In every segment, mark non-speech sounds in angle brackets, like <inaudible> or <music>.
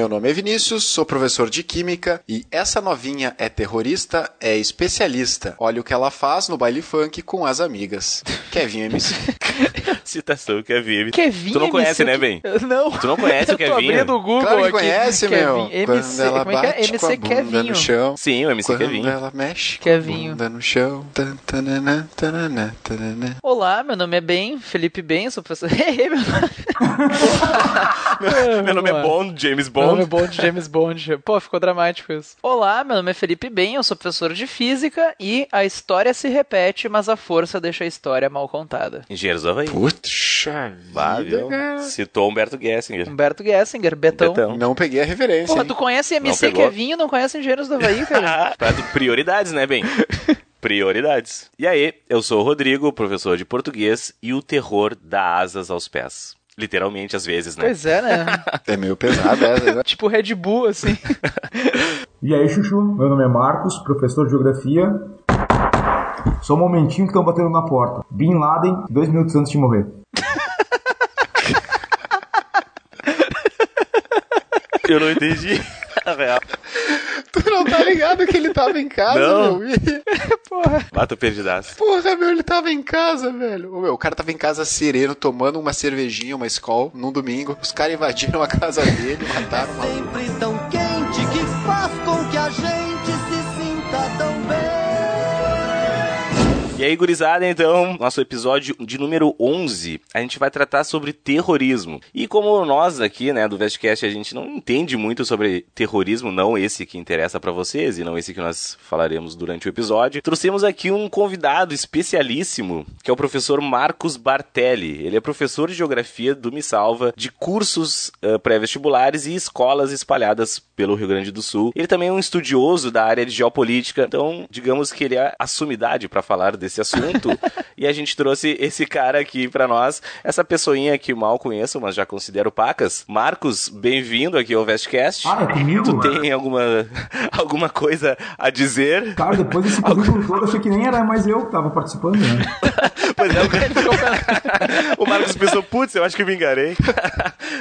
meu nome é Vinícius, sou professor de Química e essa novinha é terrorista, é especialista. Olha o que ela faz no baile funk com as amigas. <laughs> Kevin MC. Citação Kevin MC. Kevin Tu não MC, conhece, né, Ben? Não. Tu não conhece o <laughs> Eu tô Kevin? abrindo o Google Claro que aqui. conhece, Kevin, meu. MC, Quando ela como é que é? MC com a bunda Kevinho. no chão. Sim, o MC Quando Kevin. ela mexe com Kevinho. a bunda no chão. Tan, tananã, tananã, tananã. Olá, meu nome é Ben, Felipe Ben, sou professor. <laughs> meu nome... Meu nome é Vamos lá. Bond, James Meu nome Bond. Bond, James Bond. Pô, ficou dramático isso. Olá, meu nome é Felipe Ben, eu sou professor de física e a história se repete, mas a força deixa a história mal contada. Engenheiros do Havaí. Puxa Bah, vida, cara. Citou Humberto Gessinger. Humberto Gessinger, Betão. Betão. Não peguei a referência. Porra, hein? tu conhece MC? Kevinho, não conhece Engenheiros do Havaí, cara? <laughs> Ah, prioridades, né, bem? <laughs> Prioridades. E aí, eu sou o Rodrigo, professor de português, e o terror dá asas aos pés. Literalmente, às vezes, né? pois é, né? <laughs> É meio pesado essa. né? tipo Red Bull, assim. <laughs> E aí, Chuchu? Meu nome é Marcos, professor de Geografia. Só um momentinho que estão batendo na porta. Bin Laden, dois minutos antes de morrer. Eu não entendi. A <laughs> real. Tu não tá ligado que ele tava em casa, Não. meu? E- Bato <laughs> perdidaço. Porra, meu, ele tava em casa, velho. Ô, meu, o cara tava em casa sereno, tomando uma cervejinha, uma escola, num domingo. Os caras invadiram a casa dele, mataram uma... Sempre tão E aí, gurizada, então, nosso episódio de número 11, a gente vai tratar sobre terrorismo. E como nós aqui, né, do Vestcast, a gente não entende muito sobre terrorismo, não esse que interessa pra vocês e não esse que nós falaremos durante o episódio, trouxemos aqui um convidado especialíssimo, que é o professor Marcos Bartelli. Ele é professor de geografia do Missalva, de cursos eh, pré-vestibulares e escolas espalhadas pelo Rio Grande do Sul. Ele também é um estudioso da área de geopolítica, então, digamos que ele é a sumidade para falar desse assunto. <laughs> e a gente trouxe esse cara aqui para nós, essa pessoinha que mal conheço, mas já considero pacas. Marcos, bem-vindo aqui ao Vestcast. Ah, é comigo? Tu tem alguma, <laughs> alguma coisa a dizer? Cara, depois desse currículo todo, achei que nem era mais eu que tava participando, né? <laughs> Pois é, o Marcos pensou, putz, eu acho que me enganei.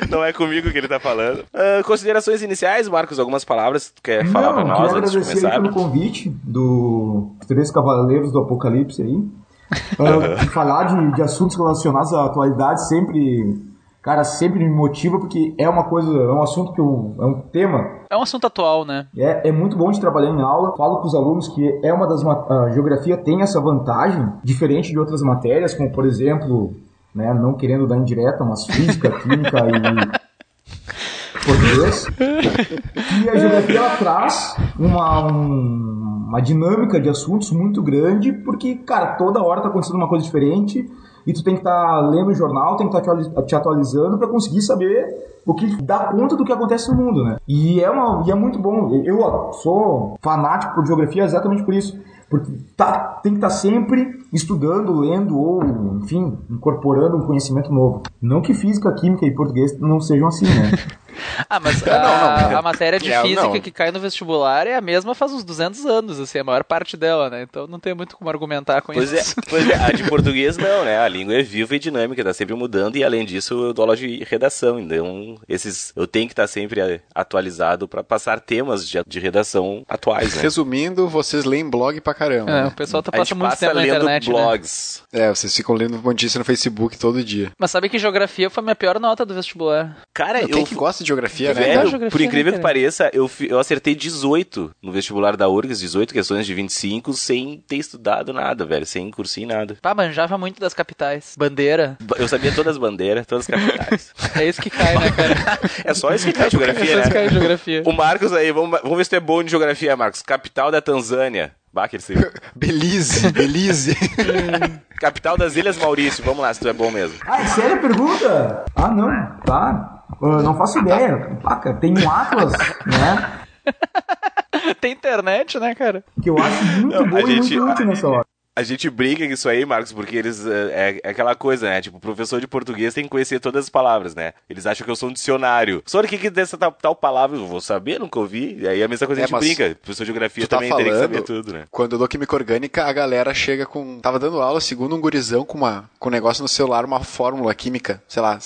Não é comigo que ele tá falando. Ah, considerações iniciais, Marcos, algumas palavras que tu quer falar pra Não, nós antes de agradecer aí começar? pelo convite do Três Cavaleiros do Apocalipse aí. <laughs> Ah, falar de, de assuntos relacionados à atualidade sempre, cara, sempre me motiva porque é uma coisa, é um assunto que eu, é um tema É um assunto atual, né? É, é muito bom de trabalhar em aula. Falo para os alunos que é uma das a geografia tem essa vantagem diferente de outras matérias, como por exemplo, né, não querendo dar indireta, mas física, química e português. <laughs> E a geografia ela traz uma, um- uma dinâmica de assuntos muito grande, porque, cara, toda hora tá acontecendo uma coisa diferente e tu tem que estar lendo o jornal, tem que estar te atualizando para conseguir saber o que dá conta do que acontece no mundo, né? E é, uma, e é muito bom. Eu ó, sou fanático por geografia exatamente por isso. Porque tá, tem que estar sempre estudando, lendo ou, enfim, incorporando um conhecimento novo. Não que física, química e português não sejam assim, né? <laughs> Ah, mas <laughs> Não, a, não. a matéria de <laughs> É, física não. que cai no vestibular é a mesma faz uns 200 anos, assim, a maior parte dela, né? Então não tem muito como argumentar com Pois é, isso. pois é, a de <laughs> português não, né? A língua é viva e dinâmica, tá sempre mudando e além disso eu dou aula de redação, então esses eu tenho que estar sempre eh, atualizado pra passar temas de, de redação atuais, né? Resumindo, vocês leem blog pra caramba. É, né? o pessoal tá A gente passa muito passa tempo na lendo internet, né? blogs. É, vocês ficam lendo notícia no Facebook todo dia. Mas sabe que geografia foi a minha pior nota do vestibular. Cara, Quem eu que gosta de geografia, né? Velho, Legal geografia, por incrível né, que pareça, eu, eu acertei 18 no vestibular da URGS, 18 questões de 25, sem ter estudado nada, velho, sem cursinho nada. Pá, manjava muito das capitais. Bandeira. Eu sabia todas as bandeiras, todas as capitais. É isso que cai, né, cara? <laughs> É só isso que cai geografia, É isso que cai né? em geografia. O Marcos aí, vamos, vamos ver se tu é bom de geografia, Marcos. Capital da Tanzânia. Ele sei. <laughs> Belize, Belize. Capital das Ilhas Maurício, vamos lá, se tu é bom mesmo. Ah, é sério a pergunta? Ah, não, tá. Ah, não faço ideia. Paca, tem um Atlas, <laughs> né? Tem internet, né, cara? Que eu acho muito Não, bom a e gente- muito útil nessa hora. A gente brinca com isso aí, Marcos, porque eles. É, é aquela coisa, né? Tipo, o professor de português tem que conhecer todas as palavras, né? Eles acham que eu sou um dicionário. Só o que que dessa tal, tal palavra eu vou saber, nunca ouvi. E aí a mesma coisa a É, gente mas brinca. O professor de geografia tu tá também teria que falando- saber tudo, né? Quando eu dou química orgânica, a galera chega com. Tava dando aula, segundo um gurizão com, uma, com um negócio no celular, uma fórmula química, sei lá,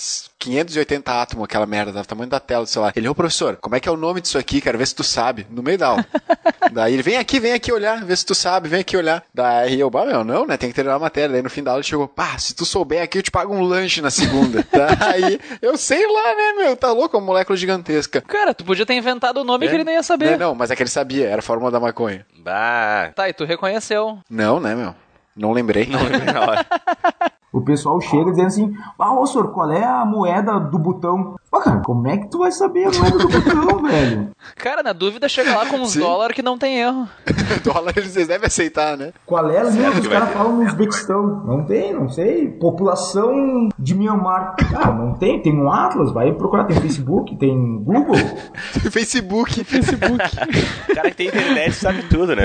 580 átomos aquela merda, dava o tamanho da tela do celular. Ele, ô professor, como é que é o nome disso aqui? Quero ver se tu sabe. No meio da aula. <laughs> Daí ele, vem aqui, vem aqui olhar, ver se tu sabe, vem aqui olhar. Daí eu, bah, meu, não, né? Tem que terminar a matéria. Daí no fim da aula ele chegou, pá, se tu souber aqui, eu te pago um lanche na segunda. <laughs> Daí eu sei lá, né, meu? Tá louco, uma molécula gigantesca. Cara, tu podia ter inventado o nome que ele não ia saber. Não, não, mas é que ele sabia, era a fórmula da maconha. Bah, Tá, e tu reconheceu. Não, né, meu? Não lembrei. não lembrei na hora. <laughs> O pessoal chega dizendo assim, ah, ô senhor, qual é a moeda do botão? Pô, cara, como é que tu vai saber a moeda do botão, <laughs> velho? Cara, na dúvida, chega lá com uns dólares que não tem erro. <laughs> Dólar eles devem aceitar, né? Qual é a língua que os caras falam no Uzbequistão? Não tem, não sei. População de Myanmar. Ah, não tem, tem um Atlas, vai procurar, tem Facebook, tem Google. <laughs> Facebook. O cara que tem internet sabe tudo, né?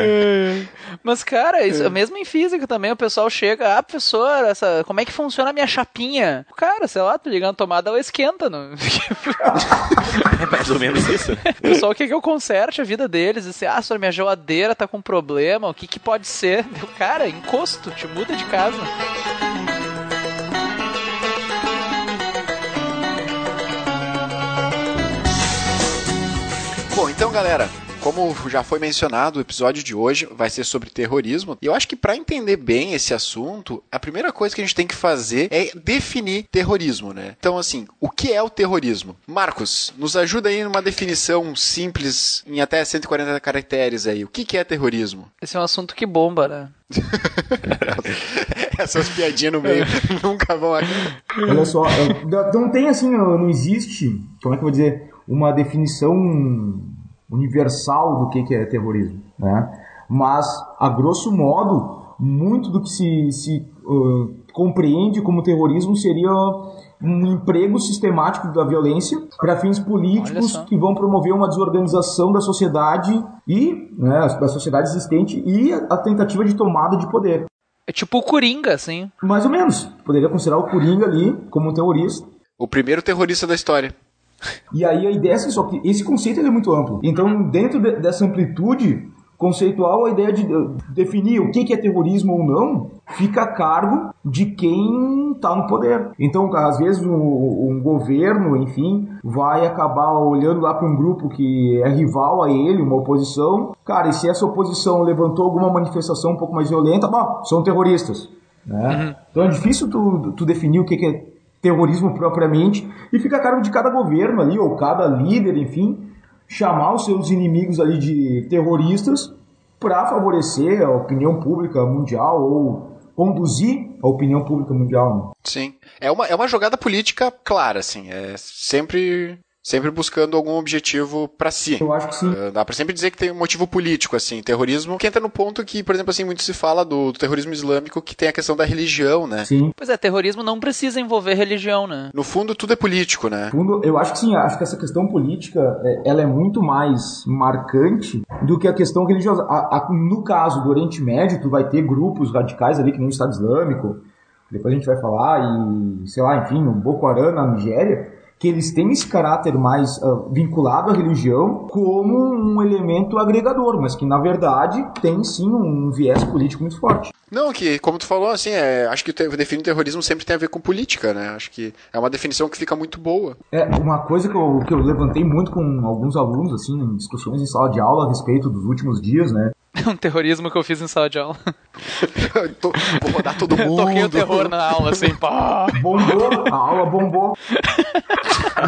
Mas, cara, isso, É. mesmo em física também, o pessoal chega, ah, professor, essa, como é que funciona a minha chapinha? Cara, sei lá, tu liga na tomada, ela esquenta. Não? <laughs> É mais ou menos isso. O pessoal quer que eu conserte a vida deles. E assim, ah, senhor, minha geladeira tá com problema, o que que pode ser? Eu, <laughs> cara, encosto, te muda de casa. Bom, então, galera, como já foi mencionado, o episódio de hoje vai ser sobre terrorismo. E eu acho que para entender bem esse assunto, a primeira coisa que a gente tem que fazer é definir terrorismo, né? Então, assim, o que é o terrorismo? Marcos, nos ajuda aí numa definição simples, em até 140 caracteres aí. O que que é terrorismo? Esse é um assunto que bomba, né? <laughs> Essas piadinhas no meio <laughs> nunca vão acabar. Olha só, eu- não tem assim, não existe, como é que eu vou dizer, uma definição universal do que que é terrorismo, né? Mas, a grosso modo, muito do que se, se uh, compreende como terrorismo seria um emprego sistemático da violência para fins políticos que vão promover uma desorganização da sociedade e né, da sociedade existente e a tentativa de tomada de poder. É tipo o Coringa, assim. Mais ou menos. Poderia considerar o Coringa ali como um terrorista. O primeiro terrorista da história. E aí a ideia é assim, só que esse conceito é muito amplo. Então, dentro de- dessa amplitude conceitual, a ideia de definir o que é terrorismo ou não fica a cargo de quem está no poder. Então, às vezes, um, um governo, enfim, vai acabar olhando lá para um grupo que é rival a ele, uma oposição. Cara, e se essa oposição levantou alguma manifestação um pouco mais violenta, bom, são terroristas. Né? Então é difícil tu, tu definir o que que é terrorismo propriamente e fica a cargo de cada governo ali, ou cada líder, enfim, chamar os seus inimigos ali de terroristas para favorecer a opinião pública mundial ou conduzir a opinião pública mundial. Né? Sim. É uma, é uma jogada política clara, assim. É sempre, sempre buscando algum objetivo pra si. Eu acho que sim. Uh, Dá pra sempre dizer que tem um motivo político, assim. Terrorismo que entra no ponto que, por exemplo, assim, muito se fala do, do terrorismo islâmico, que tem a questão da religião, né? Sim. Pois é, terrorismo não precisa envolver religião, né? No fundo, tudo é político, né? Fundo, eu acho que sim, acho que essa questão política é, ela é muito mais marcante do que a questão religiosa. A- a- no caso do Oriente Médio, tu vai ter grupos radicais ali, que nem o Estado Islâmico, depois a gente vai falar, e sei lá, enfim, o Boko Haram na Nigéria, que eles têm esse caráter mais ah, vinculado à religião como um elemento agregador, mas que na verdade tem sim um viés político muito forte. Não, que, como tu falou, assim, é, acho que definir terrorismo sempre tem a ver com política, né? Acho que é uma definição que fica muito boa. É, uma coisa que eu, que eu levantei muito com alguns alunos, assim, em discussões em sala de aula a respeito dos últimos dias, né? Um terrorismo que eu fiz em sala de aula. <laughs> Tô- Vou rodar todo mundo. <laughs> Toquei o terror na aula, assim, pá. Bombou, a aula bombou.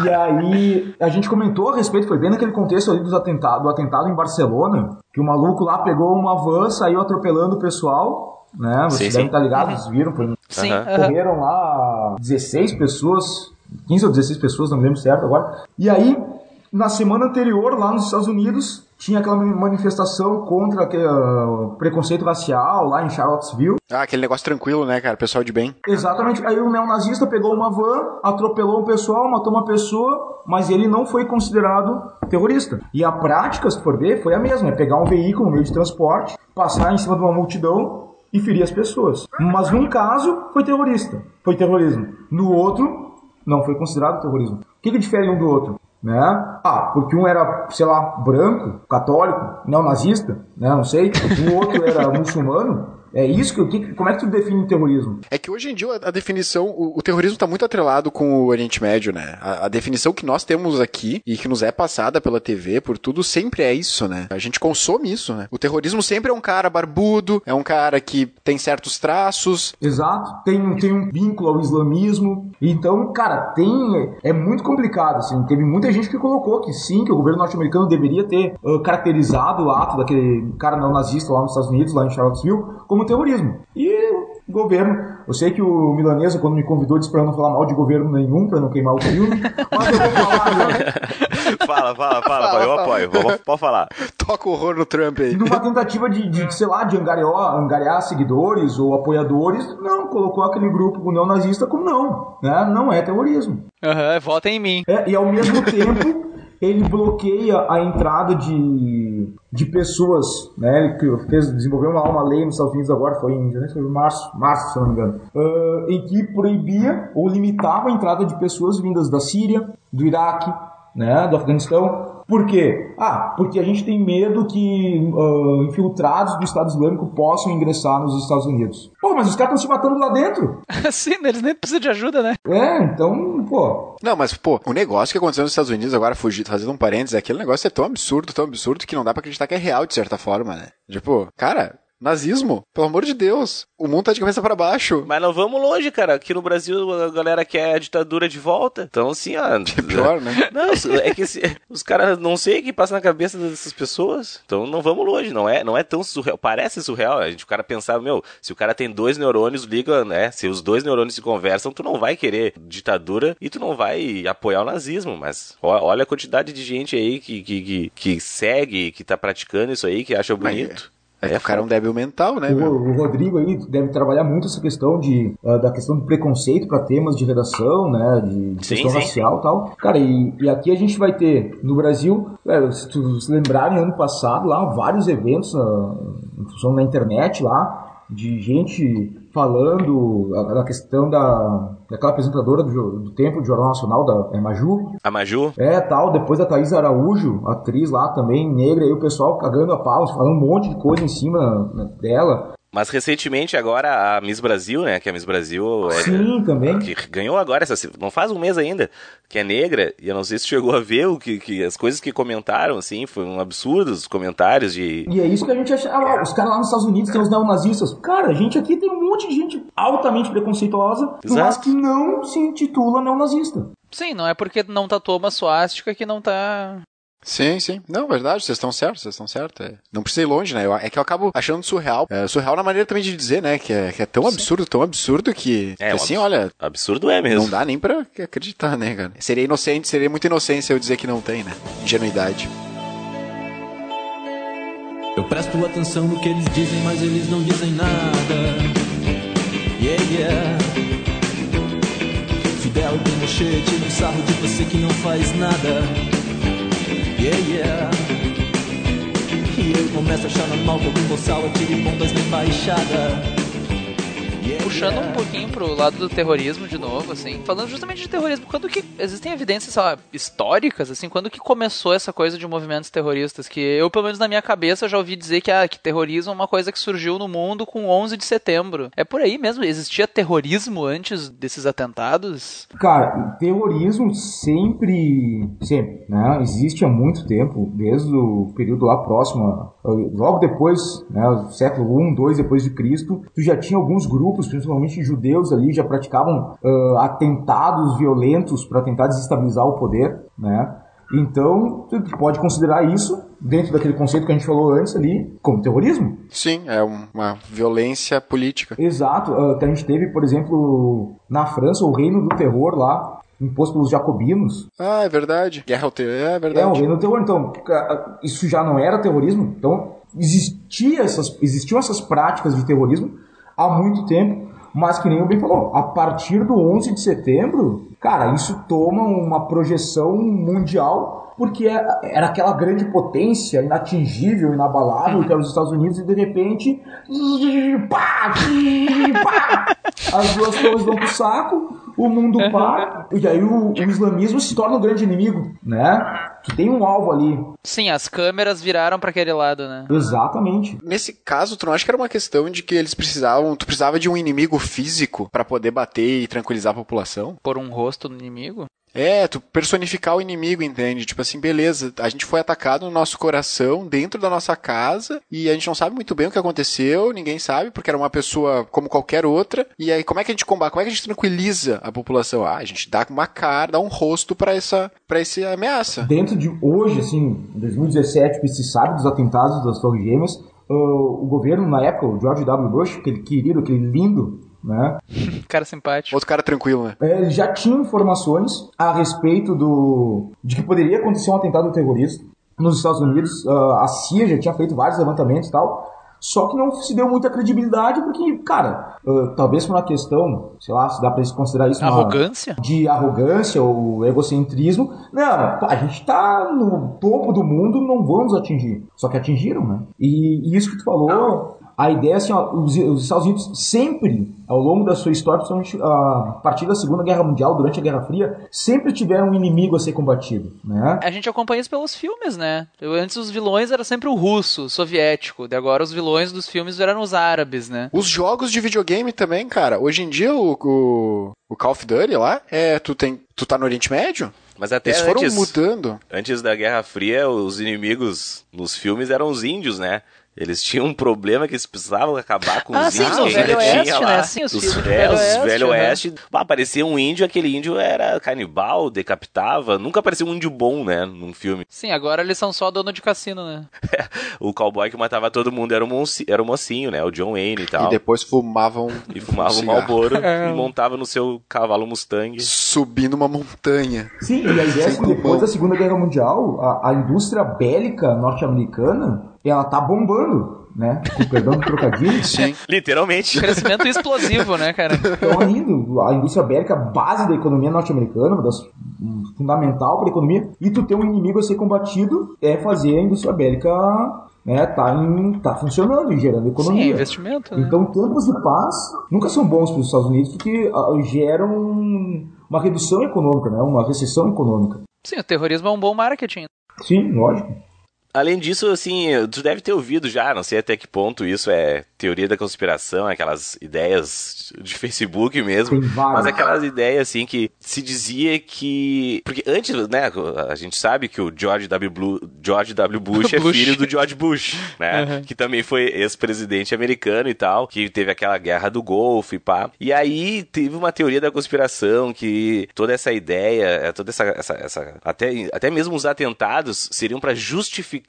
E aí, a gente comentou a respeito, foi bem naquele contexto ali dos atentado, do atentado em Barcelona, que o maluco lá pegou uma van, saiu atropelando o pessoal, né? Vocês Sim, devem sim. estar ligados, vocês viram? Foi, Sim, aham. correram lá 16 pessoas, 15 ou 16 pessoas, não me lembro certo agora. E aí, na semana anterior, lá nos Estados Unidos, tinha aquela manifestação contra aquele, ah, preconceito racial lá em Charlottesville. Ah, aquele negócio tranquilo, né, cara? Pessoal de bem. Exatamente. Aí o neonazista pegou uma van, atropelou o pessoal, matou uma pessoa, mas ele não foi considerado terrorista. E a prática, se for ver, foi a mesma: é pegar um veículo, um meio de transporte, passar em cima de uma multidão e ferir as pessoas. Mas num caso, foi terrorista. Foi terrorismo. No outro, não foi considerado terrorismo. O que, que difere um do outro? Né? Ah, porque um era, sei lá, branco, católico, neonazista, né? Não sei. O outro era muçulmano. É isso que, que como é que tu define terrorismo? É que hoje em dia a, a definição, o, o terrorismo está muito atrelado com o Oriente Médio, né? A, a, definição que nós temos aqui e que nos é passada pela TV, por tudo, sempre é isso, né? A gente consome isso, né? O terrorismo sempre é um cara barbudo, é um cara que tem certos traços. Exato. Tem, tem um vínculo ao islamismo. Então, cara, tem. É muito complicado, assim. Teve muita gente que colocou que sim, que o governo norte-americano deveria ter uh, caracterizado o ato daquele cara neonazista lá nos Estados Unidos, lá em Charlottesville, como terrorismo. E o governo. Eu sei que o Milanesa, quando me convidou, disse pra eu não falar mal de governo nenhum, pra não queimar o filme. <laughs> mas eu vou falar, fala, fala, fala, fala, eu apoio. Pode falar. Toca o horror no Trump aí. Numa tentativa de, de sei lá, de angariar, angariar seguidores ou apoiadores, não, colocou aquele grupo neonazista como não. Né? Não é terrorismo. Aham, uhum, votem em mim. É, e ao mesmo <laughs> tempo ele bloqueia a entrada de, de pessoas, né? Ele fez, desenvolveu uma, uma lei nos Estados Unidos agora, foi em, foi em março, março, se não me engano, uh, em que proibia ou limitava a entrada de pessoas vindas da Síria, do Iraque, né, do Afeganistão, por quê? Ah, porque a gente tem medo que uh, infiltrados do Estado Islâmico possam ingressar nos Estados Unidos. Pô, mas os caras estão se matando lá dentro. <laughs> Sim, eles nem precisam de ajuda, né? É, então, pô. Não, mas, pô, o negócio que aconteceu nos Estados Unidos, agora fugindo, fazendo um parênteses, aquele negócio é tão absurdo, tão absurdo, que não dá pra acreditar que é real, de certa forma, né? Tipo, cara, Nazismo, pelo amor de Deus. O mundo tá de cabeça para baixo. Mas não vamos longe, cara. Aqui no Brasil a galera quer a ditadura de volta. Então, assim, ó. <laughs> É pior, né? <laughs> Não, é que esse, os caras não sei o que passa na cabeça dessas pessoas. Então não vamos longe. Não é, não é tão surreal. Parece surreal. A gente, o cara pensar, meu, se o cara tem dois neurônios, liga, né? Se os dois neurônios se conversam, tu não vai querer ditadura e tu não vai apoiar o nazismo. Mas olha a quantidade de gente aí que, que, que, que segue, que tá praticando isso aí, que acha bonito. Mas, é, é o cara é um débil mental, né? O, o, Rodrigo aí deve trabalhar muito essa questão de, uh, da questão do preconceito para temas de redação, né? De, de sim, questão sim. racial e tal. Cara, e, e, aqui a gente vai ter no Brasil, é, se tu se lembrarem, ano passado lá, vários eventos uh, na internet lá, de gente falando da questão da daquela apresentadora do, do Tempo do Jornal Nacional, da é Maju. A Maju? É, tal. Depois a Thaís Araújo, atriz lá também, negra, e o pessoal cagando a pau, falando um monte de coisa em cima né, dela. Mas recentemente agora a Miss Brasil, né, que é a Miss Brasil... É, Sim, também. Que ganhou agora, essa, não faz um mês ainda, que é negra, e eu não sei se chegou a ver o que, que as coisas que comentaram, assim, foram absurdos os comentários de... E é isso que a gente acha, ah, os caras lá nos Estados Unidos tem os neonazistas. Cara, a gente aqui tem um monte de gente altamente preconceituosa, Exato. mas que não se intitula neonazista. Sim, não é porque não tatuou uma suástica que não tá Sim, sim. Não, verdade, vocês estão certos, vocês estão certos. É. Não precisa ir longe, né? É que eu acabo achando surreal. É, surreal na maneira também de dizer, né? Que é, que é tão sim. absurdo, tão absurdo que, é, que assim, olha. Absurdo é mesmo. Não dá nem pra acreditar, né, cara? Seria inocente, seria muita inocência eu dizer que não tem, né? Ingenuidade. Eu presto atenção no que eles dizem, mas eles não dizem nada. Yeah, yeah. Fidel tem mochete no sarro de você que não faz nada yeah, yeah. E eu começo a achar normal que algum boçal atire bombas na embaixada puxando um pouquinho pro lado do terrorismo de novo, assim, falando justamente de terrorismo, quando que existem evidências, sei lá, históricas, assim, quando que começou essa coisa de movimentos terroristas? Que eu, pelo menos na minha cabeça, já ouvi dizer que, ah, que terrorismo é uma coisa que surgiu no mundo com 11 de setembro. É por aí mesmo? Existia terrorismo antes desses atentados? Cara, terrorismo sempre, sempre, né? Existe há muito tempo, desde o período lá próximo, logo depois, né, século 1, 2 depois de Cristo, tu já tinha alguns grupos, principalmente judeus ali, já praticavam uh, atentados violentos para tentar desestabilizar o poder, né? Então, tu pode considerar isso, dentro daquele conceito que a gente falou antes ali, como terrorismo. Sim, é uma violência política. Exato. Uh, que a gente teve, por exemplo, na França, o Reino do Terror lá, imposto pelos jacobinos. Ah, é verdade. Guerra ao terror, é verdade. É, o Reino do Terror. Então, isso já não era terrorismo? Então, existia essas, existiam essas práticas de terrorismo há muito tempo, mas que nem o bem falou, a partir do 11 de setembro, cara, isso toma uma projeção mundial, porque é, era aquela grande potência inatingível, inabalável, que era os Estados Unidos, e de repente, pá, pá, as duas coisas vão pro saco, o mundo <laughs> para, e aí o, o islamismo se torna o grande inimigo, né? Tu tem um alvo ali. Sim, as câmeras viraram pra aquele lado, né? Exatamente. Nesse caso, tu não acha que era uma questão de que eles precisavam, tu precisava de um inimigo físico pra poder bater e tranquilizar a população? Por um rosto do inimigo? É, tu personificar o inimigo, entende? Tipo assim, beleza, a gente foi atacado no nosso coração, dentro da nossa casa, e a gente não sabe muito bem o que aconteceu, ninguém sabe, porque era uma pessoa como qualquer outra. E aí, como é que a gente combate? Como é que a gente tranquiliza a população? Ah, a gente dá uma cara, dá um rosto pra essa, pra essa ameaça. Dentro de hoje, assim, 2017, que se sabe dos atentados das Torres Gêmeas, o governo, na época, o George W. Bush, aquele querido, aquele lindo, né? <laughs> Cara simpático. Outro cara tranquilo, né? É, Ele já tinha informações a respeito do de que poderia acontecer um atentado terrorista nos Estados Unidos. Ah, a CIA já tinha feito vários levantamentos e tal. Só que não se deu muita credibilidade porque, cara, ah, talvez por uma questão, sei lá, se dá pra se considerar isso uma, Arrogância? de arrogância ou egocentrismo. Não, a gente tá no topo do mundo, não vamos atingir. Só que atingiram, né? E, e isso que tu falou, a ideia é assim, ó, os, os Estados Unidos sempre, ao longo da sua história, principalmente a partir da Segunda Guerra Mundial, durante a Guerra Fria, sempre tiveram um inimigo a ser combatido, né? A gente acompanha isso pelos filmes, né? Eu- Antes os vilões era sempre o russo, o soviético. De agora os vilões dos filmes eram os árabes, né? Os jogos de videogame também, cara. Hoje em dia, o, o, o Call of Duty lá, é, tu, tem, tu tá no Oriente Médio? Mas até Eles foram antes, mudando. antes da Guerra Fria, os inimigos nos filmes eram os índios, né? Eles tinham um problema que eles precisavam acabar com Ah, os sim, índios. no que Velho ainda Oeste, tinha né? lá. Sim, os os é, Velho os Oeste, Velho né? Oeste. Aparecia um índio, aquele índio era canibal, decapitava. Nunca aparecia um índio bom, né? Num filme. Sim, agora eles são só dono de cassino, né? <laughs> O cowboy que matava todo mundo era o, era o mocinho, né? O John Wayne e tal. E depois fumavam E fumava um. Malboro <laughs> e montava no seu cavalo Mustang. Subindo uma montanha. Sim, e a ideia é que depois da Segunda Guerra Mundial, a, a indústria bélica norte-americana, ela tá bombando, né? Com perdão do trocadilho. <laughs> Sim. Literalmente. Crescimento explosivo, né, cara? Então, indo, a indústria bélica, base da economia norte-americana, uma das um, fundamental para a economia, e tu ter um inimigo a ser combatido é fazer a indústria bélica né, tá, em, tá funcionando e gerando Sim, economia. investimento, né? Então, tempos de paz nunca são bons para os Estados Unidos porque ah, geram uma redução econômica, né, uma recessão econômica. Sim, o terrorismo é um bom marketing. Sim, lógico. Além disso, assim, tu deve ter ouvido já, não sei até que ponto isso é teoria da conspiração, aquelas ideias de Facebook mesmo. Mas aquelas ideias, assim, que se dizia que. Porque antes, né, a gente sabe que o George W. Blu- George w. <laughs> Bush é Bush. filho do George Bush, né? Que também foi ex-presidente americano e tal, que teve aquela guerra do Golfo e pá. E aí teve uma teoria da conspiração que toda essa ideia, é, toda essa. essa, essa- até, até mesmo os atentados seriam para justificar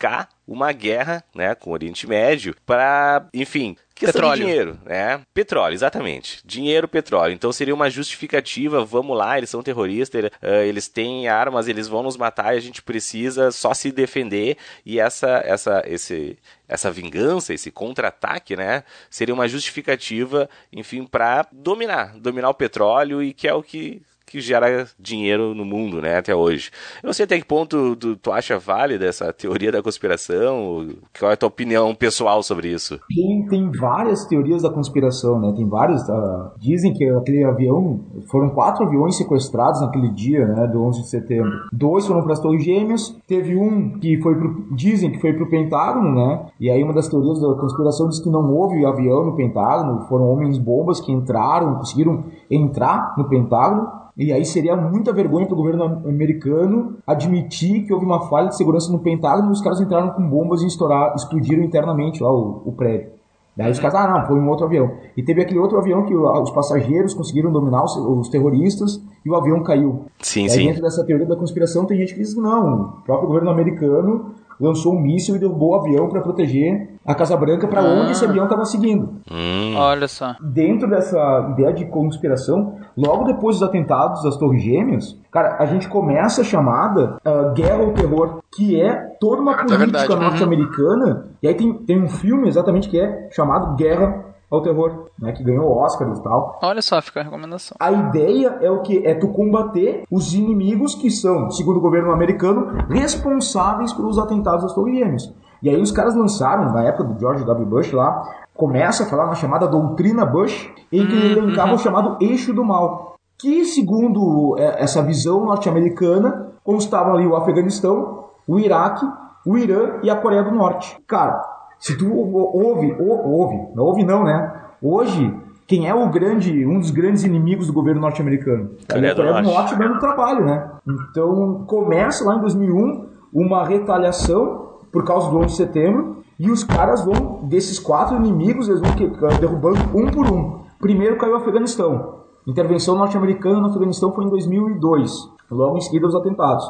uma guerra, né, com o Oriente Médio, para, enfim. Questão Petróleo. dinheiro, né? Petróleo, exatamente. Dinheiro, petróleo. Então seria uma justificativa, vamos lá, eles são terroristas, ah, eles têm armas, eles vão nos matar e a gente precisa só se defender. E essa, essa, esse, essa vingança, esse contra-ataque, né? Seria uma justificativa, enfim, para dominar, dominar o petróleo e que é o que que gera dinheiro no mundo, né, até hoje. Eu não sei até que ponto tu, tu acha válida essa teoria da conspiração, qual é a tua opinião pessoal sobre isso? Tem, tem várias teorias da conspiração, né? Tem vários. ah, dizem que aquele avião. Foram quatro aviões sequestrados naquele dia, né? Do 11 de setembro. Dois foram para as Torres Gêmeas. Teve um que foi pro. Dizem que foi pro Pentágono, né? E aí uma das teorias da conspiração diz que não houve avião no Pentágono. Foram homens bombas que entraram, conseguiram entrar no Pentágono. E aí seria muita vergonha para o governo americano admitir que houve uma falha de segurança no Pentágono e os caras entraram com bombas e estouraram, explodiram internamente lá o, o prédio. Daí os caras, ah, não, foi um outro avião. E teve aquele outro avião que os passageiros conseguiram dominar os, os terroristas e o avião caiu. Sim, Daí sim. dentro dessa teoria da conspiração tem gente que diz que não, o próprio governo americano lançou um míssil e derrubou o avião para proteger a Casa Branca para onde esse avião estava seguindo Hum, Olha só. dentro dessa ideia de conspiração, logo depois dos atentados das Torres Gêmeas, cara, a gente começa a chamada ah, Guerra ao Terror, que é toda uma política verdade. norte-americana. E aí tem, tem um filme exatamente que é chamado Guerra ao Terror, né, que ganhou Oscar e tal. Olha só, fica a recomendação. A ideia é o que? É tu combater os inimigos que são, segundo o governo americano, responsáveis pelos atentados das Torres. E aí os caras lançaram, na época do George W. Bush lá, começa a falar na chamada doutrina Bush, em que ele elencava o chamado eixo do mal. que, segundo é, essa visão norte-americana, constavam ali o Afeganistão, o Iraque, o Irã e a Coreia do Norte. Cara, se tu ouve, ouve, não ouve não, né? Hoje, quem é o grande, um dos grandes inimigos do governo norte-americano? A Coreia do Norte. Norte dando trabalho, né? Então, começa lá em 2001 uma retaliação por causa do 11 de setembro e os caras vão, desses quatro inimigos, eles vão derrubando um por um. Primeiro caiu o Afeganistão. Intervenção norte-americana no Afeganistão foi em 2002, logo em seguida os atentados.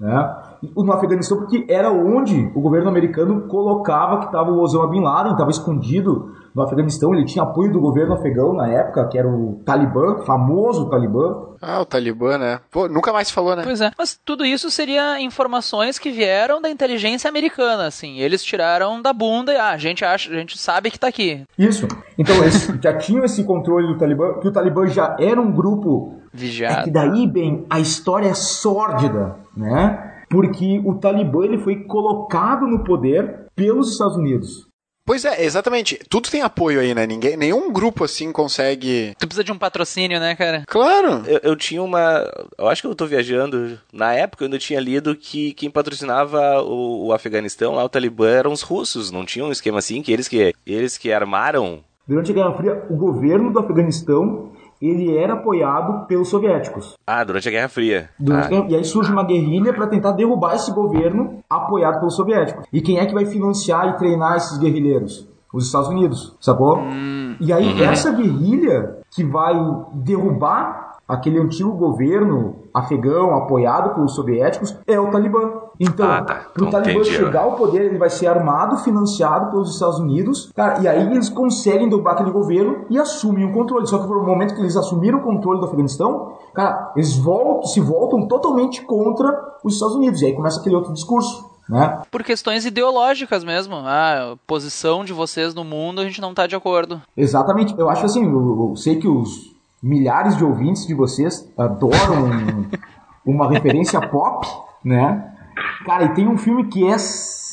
Né? No Afeganistão, porque era onde o governo americano colocava que estava o Osama Bin Laden, estava escondido no Afeganistão. Ele tinha apoio do governo afegão na época, que era o Talibã, famoso Talibã. Ah, o Talibã, né? Pô, nunca mais falou, né? Pois é. Mas tudo isso seria informações que vieram da inteligência americana, assim. Eles tiraram da bunda e ah, a gente acha, a gente sabe que tá aqui. Isso. Então eles <laughs> já tinham esse controle do Talibã, que o Talibã já era um grupo. É Vigiado. que daí, bem, a história é sórdida, né? Porque o Talibã ele foi colocado no poder pelos Estados Unidos. Pois é, exatamente. Tudo tem apoio aí, né? Ninguém, nenhum grupo assim consegue. Tu precisa de um patrocínio, né, cara? Claro! Eu, eu tinha uma. Eu acho que eu tô viajando. Na época eu ainda tinha lido que quem patrocinava o, o Afeganistão, lá o Talibã, eram os russos. Não tinha um esquema assim que eles que, eles que armaram. Durante a Guerra Fria, o governo do Afeganistão ele era apoiado pelos soviéticos. Ah, durante a Guerra Fria. Durante- Ah, E aí surge uma guerrilha para tentar derrubar esse governo apoiado pelos soviéticos. E quem é que vai financiar e treinar esses guerrilheiros? Os Estados Unidos, sacou? E aí essa guerrilha que vai derrubar aquele antigo governo afegão apoiado pelos soviéticos é o Talibã. Então, Ah, tá. pro Então, Talibã entendi. chegar ao poder, ele vai ser armado, financiado pelos Estados Unidos, cara, e aí eles conseguem derrubar aquele governo e assumem o controle. Só que no momento que eles assumiram o controle do Afeganistão, cara, eles voltam, se voltam totalmente contra os Estados Unidos. E aí começa aquele outro discurso, né? Por questões ideológicas mesmo. Ah, a posição de vocês no mundo a gente não tá de acordo. Exatamente. Eu acho assim, eu, eu sei que os milhares de ouvintes de vocês adoram um- <laughs> uma referência pop, né? Cara, e tem um filme que é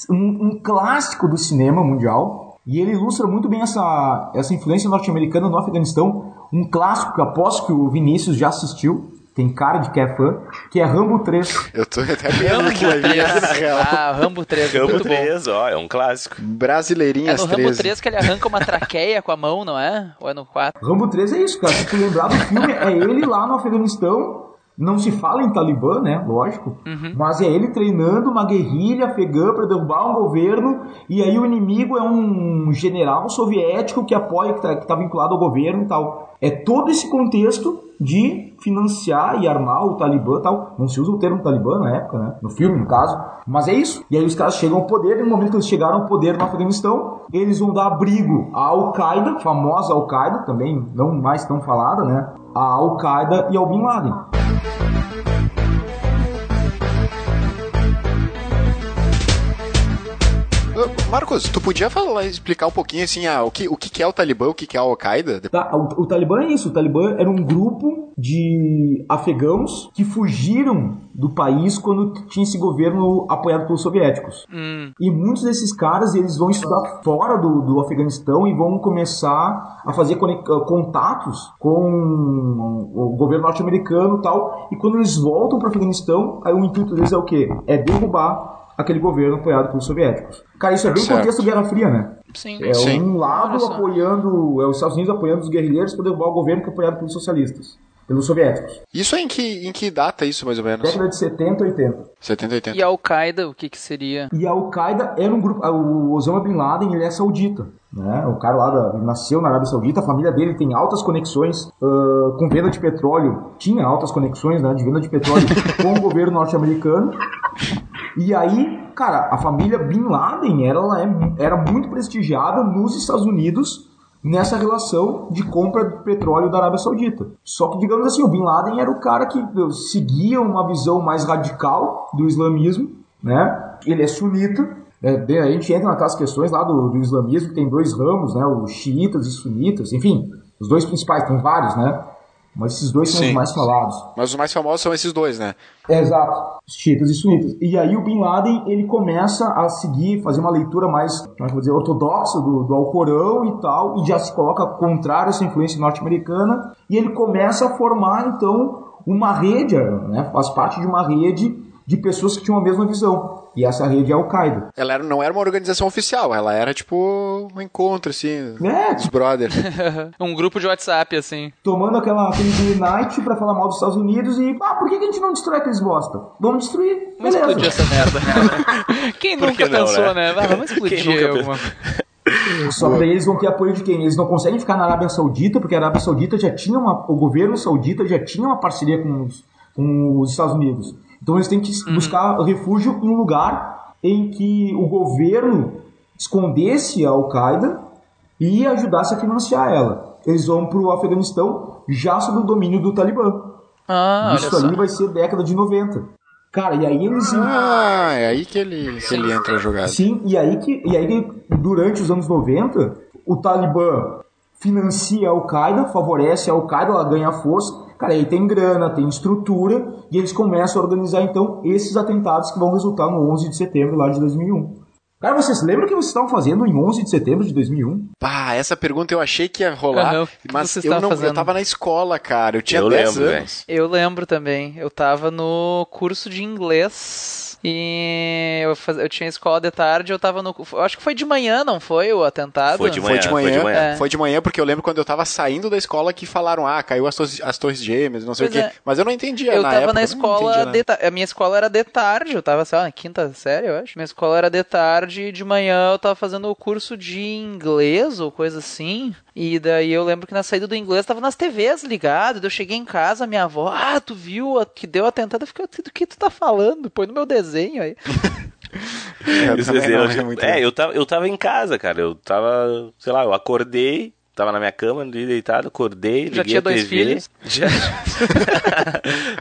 um, um clássico do cinema mundial e ele ilustra muito bem essa, essa influência norte-americana no Afeganistão. Um clássico que aposto que o Vinícius já assistiu, tem cara de que é fã, que é Rambo 3. Eu tô até vendo que vai vir aqui, na real. Ah, Rambo 3, Rambo muito bom. 3, ó, é um clássico. É Brasileirinhas no Rambo 13. 3 que ele arranca uma traqueia com a mão, não é? Ou é no 4? Rambo 3 é isso, cara. Se tu lembrar do filme, é ele lá no Afeganistão. Não se fala em Talibã, né? Lógico. Mas é ele treinando uma guerrilha afegã para derrubar um governo. E aí o inimigo é um general soviético que apoia, que tá, que tá vinculado ao governo e tal. É todo esse contexto de financiar e armar o Talibã tal. Não se usa o termo Talibã na época, né? No filme, no caso. Mas é isso. E aí os caras chegam ao poder. E no momento que eles chegaram ao poder no Afeganistão, eles vão dar abrigo à Al-Qaeda, famosa Al-Qaeda, também não mais tão falada, né? A Al-Qaeda e ao Bin Laden. Marcos, tu podia falar, explicar um pouquinho assim, ah, o que, o que é o Talibã, o que é a Al-Qaeda? Tá, o, o Talibã é isso. O Talibã era um grupo de afegãos que fugiram do país quando tinha esse governo apoiado pelos soviéticos. E muitos desses caras eles vão estudar fora do, do Afeganistão e vão começar a fazer ah, contatos com o governo norte-americano e tal. E quando eles voltam para o Afeganistão, aí o intuito deles é o quê? É derrubar aquele governo apoiado pelos soviéticos. Cara, isso é bem Certo. contexto Guerra Fria, né? Sim. É Sim. um lado apoiando, é os Estados Unidos apoiando os guerrilheiros para derrubar o governo que é apoiado pelos socialistas, pelos soviéticos. Isso é em que, em que data isso, mais ou menos? Década de 70, 80. 70, 80. E a Al-Qaeda, o que que seria? E a Al-Qaeda era um grupo, o Osama Bin Laden, ele é saudita, né? O cara lá da, nasceu na Arábia Saudita, a família dele tem altas conexões ah, com venda de petróleo, tinha altas conexões, né, de venda de petróleo <laughs> com o governo norte-americano. E aí, cara, a família Bin Laden era, é- era muito prestigiada nos Estados Unidos nessa relação de compra de petróleo da Arábia Saudita. Só que, digamos assim, o Bin Laden era o cara que seguia uma visão mais radical do islamismo, né? Ele é sunita. né? A gente entra naquelas questões lá do, do islamismo, que tem dois ramos, né? Os xiitas e sunitas, enfim, os dois principais, tem vários, né? Mas esses dois são Sim. os mais falados. Mas os mais famosos são esses dois, né? É, exato. Os Chiitas e sunitas. E aí o Bin Laden, ele começa a seguir, fazer uma leitura mais, como é que vou dizer, ortodoxa do, do Alcorão e tal, e já se coloca contrário a essa influência norte-americana, e ele começa a formar, então, uma rede, né, faz parte de uma rede de pessoas que tinham a mesma visão. E essa rede é Al-Qaeda. Ela era- não era uma organização oficial, ela era tipo um encontro, assim, É, dos brothers. <laughs> um grupo de WhatsApp, assim. tomando aquela, aquele night pra falar mal dos Estados Unidos e, ah, por que, a gente não destrói aqueles bosta? Vamos destruir, Vamos beleza. explodir essa merda. <laughs> Quem <laughs> Por nunca que não, pensou, né? né? Ah, vamos explodir alguma Só que daí eles vão ter apoio de quem? Eles não conseguem ficar na Arábia Saudita, porque a Arábia Saudita já tinha uma. O governo saudita já tinha uma parceria com os, com os Estados Unidos. Então eles têm que buscar refúgio em um lugar em que o governo escondesse a Al-Qaeda e ajudasse a financiar ela. Eles vão para o Afeganistão já sob o domínio do Talibã. Ah, Isso ali vai ser década de 90. Cara, e aí eles. Ah, é aí que ele, que ele entra a jogada. Sim, e aí que, e aí que durante os anos 90, o Talibã financia a Al-Qaeda, favorece a Al-Qaeda, ela ganha força. Cara, aí tem grana, tem estrutura, e eles começam a organizar então esses atentados que vão resultar no 11 de setembro lá de 2001. Cara, vocês lembram o que vocês estavam fazendo em 11 de setembro de 2001? Pá, essa pergunta eu achei que ia rolar, que mas eu não, eu fazendo? tava na escola, cara. Eu tinha Eu 10 lembro, anos. Eu lembro também. Eu tava no curso de inglês e eu, faz... eu tinha escola de tarde. Eu tava no. eu Acho que foi de manhã, não foi o atentado? Foi de Foi de Foi manhã, de manhã. É. foi de manhã porque eu lembro quando eu tava saindo da escola que falaram, ah, caiu as, torres- as torres gêmeas, não sei Pois o quê. é. Mas eu não entendia Eu na tava época, na escola entendia ta... A minha escola era de tarde, eu tava, sei lá, na quinta série, eu acho. Minha escola era de tarde e de manhã eu tava fazendo o curso de inglês ou coisa assim. E daí eu lembro que na saída do inglês tava nas TVs ligado. daí Eu cheguei em casa, minha avó, ah, tu viu a- que deu atentado? Eu fiquei, do que tu tá falando? Põe no meu desenho aí. <laughs> Eu desenho não muito é, eu tava, eu tava em casa, cara. Eu tava, sei lá, eu acordei, tava na minha cama, deitado, acordei, Já liguei tinha a dois TV. filhos? <laughs> Já.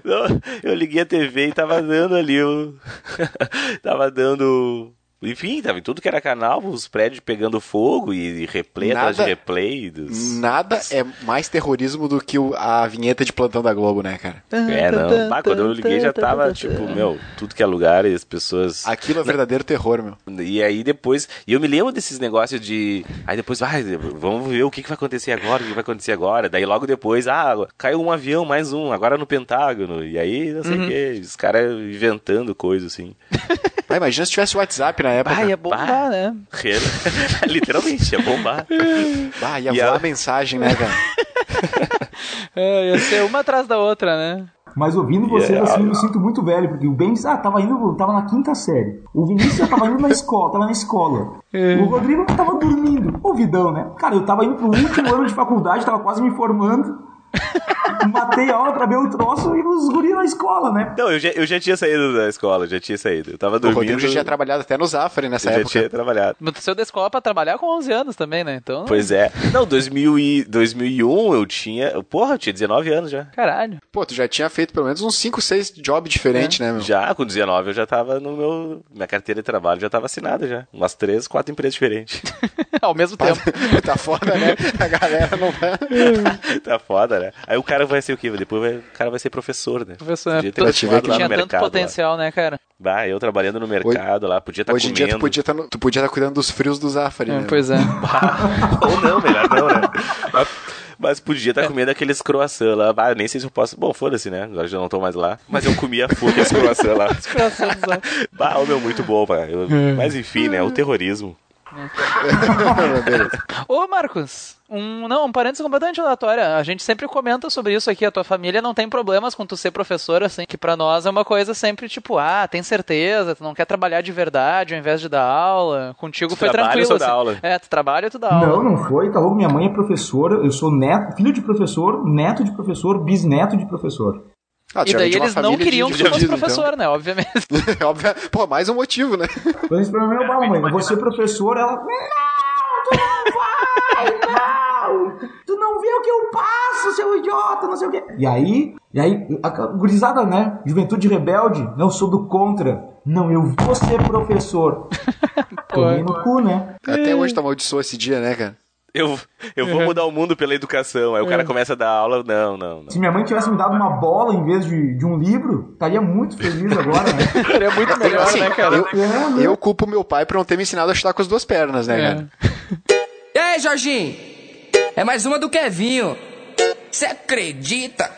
Não, eu liguei a TV e tava dando ali o. <laughs> tava dando. Enfim, tava em tudo que era canal, os prédios pegando fogo e, e replay atrás de Nada- replay. Dos... Nada é mais terrorismo do que o- a vinheta de plantão da Globo, né, cara? É, não. Bah, quando eu liguei já tava, tipo, meu, tudo que é lugar e as pessoas. Aquilo é verdadeiro terror, meu. E aí depois. E eu me lembro desses negócios de. Aí depois, vai, vamos ver o que, que vai acontecer agora, o que vai acontecer agora. Daí logo depois, ah, caiu um avião, mais um, agora no Pentágono. E aí, não sei o que, os caras inventando coisa assim. <laughs> Ah, imagina se tivesse WhatsApp na época. Bah, ia bombar, Bah. né? <laughs> Literalmente, ia bombar. <laughs> Bah, ia E voar a mensagem, né, cara? <laughs> É, ia ser uma atrás da outra, né? Mas ouvindo vocês Yeah. assim, eu me sinto muito velho, porque o Ben ah, tava indo, tava na quinta série. O Vinícius já tava indo na escola, tava na escola. O Rodrigo tava dormindo. Ouvidão, né? Cara, eu tava indo pro último ano de faculdade, tava quase me formando. <laughs> Matei a aula pra ver o troço e os guri na escola, né? Não, eu já, eu já tinha saído da escola, já tinha saído. Eu tava O dormindo. Rodrigo já tinha trabalhado até no Zafari nessa eu já época. tinha trabalhado. Mas tu saiu da escola pra trabalhar com 11 anos também, né? Então. Pois é. Não, 2000 e, 2001 eu tinha. Porra, eu tinha 19 anos já. Caralho. Pô, tu já tinha feito pelo menos uns 5, 6 jobs diferentes, né, meu? Já, com 19 eu já tava no meu. Minha carteira de trabalho já tava assinada já. Umas três, quatro empresas diferentes. <laughs> Ao mesmo tempo. <laughs> tá foda, né? A galera não vai. tá foda, né? Aí o cara vai ser o quê? Depois vai- o cara vai ser professor, né? Professor, Podia ter tu- continuado lá tinha no tanto mercado. lá. potencial, né, cara? Bah, eu trabalhando no mercado lá, podia estar Hoje em comendo. dia tu podia estar tu podia tá cuidando dos frios do Zafari, né? Pois é. <laughs> Ou não, melhor não, né? Mas, mas podia estar comendo aqueles croissants lá. Bah, eu nem sei se eu posso. Bom, foda-se, né? Agora já não tô mais lá. Mas eu comia <laughs> full aqueles croissants lá. Bah, o meu, muito bom, pá. Eu- Mas enfim, né? O terrorismo. Ô, Marcos, um, não, um parênteses completamente aleatório. A gente sempre comenta sobre isso aqui. A tua família não tem problemas com tu ser professor, assim, que pra nós é uma coisa sempre tipo, ah, tem certeza, tu não quer trabalhar de verdade ao invés de dar aula. Contigo Tu foi tranquilo. ou só dá assim. aula? É, tu trabalha ou tu dá aula. Não, não foi, tá louco? Minha mãe é professora, eu sou neto, filho de professor, neto de professor, bisneto de professor. Ah, E daí eles não queriam que tu fosse professor, né? Obviamente. Então. <laughs> Óbvio. Pô, mais um motivo, né? Esse problema é o mãe, eu vou ser professor, ela. Não, tu não vai, não! Tu não vê o que eu passo, seu idiota, não sei o quê. E aí, e aí, a a gurizada, né? Juventude rebelde, não sou do contra. Não, eu vou ser professor. <laughs> Tomei no cu, né? Até hoje tu amaldiçoou esse dia, né, cara? Eu, eu vou mudar o mundo pela educação. Aí o cara começa a dar aula. Não, não, não. Se minha mãe tivesse me dado uma bola em vez de, de um livro, estaria muito feliz agora, né? <laughs> Seria muito melhor, Assim, né, cara? eu, É, né? eu culpo meu pai por não ter me ensinado a chutar com as duas pernas, né, É. cara? <laughs> E aí, Jorginho? É mais uma do Kevinho. Cê acredita?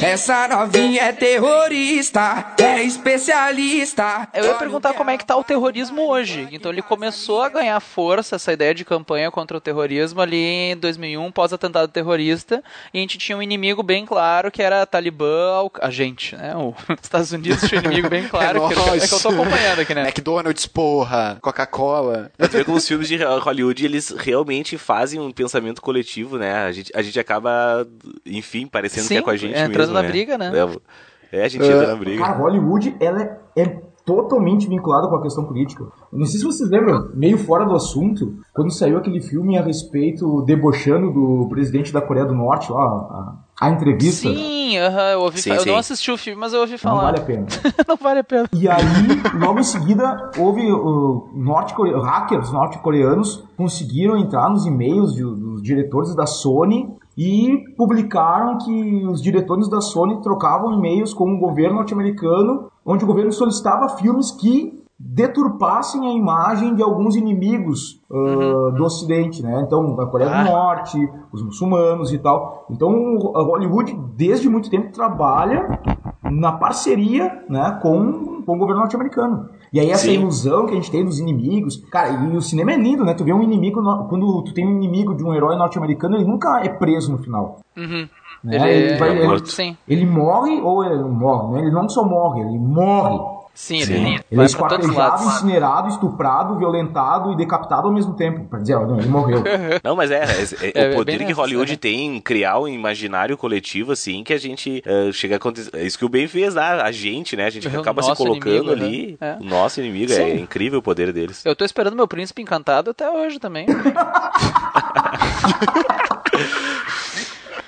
Essa novinha é terrorista, é especialista. Eu ia perguntar como é que tá o terrorismo hoje. Então ele começou a ganhar força, essa ideia de campanha contra o terrorismo ali em 2001, pós-atentado terrorista, e a gente tinha um inimigo bem claro, que era a Talibã, Al- a gente, né? Os <laughs> Estados Unidos tinha um inimigo bem <laughs> claro, que, nós. é que eu tô acompanhando aqui, né? McDonald's, porra, Coca-Cola. Tu vê como os filmes de Hollywood, eles realmente fazem um pensamento coletivo, né? A gente, a gente acaba, enfim, parecendo que é Sim, com a gente entrando mesmo, na né? briga, né? É, é, a gente entra na briga. Cara, Hollywood, ela é, é totalmente vinculada com a questão política. Não sei se vocês lembram, meio fora do assunto, quando saiu aquele filme a respeito, debochando do presidente da Coreia do Norte, lá, a, a entrevista. Sim, aham, eu ouvi Sim, fa- Eu sim. não assisti o filme, mas eu ouvi Não falar. vale a pena. <laughs> não vale a pena. E aí, logo em seguida, houve uh, norte-core- hackers norte-coreanos conseguiram entrar nos e-mails de- dos diretores da Sony e publicaram que os diretores da Sony trocavam e-mails com o governo norte-americano, onde o governo solicitava filmes que deturpassem a imagem de alguns inimigos uh, do Ocidente, né? Então, a Coreia Ah. do Norte, os muçulmanos e tal. Então, a Hollywood, desde muito tempo, trabalha na parceria né, com, com o governo norte-americano. E aí essa Sim. ilusão que a gente tem dos inimigos, cara, e o cinema é lindo, né? Tu vê um inimigo, no- quando tu tem um inimigo de um herói norte-americano, ele nunca é preso no final. Uhum. Né? Ele, Ele vai- é ele- morto. Sim, Ele morre ou ele não morre, né? Ele não só morre, ele morre. Sim, Sim. ele, Ele é esquartejado, incinerado, estuprado, violentado e decapitado ao mesmo tempo. Pra dizer, não, ele morreu. <laughs> Não, mas é, é- é- É, o é poder que Hollywood né? tem em criar um imaginário coletivo, assim, que a gente eh, chega a acontecer. É isso que o Ben fez lá, a gente, né? A gente O acaba se colocando inimigo, ali. né? É. O nosso inimigo, é incrível o poder deles. Eu tô esperando meu príncipe encantado até hoje também. <laughs>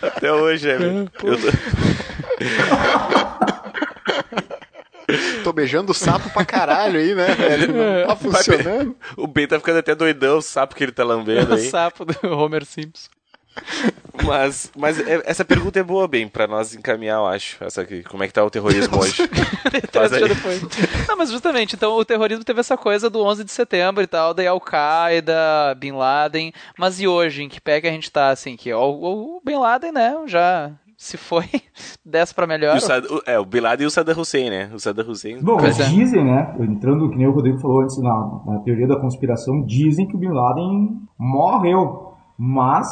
Até hoje, é. meu. Eu tô- <laughs> <laughs> Tô beijando o sapo pra caralho aí, né, velho? Não tá funcionando. <laughs> O Ben tá ficando até doidão, o sapo que ele tá lambendo <laughs> o aí. sapo do Homer Simpson. Mas, mas é- essa pergunta é boa, Ben, pra nós encaminhar, eu acho. Essa aqui, como é que tá o terrorismo hoje? Faz aí. depois. Não, mas justamente, então o terrorismo teve essa coisa do 11 de setembro e tal, daí Al-Qaeda, Bin Laden, mas e hoje, em que pé que a gente tá, assim, que ó, o, o Bin Laden, né, já se foi, <laughs> desce pra melhor. O Sad- o- é, o Bin Laden e o Saddam Hussein, né? O Saddam Hussein. Bom, Pois é. dizem, né? Entrando, que nem o Rodrigo falou antes na, na teoria da conspiração, dizem que o Bin Laden morreu. Mas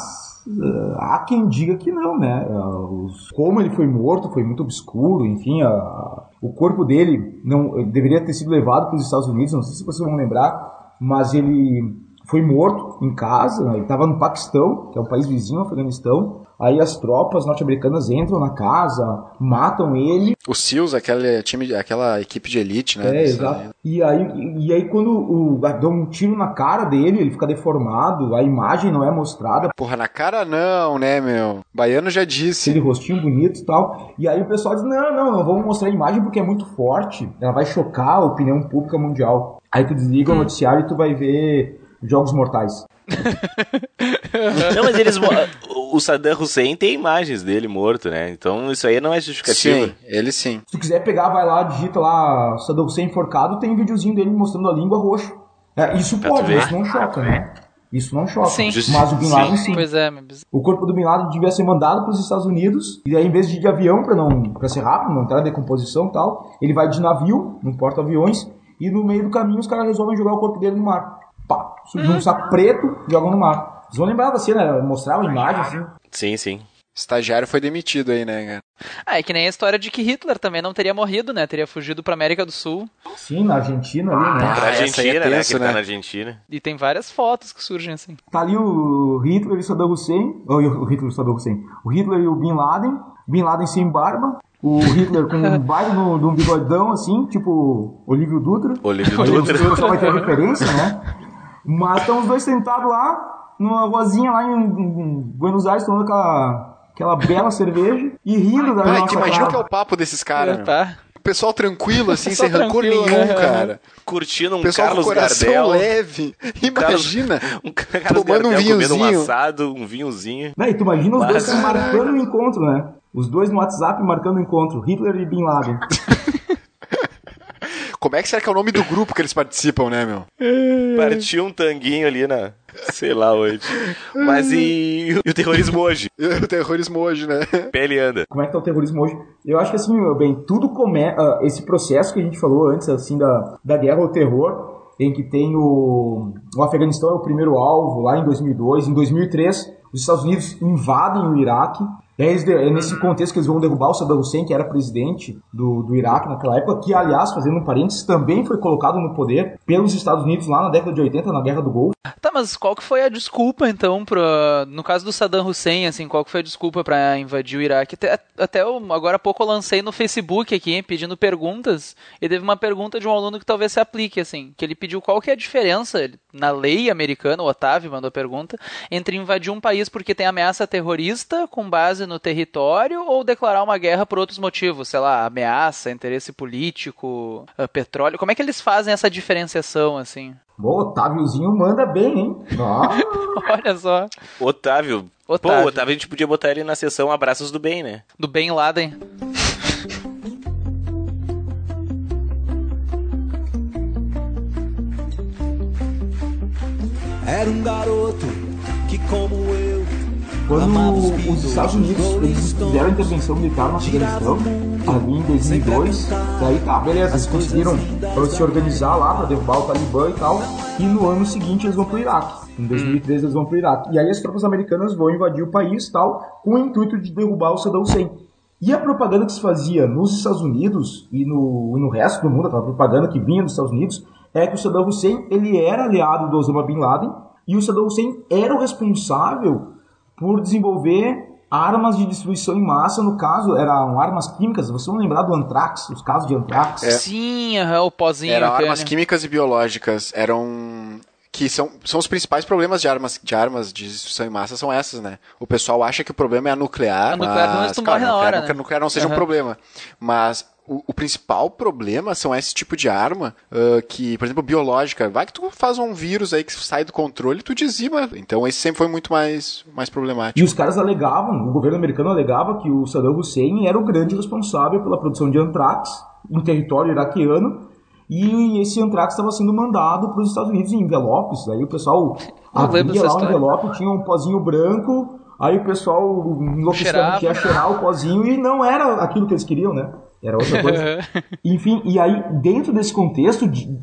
eh, há quem diga que não, né? Eh, os- como ele foi morto foi muito obscuro, enfim, a- o corpo dele não deveria ter sido levado para os Estados Unidos, não sei se vocês vão lembrar, mas ele foi morto em casa, né? ele estava no Paquistão, que é um país vizinho ao Afeganistão. Aí as tropas norte-americanas entram na casa, matam ele O SEALs, aquele time, aquela equipe de elite, né? é, exato. E aí, e aí quando o, dá um tiro na cara dele, ele fica deformado, a imagem não é mostrada, Porra, na cara não, né, meu? Baiano já disse. aquele rostinho bonito e tal. E aí o pessoal diz, não, não, não vamos mostrar a imagem porque é muito forte, ela vai chocar a opinião pública mundial. Aí tu desliga o noticiário e tu vai ver Jogos Mortais. <laughs> Não, mas eles. O Saddam Hussein tem imagens dele morto, né? Então isso aí não é justificativa. Sim, ele sim. Se tu quiser pegar, vai lá, digita lá Saddam Hussein enforcado, tem um videozinho dele mostrando a língua roxo. É, isso Pra pode, isso não choca, né? Isso não choca. Sim. Mas o Bin Laden Sim. sim. Pois é, mas- O corpo do Bin Laden devia ser mandado para os Estados Unidos e aí em vez de ir de avião para não para ser rápido, não entrar em decomposição e tal, ele vai de navio, num porta-aviões e no meio do caminho os caras resolvem jogar o corpo dele no mar. Pá, num saco preto, jogam no mar. Vocês vão lembrar da cena, mostrava a imagem assim. Sim, sim. Estagiário foi demitido aí, né, cara? Ah, é que nem a história de que Hitler também não teria morrido, né? Teria fugido pra América do Sul. Sim, na Argentina ali, né? Ah, Pra aí é Argentina, né? tenso, Que ele né? tá na Argentina. E tem várias fotos que surgem assim. Tá ali o Hitler e o Saddam Hussein, ou o Hitler e o Saddam Hussein, o Hitler e o Bin Laden, Bin Laden sem barba, o Hitler com um baile no, de um bigodão assim, tipo Olívio Dutra. Olívio O Dutra. pessoal vai ter referência, né? Mas estão os dois sentados lá, numa ruazinha lá em, em Buenos Aires, tomando aquela, aquela bela cerveja e rindo da Ai, nossa imagina cara. que é o papo desses caras, meu. tá. pessoal tranquilo, assim, <laughs> sem rancor nenhum, né? cara. Curtindo um O pessoal Carlos com o coração Gardel. leve. <laughs> Imagina. <laughs> Um Carlos Tomando um Gardel comendo um vinhozinho. assado, um vinhozinho. Né, e tu imagina os dois Mas- marcando o encontro, né? Os dois no WhatsApp marcando o encontro. Hitler e Bin Laden. Como é que será que é o nome do grupo que eles participam, né, meu? <laughs> Partiu um tanguinho ali na. Sei lá onde. Mas e, e o terrorismo hoje? <laughs> O terrorismo hoje, né? Pele anda. Como é que tá o terrorismo hoje? Eu acho que assim, meu bem, tudo começa. esse processo que a gente falou antes, assim, da, da guerra ao terror, em que tem o. O Afeganistão é o primeiro alvo, lá em 2002. Em 2003, os Estados Unidos invadem o Iraque. É nesse contexto que eles vão derrubar o Saddam Hussein, que era presidente do, do Iraque naquela época, que, aliás, fazendo um parênteses, também foi colocado no poder pelos Estados Unidos lá na década de 80, na Guerra do Golfo. Tá, mas qual que foi a desculpa, então, pra... no caso do Saddam Hussein, assim, qual que foi a desculpa pra invadir o Iraque? Até, até eu, agora há pouco eu lancei no Facebook aqui, pedindo perguntas, e teve uma pergunta de um aluno que talvez se aplique, assim, que ele pediu qual que é a diferença, na lei americana, o Otávio mandou a pergunta, entre invadir um país porque tem ameaça terrorista, com base no território, ou declarar uma guerra por outros motivos, sei lá, ameaça, interesse político, eh, petróleo, como é que eles fazem essa diferenciação, assim? Bom, Otáviozinho manda bem, hein? <laughs> Olha só, Otávio. Pô, Otávio. o Otávio a gente podia botar ele na sessão Abraços do Bem, né? do Bin Laden. Era um garoto que, como eu, Quando os Estados Unidos eles fizeram a intervenção militar no Afeganistão, ali em 2002, daí tá, beleza, eles conseguiram uh, se organizar lá para derrubar o Talibã e tal, e no ano seguinte eles vão pro Iraque. Em 2013 eles vão pro Iraque. E aí as tropas americanas vão invadir o país tal, com o intuito de derrubar o Saddam Hussein. E a propaganda que se fazia nos Estados Unidos e no, e no resto do mundo, aquela propaganda que vinha dos Estados Unidos, é que o Saddam Hussein ele era aliado do Osama Bin Laden e o Saddam Hussein era o responsável por desenvolver armas de destruição em massa, no caso, eram armas químicas, vocês vão lembrar do Antrax, os casos de Antrax? Sim, aham, o pozinho. Eram armas químicas e biológicas. Eram. Que são, são os principais problemas de armas, de armas de destruição em massa são essas, né? O pessoal acha que o problema é a nuclear. A nuclear, mas, tu claro, na nuclear, hora, nuclear, né? nuclear não seja um Aham. problema. Mas o, o principal problema são esse tipo de arma ah, que, por exemplo, biológica. Vai que tu faz um vírus aí que sai do controle e tu dizima. Então esse sempre foi muito mais, mais problemático. E os caras alegavam, o governo americano alegava que o Saddam Hussein era o grande responsável pela produção de antrax em território iraquiano e esse antrax estava sendo mandado para os Estados Unidos em envelopes. Aí o pessoal abria lá o envelope, tinha um pozinho branco, aí o pessoal enlouquecidamente Cheirava. ia cheirar o pozinho e não era aquilo que eles queriam, né? Era outra coisa. <laughs> Enfim, e aí dentro desse contexto de,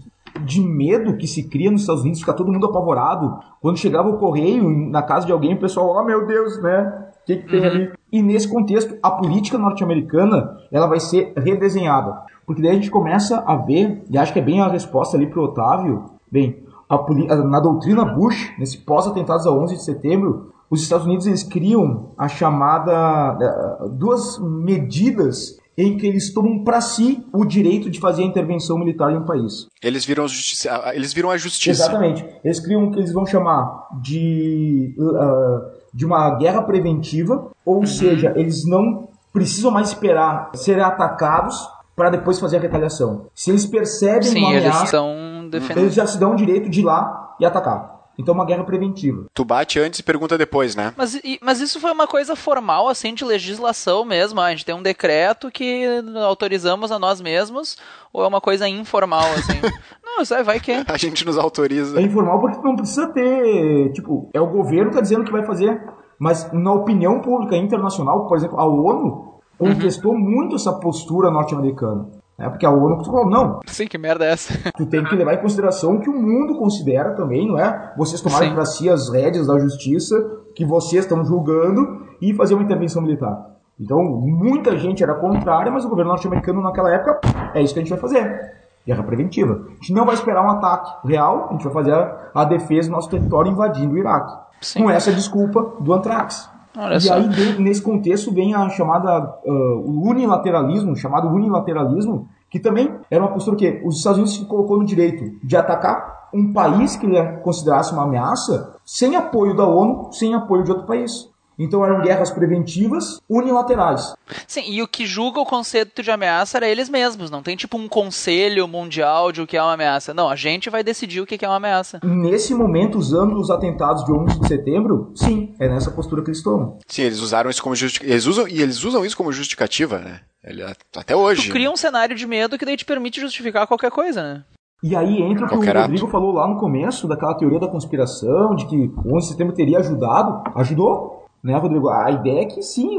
de medo que se cria nos Estados Unidos, fica todo mundo apavorado. Quando chegava o correio na casa de alguém, o pessoal, oh meu Deus, né? O que, que tem ali? E nesse contexto, a política norte-americana ela vai ser redesenhada. Porque daí a gente começa a ver, e acho que é bem a resposta ali pro Otávio, bem, a- na doutrina Bush, nesse pós-atentados a 11 de setembro, os Estados Unidos eles criam a chamada eh, duas medidas em que eles tomam para si o direito de fazer a intervenção militar em um país. Eles viram, a justiça, eles viram a justiça. Exatamente. Eles criam o que eles vão chamar de, uh, de uma guerra preventiva, ou seja, eles não precisam mais esperar serem atacados para depois fazer a retaliação. Se eles percebem Sim, uma eles ameaça, estão defendendo. eles já se dão o direito de ir lá e atacar. Então, uma guerra preventiva. Tu bate antes e pergunta depois, né? Mas, e- mas isso foi uma coisa formal, assim, de legislação mesmo? ah, A gente tem um decreto que autorizamos a nós mesmos, ou é uma coisa informal, assim? <laughs> Não, sai, vai que é. A gente nos autoriza. É informal porque não precisa ter, tipo, é o governo que tá dizendo que vai fazer, mas na opinião pública internacional, por exemplo, a ONU contestou muito essa postura norte-americana. É porque a ONU falou, não, Sim, que merda é essa? <laughs> tu tem que levar em consideração que o mundo considera também, não é? Vocês tomarem Sim. para si as rédeas da justiça que vocês estão julgando e fazer uma intervenção militar. Então, muita gente era contrária, mas o governo norte-americano naquela época, é isso que a gente vai fazer. Guerra preventiva. A gente não vai esperar um ataque real, a gente vai fazer a, a defesa do nosso território invadindo o Iraque. Sim. Com essa desculpa do Antrax. Olha e só. aí, nesse contexto, vem a chamada ah, o unilateralismo, chamado unilateralismo, que também era uma postura que os Estados Unidos se colocou no direito de atacar um país que ele considerasse uma ameaça sem apoio da ONU, sem apoio de outro país. Então eram guerras preventivas unilaterais. Sim, e o que julga o conceito de ameaça era eles mesmos. Não tem tipo um conselho mundial de o que é uma ameaça. Não, a gente vai decidir o que é uma ameaça. Nesse momento, usando os atentados de 11 de setembro, sim, é nessa postura que eles tomam. Sim, eles usaram isso como justificativa. Eles usam, e eles usam isso como justificativa, né? Ele, até hoje. Tu cria um cenário de medo que daí te permite justificar qualquer coisa, né? E aí entra o que o ato. Rodrigo falou lá no começo, daquela teoria da conspiração, de que o 11 de setembro teria ajudado. Ajudou, né, Rodrigo? A ideia é que sim.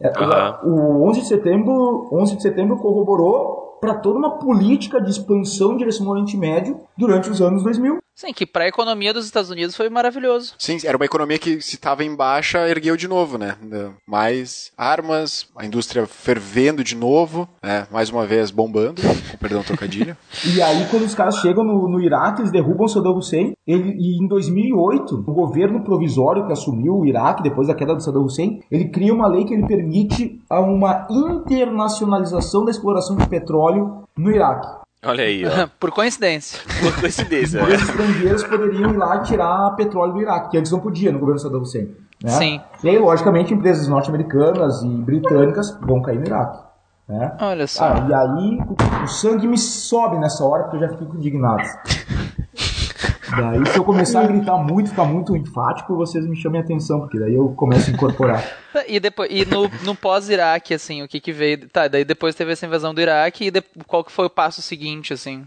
é- Aham. O 11 de setembro, 11 de setembro corroborou para toda uma política de expansão em direção ao Oriente Médio durante os anos 2000. Sim, que pra economia dos Estados Unidos foi maravilhoso. Sim, era uma economia que se estava em baixa, ergueu de novo, né? Mais armas, a indústria fervendo de novo, né? Mais uma vez bombando, com <laughs> perdão trocadilho. E aí, quando os caras chegam no, no Iraque, eles derrubam Saddam Hussein. Ele, e em 2008, o governo provisório que assumiu o Iraque, depois da queda do Saddam Hussein, ele cria uma lei que ele permite a uma internacionalização da exploração de petróleo no Iraque. Olha aí, ó. <laughs> Por coincidência. Por coincidência. Os estrangeiros poderiam ir lá e tirar petróleo do Iraque, que antes não podia no governo Saddam Hussein. Né? Sim. E aí, logicamente, empresas norte-americanas e britânicas vão cair no Iraque. Né? Olha só. Ah, e aí o, o sangue me sobe nessa hora porque eu já fico indignado. <laughs> Daí, se eu começar a gritar muito, ficar muito enfático, vocês me chamem a atenção, porque daí eu começo a incorporar. <laughs> E, depois, e no, no pós-Iraque, assim, o que que veio... Tá, daí depois teve essa invasão do Iraque e de- qual que foi o passo seguinte, assim?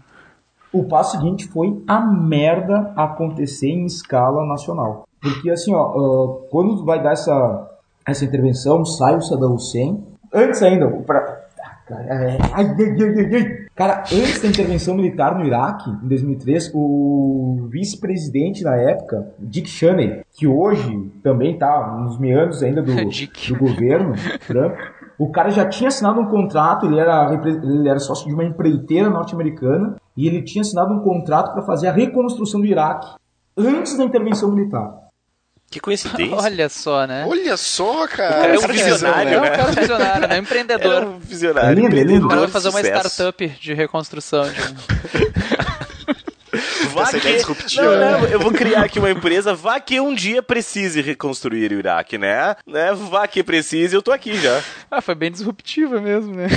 O passo seguinte foi a merda acontecer em escala nacional. Porque assim, ó, ah, quando vai dar essa, essa intervenção, sai o Saddam Hussein. Antes ainda, pra... Ah, cara, é- ai, ai, ai, ai, ai. Cara, antes da intervenção militar no Iraque, em 2003, o vice-presidente na época, Dick Cheney, que hoje também tá nos meandros ainda do, <laughs> do governo Trump, o cara já tinha assinado um contrato, ele era, ele era sócio de uma empreiteira norte-americana, e ele tinha assinado um contrato para fazer a reconstrução do Iraque antes da intervenção militar. Que coincidência. <laughs> Olha só, né? Olha só, cara. cara é um visionário, É um né? cara visionário, né? Era Empreendedor. um visionário. É lindo, é lindo. O empreendedor cara vai fazer uma sucesso. startup de reconstrução. De... <laughs> Vá Essa que... ideia disruptiva. Não, não, eu vou criar aqui uma empresa, vá que um dia precise reconstruir o Iraque, né? né? Vá que precise, eu tô aqui já. Ah, foi bem disruptiva mesmo, né?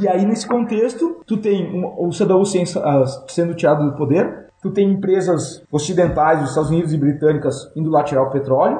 E aí, nesse contexto, tu tem um- o Saddam Hussein ah, sendo tirado do poder, tu tem empresas ocidentais, dos Estados Unidos e britânicas, indo lá tirar o petróleo,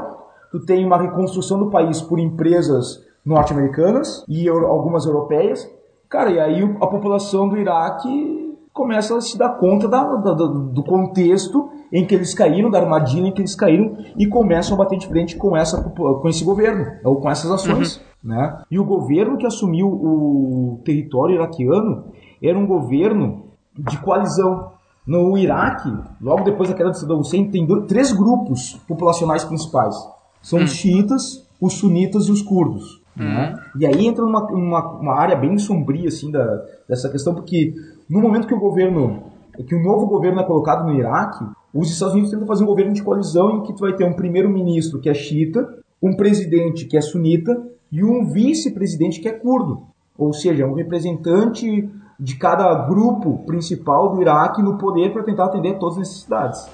tu tem uma reconstrução do país por empresas norte-americanas e algumas europeias. Cara, e aí a população do Iraque começa a se dar conta da- da- do contexto em que eles caíram, da armadilha em que eles caíram, e começam a bater de frente com, essa, com esse governo, ou com essas ações. Né? E o governo que assumiu o território iraquiano era um governo de coalizão. No Iraque, logo depois da queda de Saddam Hussein, tem do- três grupos populacionais principais. São os xiitas, os sunitas e os curdos. né? E aí entra uma, uma, uma área bem sombria assim, da, dessa questão, porque no momento que o governo, que o novo governo é colocado no Iraque, os Estados Unidos tentam fazer um governo de coalizão em que tu vai ter um primeiro-ministro que é xiita, um presidente que é sunita e um vice-presidente que é curdo. Ou seja, um representante de cada grupo principal do Iraque no poder para tentar atender todas as necessidades.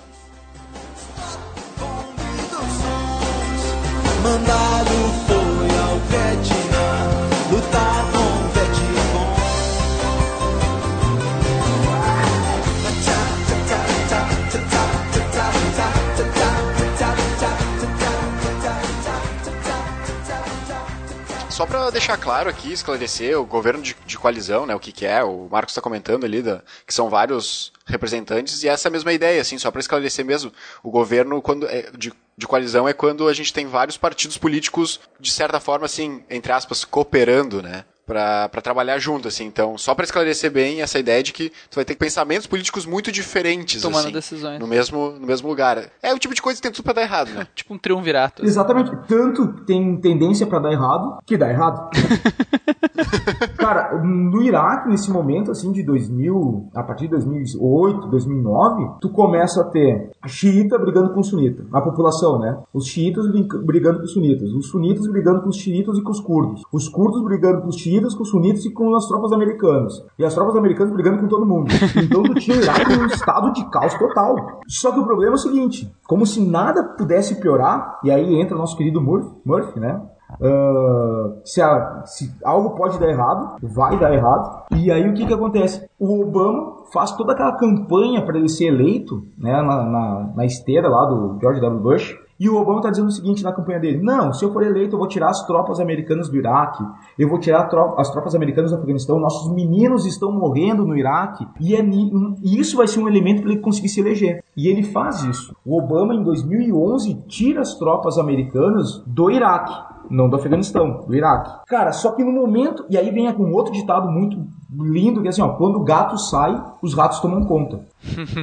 Mandado Só pra deixar claro aqui, esclarecer, o governo de, de coalizão, né, o que que é, o Marcos está comentando ali, da, que são vários representantes, e essa é a mesma ideia, assim, só pra esclarecer mesmo, o governo quando é, de, de coalizão é quando a gente tem vários partidos políticos, de certa forma, assim, entre aspas, cooperando, né, pra, pra trabalhar junto, assim, então, só pra esclarecer bem essa ideia de que tu vai ter pensamentos políticos muito diferentes, Tomando assim, decisões. no mesmo, no mesmo lugar. É o tipo de coisa que tem tudo pra dar errado, né? <laughs> Tipo um triunvirato. Exatamente. Tanto tem tendência para dar errado, que dá errado. <laughs> Cara, no Iraque, nesse momento, assim, de 2000, a partir de 2008, 2009, tu começa a ter xiita brigando com sunita, a população, né? Os xiitas brigando com os sunitas, os sunitas brigando com os xiitas e com os curdos, os curdos brigando com os xiitas, com os sunitas e com as tropas americanas, e as tropas americanas brigando com todo mundo. Então tu tinha o Iraque num estado de caos total. Só que o problema é o seguinte, como se nada pudesse piorar, e aí entra nosso querido Murphy, Murphy né? Uh, se, a, se, algo pode dar errado, vai dar errado. E aí o que, que acontece? O Obama faz toda aquela campanha para ele ser eleito, né, na, na, na, esteira lá do George W. Bush. E o Obama está dizendo o seguinte na campanha dele: Não, se eu for eleito, eu vou tirar as tropas americanas do Iraque, eu vou tirar as tropas americanas do Afeganistão, nossos meninos estão morrendo no Iraque, e, é e isso vai ser um elemento para ele conseguir se eleger. E ele faz isso. O Obama, em 2011, tira as tropas americanas do Iraque não do Afeganistão, do Iraque. Cara, só que no momento, e aí vem um outro ditado muito lindo, que é assim, ó, quando o gato sai, os ratos tomam conta.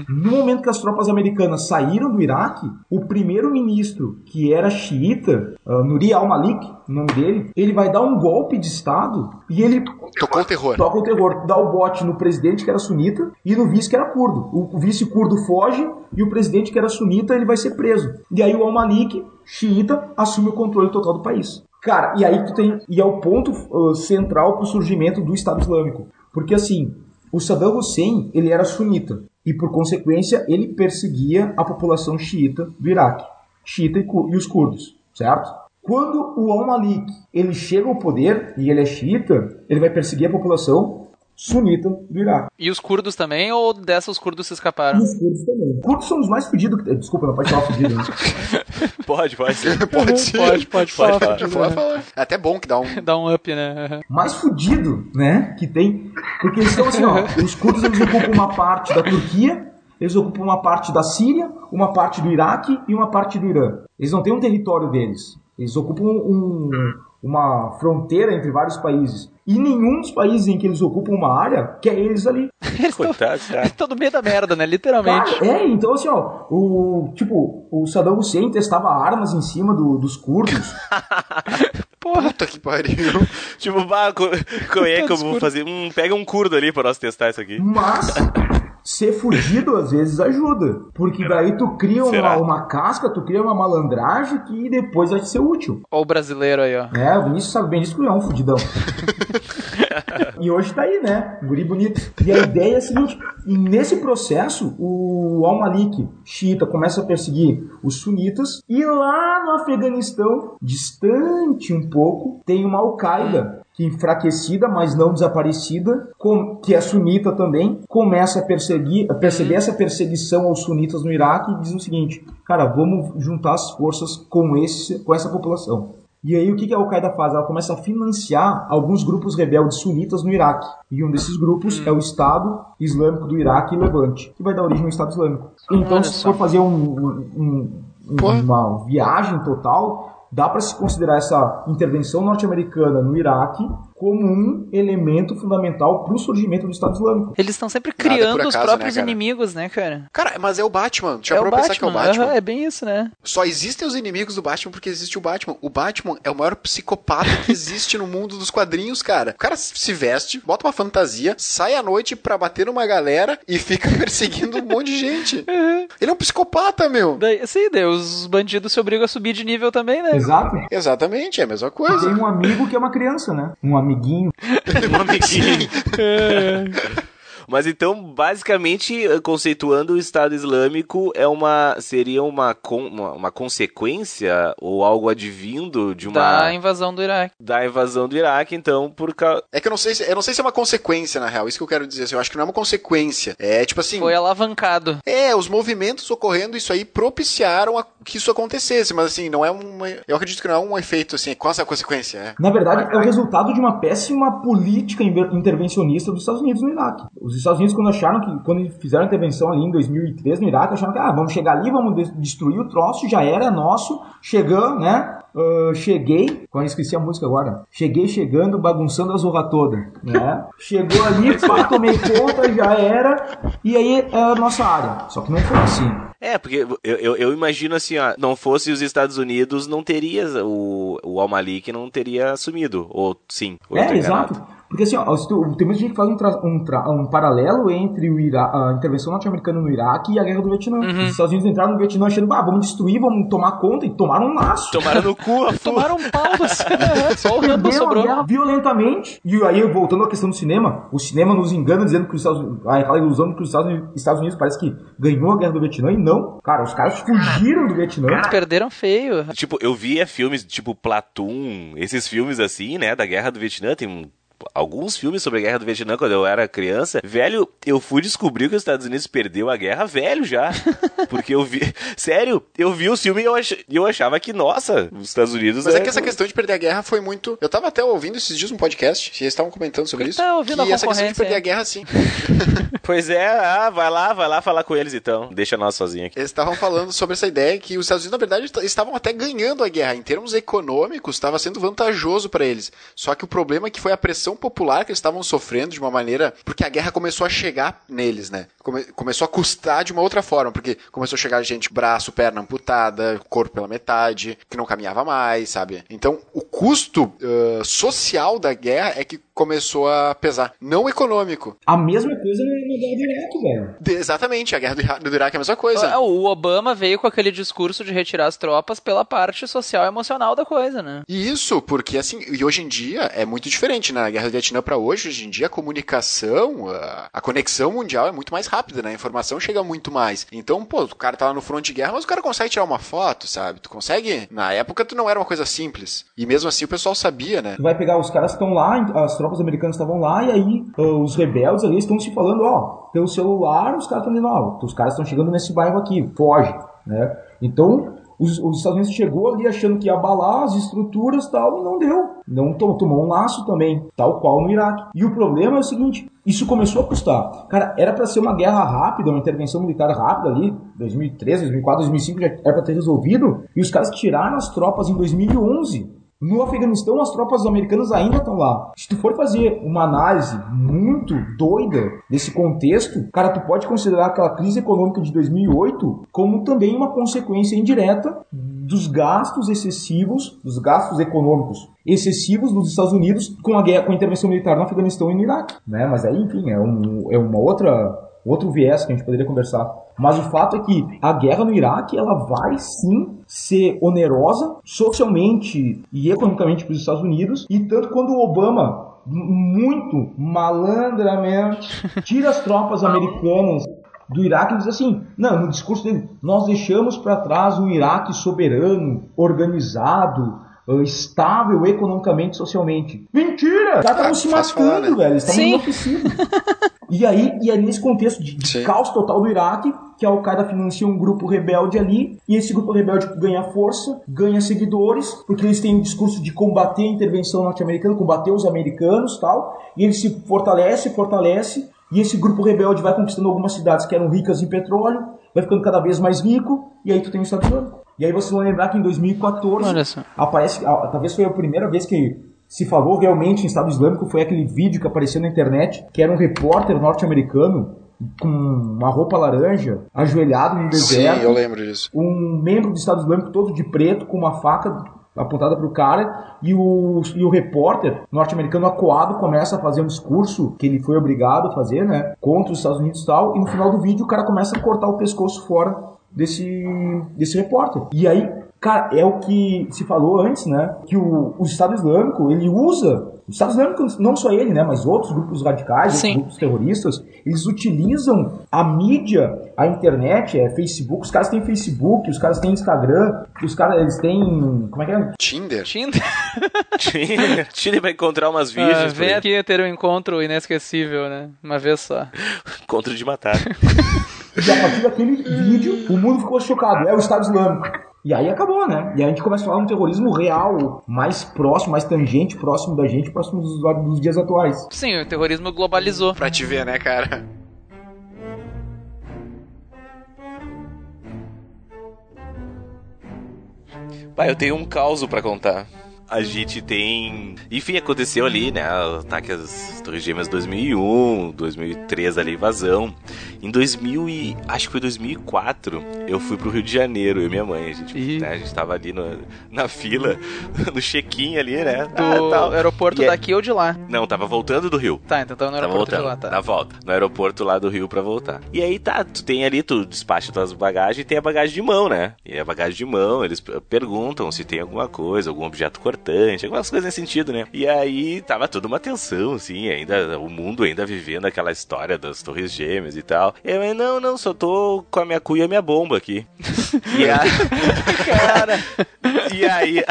No momento que as tropas americanas saíram do Iraque, o primeiro-ministro, que era xiita, uh, Nuri al-Malik, o nome dele, ele vai dar um golpe de Estado e ele... Tocou o terror. Toca o terror. Dá o bote no presidente, que era sunita, e no vice, que era curdo. O vice curdo foge e o presidente, que era sunita, ele vai ser preso. E aí o al-Malik, xiita, assume o controle total do país. Cara, e aí tu tem. E é o ponto uh, central para o surgimento do Estado Islâmico. Porque assim, o Saddam Hussein ele era sunita e por consequência ele perseguia a população xiita do Iraque, xiita e, e os curdos, certo? Quando o Al-Malik ele chega ao poder e ele é xiita, ele vai perseguir a população sunita do Iraque. E os curdos também, ou dessas os curdos se escaparam? E os curdos também. Os curdos são os mais fedidos que... Desculpa, não pode falar fedido, né? <laughs> <laughs> pode, pode. pode sim. Pode, pode, pode falar. Pode falar. falar. É até bom que dá um... <laughs> dá um up, né? mais fudido, né, que tem... Porque eles estão assim, ó, os curdos eles ocupam uma parte da Turquia, eles ocupam uma parte da Síria, uma parte do Iraque e uma parte do Irã. Eles não têm um território deles. Eles ocupam um, uma fronteira entre vários países. E nenhum dos países em que eles ocupam uma área quer eles ali. <laughs> Eles estão <laughs> no meio da merda, né? Literalmente. Cara, é, então assim, ó, o, tipo, o Saddam Hussein testava armas em cima do, dos curdos. <laughs> Porra. Puta que pariu. tipo, bah, como é que eu vou fazer? Hum, pega um curdo ali para nós testar isso aqui. Mas ser fugido às vezes ajuda. Porque daí tu cria uma, uma, casca, tu cria uma malandragem que depois vai ser útil. Olha o brasileiro aí, ó. É, o Vinícius sabe bem disso que é um fudidão. <laughs> e hoje tá aí, né? Guri bonito. E a ideia é a seguinte: nesse processo, o Al-Malik, xiita, começa a perseguir os sunitas. E lá no Afeganistão, distante um pouco, tem uma Al-Qaeda que enfraquecida, mas não desaparecida, com, que é sunita também, começa a perseguir, a perceber essa perseguição aos sunitas no Iraque e diz o seguinte: cara, vamos juntar as forças com, esse, com essa população. E aí o que a Al-Qaeda faz? Ela começa a financiar alguns grupos rebeldes sunitas no Iraque. E um desses grupos é o Estado Islâmico do Iraque e Levante, que vai dar origem ao Estado Islâmico. Então, se for fazer um, um, um, uma viagem total, dá para se considerar essa intervenção norte-americana no Iraque como um elemento fundamental para o surgimento do Estado Islâmico. Eles estão sempre criando acaso, os próprios né, inimigos, né, cara? Cara, mas é o Batman. Já é pra pensar que é o Batman? Uhum, é bem isso, né? Só existem os inimigos do Batman porque existe o Batman. O Batman é o maior psicopata que existe no mundo dos quadrinhos, cara. O cara se veste, bota uma fantasia, sai à noite pra bater numa galera e fica <laughs> perseguindo um monte de gente. Uhum. Ele é um psicopata, meu. Daí, sim, daí os bandidos se obrigam a subir de nível também, né? Exato. Exatamente, é a mesma coisa. Tem um amigo que é uma criança, né? Um amigo amiguinho. <laughs> um amiguinho. <laughs> Mas então, basicamente, conceituando o Estado Islâmico é uma seria uma, uma, uma, consequência ou algo advindo de uma da invasão do Iraque. Da invasão do Iraque, então, por causa É que eu não sei se eu não sei se é uma consequência na real, isso que eu quero dizer, assim, eu acho que não é uma consequência. É tipo assim, foi alavancado. É, os movimentos ocorrendo isso aí propiciaram a, que isso acontecesse, mas assim, não é uma eu acredito que não é um efeito assim, qual é a consequência? É? Na verdade, é o resultado de uma péssima política intervencionista dos Estados Unidos no Iraque. Os Estados Unidos, quando acharam que, quando fizeram a intervenção ali em 2003 no Iraque, acharam que, ah, vamos chegar ali, vamos destruir o troço, já era nosso, chegando, né? Uh, cheguei, quando esqueci a música agora, cheguei chegando, bagunçando a zorra toda, né? Chegou ali, <laughs> pá, tomei conta, já era, e aí é a nossa área. Só que não foi assim. É, porque eu, eu, eu, imagino assim, ó, não fosse os Estados Unidos, não teria o, o Al-Malik não teria assumido, ou sim. Ou é, exato. Porque assim, ó, tem muita gente que faz um, tra- um, tra- um paralelo entre o Ira- a intervenção norte-americana no Iraque e a guerra do Vietnã. Os Estados Unidos entraram no Vietnã achando, ah, vamos destruir, vamos tomar conta, e tomaram um laço. Tomaram no <laughs> cu Tomaram um pau do <laughs> Só o Rambo sobrou. guerra violentamente. E aí, voltando à questão do cinema, o cinema nos engana dizendo que os Estados Unidos, aquela ilusão de que os Estados Unidos, parece que ganhou a guerra do Vietnã e não. Cara, os caras fugiram do Vietnã. Perderam feio. Tipo, eu via filmes tipo Platoon, esses filmes assim, né, da Guerra do Vietnã, tem um- alguns filmes sobre a Guerra do Vietnã quando eu era criança. Velho, eu fui descobrir que os Estados Unidos perdeu a guerra velho já. <laughs> Porque eu vi, sério, eu vi o filme e eu, ach- eu achava que, nossa, os Estados Unidos Mas é que essa questão de perder a guerra foi muito. Eu tava até ouvindo esses dias um podcast, e eles estavam comentando sobre que isso. tá ouvindo que a essa questão de perder aí? a guerra, sim. <laughs> Pois é, ah, vai lá, vai lá falar com eles então. Deixa nós sozinhos aqui. Eles estavam falando sobre essa ideia que os Estados Unidos, na verdade, est- estavam até ganhando a guerra. Em termos econômicos, estava sendo vantajoso para eles. Só que o problema é que foi a pressão popular que eles estavam sofrendo de uma maneira. Porque a guerra começou a chegar neles, né? Come- começou a custar de uma outra forma. Porque começou a chegar gente, braço, perna amputada, corpo pela metade, que não caminhava mais, sabe? Então, o custo ãh, social da guerra é que começou a pesar. Não econômico. A mesma coisa na guerra do Iraque, velho. De- exatamente, a guerra do, do Iraque é a mesma coisa. Ah, O Obama veio com aquele discurso de retirar as tropas pela parte social e emocional da coisa, né? E Isso, porque assim, e hoje em dia é muito diferente, né? Guerra do Vietnã para hoje, hoje em dia a comunicação, a, conexão mundial é muito mais rápida, né? A informação chega muito mais. Então, pô, o cara tá lá no front de guerra, mas o cara consegue tirar uma foto, sabe? Tu consegue. Na época tu não era uma coisa simples. E mesmo assim o pessoal sabia, né? Tu vai pegar os caras que estão lá, as tropas americanas estavam lá, e aí ah, os rebeldes ali estão se falando, ó, pelo celular, os caras estão ó, os caras estão chegando nesse bairro aqui, foge, né? Então, os, os Estados Unidos chegou ali achando que ia abalar as estruturas tal, e não deu. Não to- tomou um laço também, tal qual no Iraque. E o problema é o seguinte, isso começou a custar. Cara, era para ser uma guerra rápida, uma intervenção militar rápida ali, 2013, 2004, 2005 já era para ter resolvido, e os caras tiraram as tropas em 2011. No Afeganistão, as tropas americanas ainda estão lá. Se tu for fazer uma análise muito doida desse contexto, cara, tu pode considerar aquela crise econômica de 2008 como também uma consequência indireta dos gastos excessivos, dos gastos econômicos excessivos dos Estados Unidos com a guerra, com a intervenção militar no Afeganistão e no Iraque, né? Mas aí, enfim, é, um, é uma outra outro viés que a gente poderia conversar. Mas o fato é que a guerra no Iraque ela vai sim ser onerosa socialmente e economicamente para os Estados Unidos e tanto quando o Obama muito malandramente <laughs> tira as tropas americanas do Iraque e diz assim, não, no discurso dele, nós deixamos para trás um Iraque soberano, organizado, estável economicamente e socialmente. Mentira! Os caras estavam se matando, falar, né? velho. Eles estavam enlouquecidos. <laughs> E aí, e é nesse contexto de, de caos total do Iraque que a Al-Qaeda financia um grupo rebelde ali, e esse grupo rebelde ganha força, ganha seguidores, porque eles têm o discurso de combater a intervenção norte-americana, combater os americanos tal, e ele se fortalece, fortalece, e esse grupo rebelde vai conquistando algumas cidades que eram ricas em petróleo, vai ficando cada vez mais rico, e aí tu tem o Estado Islâmico. E aí vocês vão lembrar que em 2014 Olha só. aparece, talvez foi a primeira vez que se falou realmente em Estado Islâmico, foi aquele vídeo que apareceu na internet, que era um repórter norte-americano com uma roupa laranja, ajoelhado no Sim, deserto, eu lembro disso. um membro do Estado Islâmico todo de preto, com uma faca apontada para o cara, e o, e o repórter norte-americano acuado começa a fazer um discurso que ele foi obrigado a fazer, né, contra os Estados Unidos e tal, e no final do vídeo o cara começa a cortar o pescoço fora desse, desse repórter. E aí, cara, é o que se falou antes, né, que o, o Estado Islâmico, ele usa o Estado Islâmico, não só ele, né, mas outros grupos radicais, outros grupos terroristas, eles utilizam a mídia, a internet, é Facebook, os caras têm Facebook, os caras têm Instagram, os caras, eles têm, como é que é? Tinder? Tinder. Tire, tire pra encontrar umas Ah, virgens. por vem aqui ter um encontro inesquecível, né? Uma vez só. Encontro de matar. <laughs> E a partir daquele vídeo, o mundo ficou chocado, é o Estado Islâmico. E aí acabou, né? E aí a gente começa a falar um terrorismo real, mais próximo, mais tangente, próximo da gente, próximo dos, dos dias atuais. Sim, o terrorismo globalizou. Pra te ver, né, cara? Pai, eu tenho um caos pra contar. A gente tem. Enfim, aconteceu ali, né? O ataque às Torres Gêmeas 2001, 2003 ali, invasão. Em 2000 e. Acho que foi 2004, eu fui pro Rio de Janeiro, eu e minha mãe. A gente, Ih. né, a gente tava ali no- na fila, <laughs> no check-in ali, né? Do Ah, aeroporto E é- daqui ou de lá? Não, tava voltando do Rio. Tá, então tava no aeroporto voltando, de lá, tá. na volta. No aeroporto lá do Rio pra voltar. E aí tá, tu tem ali, tu despacha tuas bagagens e tem a bagagem de mão, né? E a bagagem de mão, eles perguntam se tem alguma coisa, algum objeto cortante, algumas coisas nesse sentido, né? E aí tava toda uma tensão, assim, ainda, o mundo ainda vivendo aquela história das torres gêmeas e tal. Eu, "É, não, não, só tô com a minha cuia e a minha bomba aqui. <laughs> e aí... <laughs> Cara, <laughs> E aí,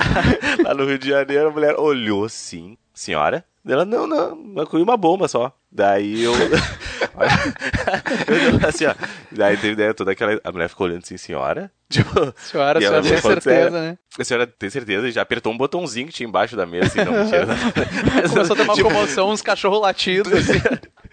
lá no Rio de Janeiro, a mulher olhou assim, senhora? Ela, não, não, uma coisa uma bomba só. Daí eu. <laughs> eu assim, ó. Daí teve ideia toda aquela. A mulher ficou olhando assim, senhora? <laughs> Tipo. senhora, a senhora tem falou, certeza, né? A senhora tem certeza? E já apertou um botãozinho que tinha embaixo da mesa, assim, não, mentira. <laughs> Começou a ter uma Tipo, comoção, uns cachorros latidos, assim.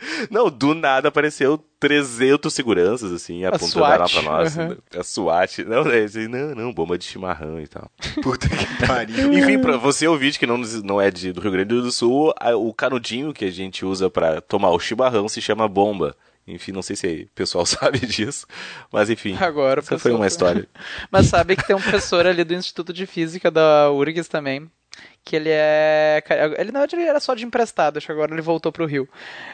<laughs> Não, do nada apareceu 300 seguranças, assim, apontando a arma pra nós. uhum. A SWAT. Não, né, não, não, bomba de chimarrão e tal. <laughs> Puta que <laughs> pariu. Enfim, pra você ouvinte que não, não é de, do Rio Grande do Sul, a- o canudinho que a gente usa pra tomar o chimarrão se chama bomba. Enfim, não sei se o pessoal sabe disso, mas enfim. Agora, essa foi uma história. Mas sabe que tem um professor ali do Instituto de Física da URGS também, que ele é. Ele na verdade ele era só de emprestado, acho que agora ele voltou pro Rio.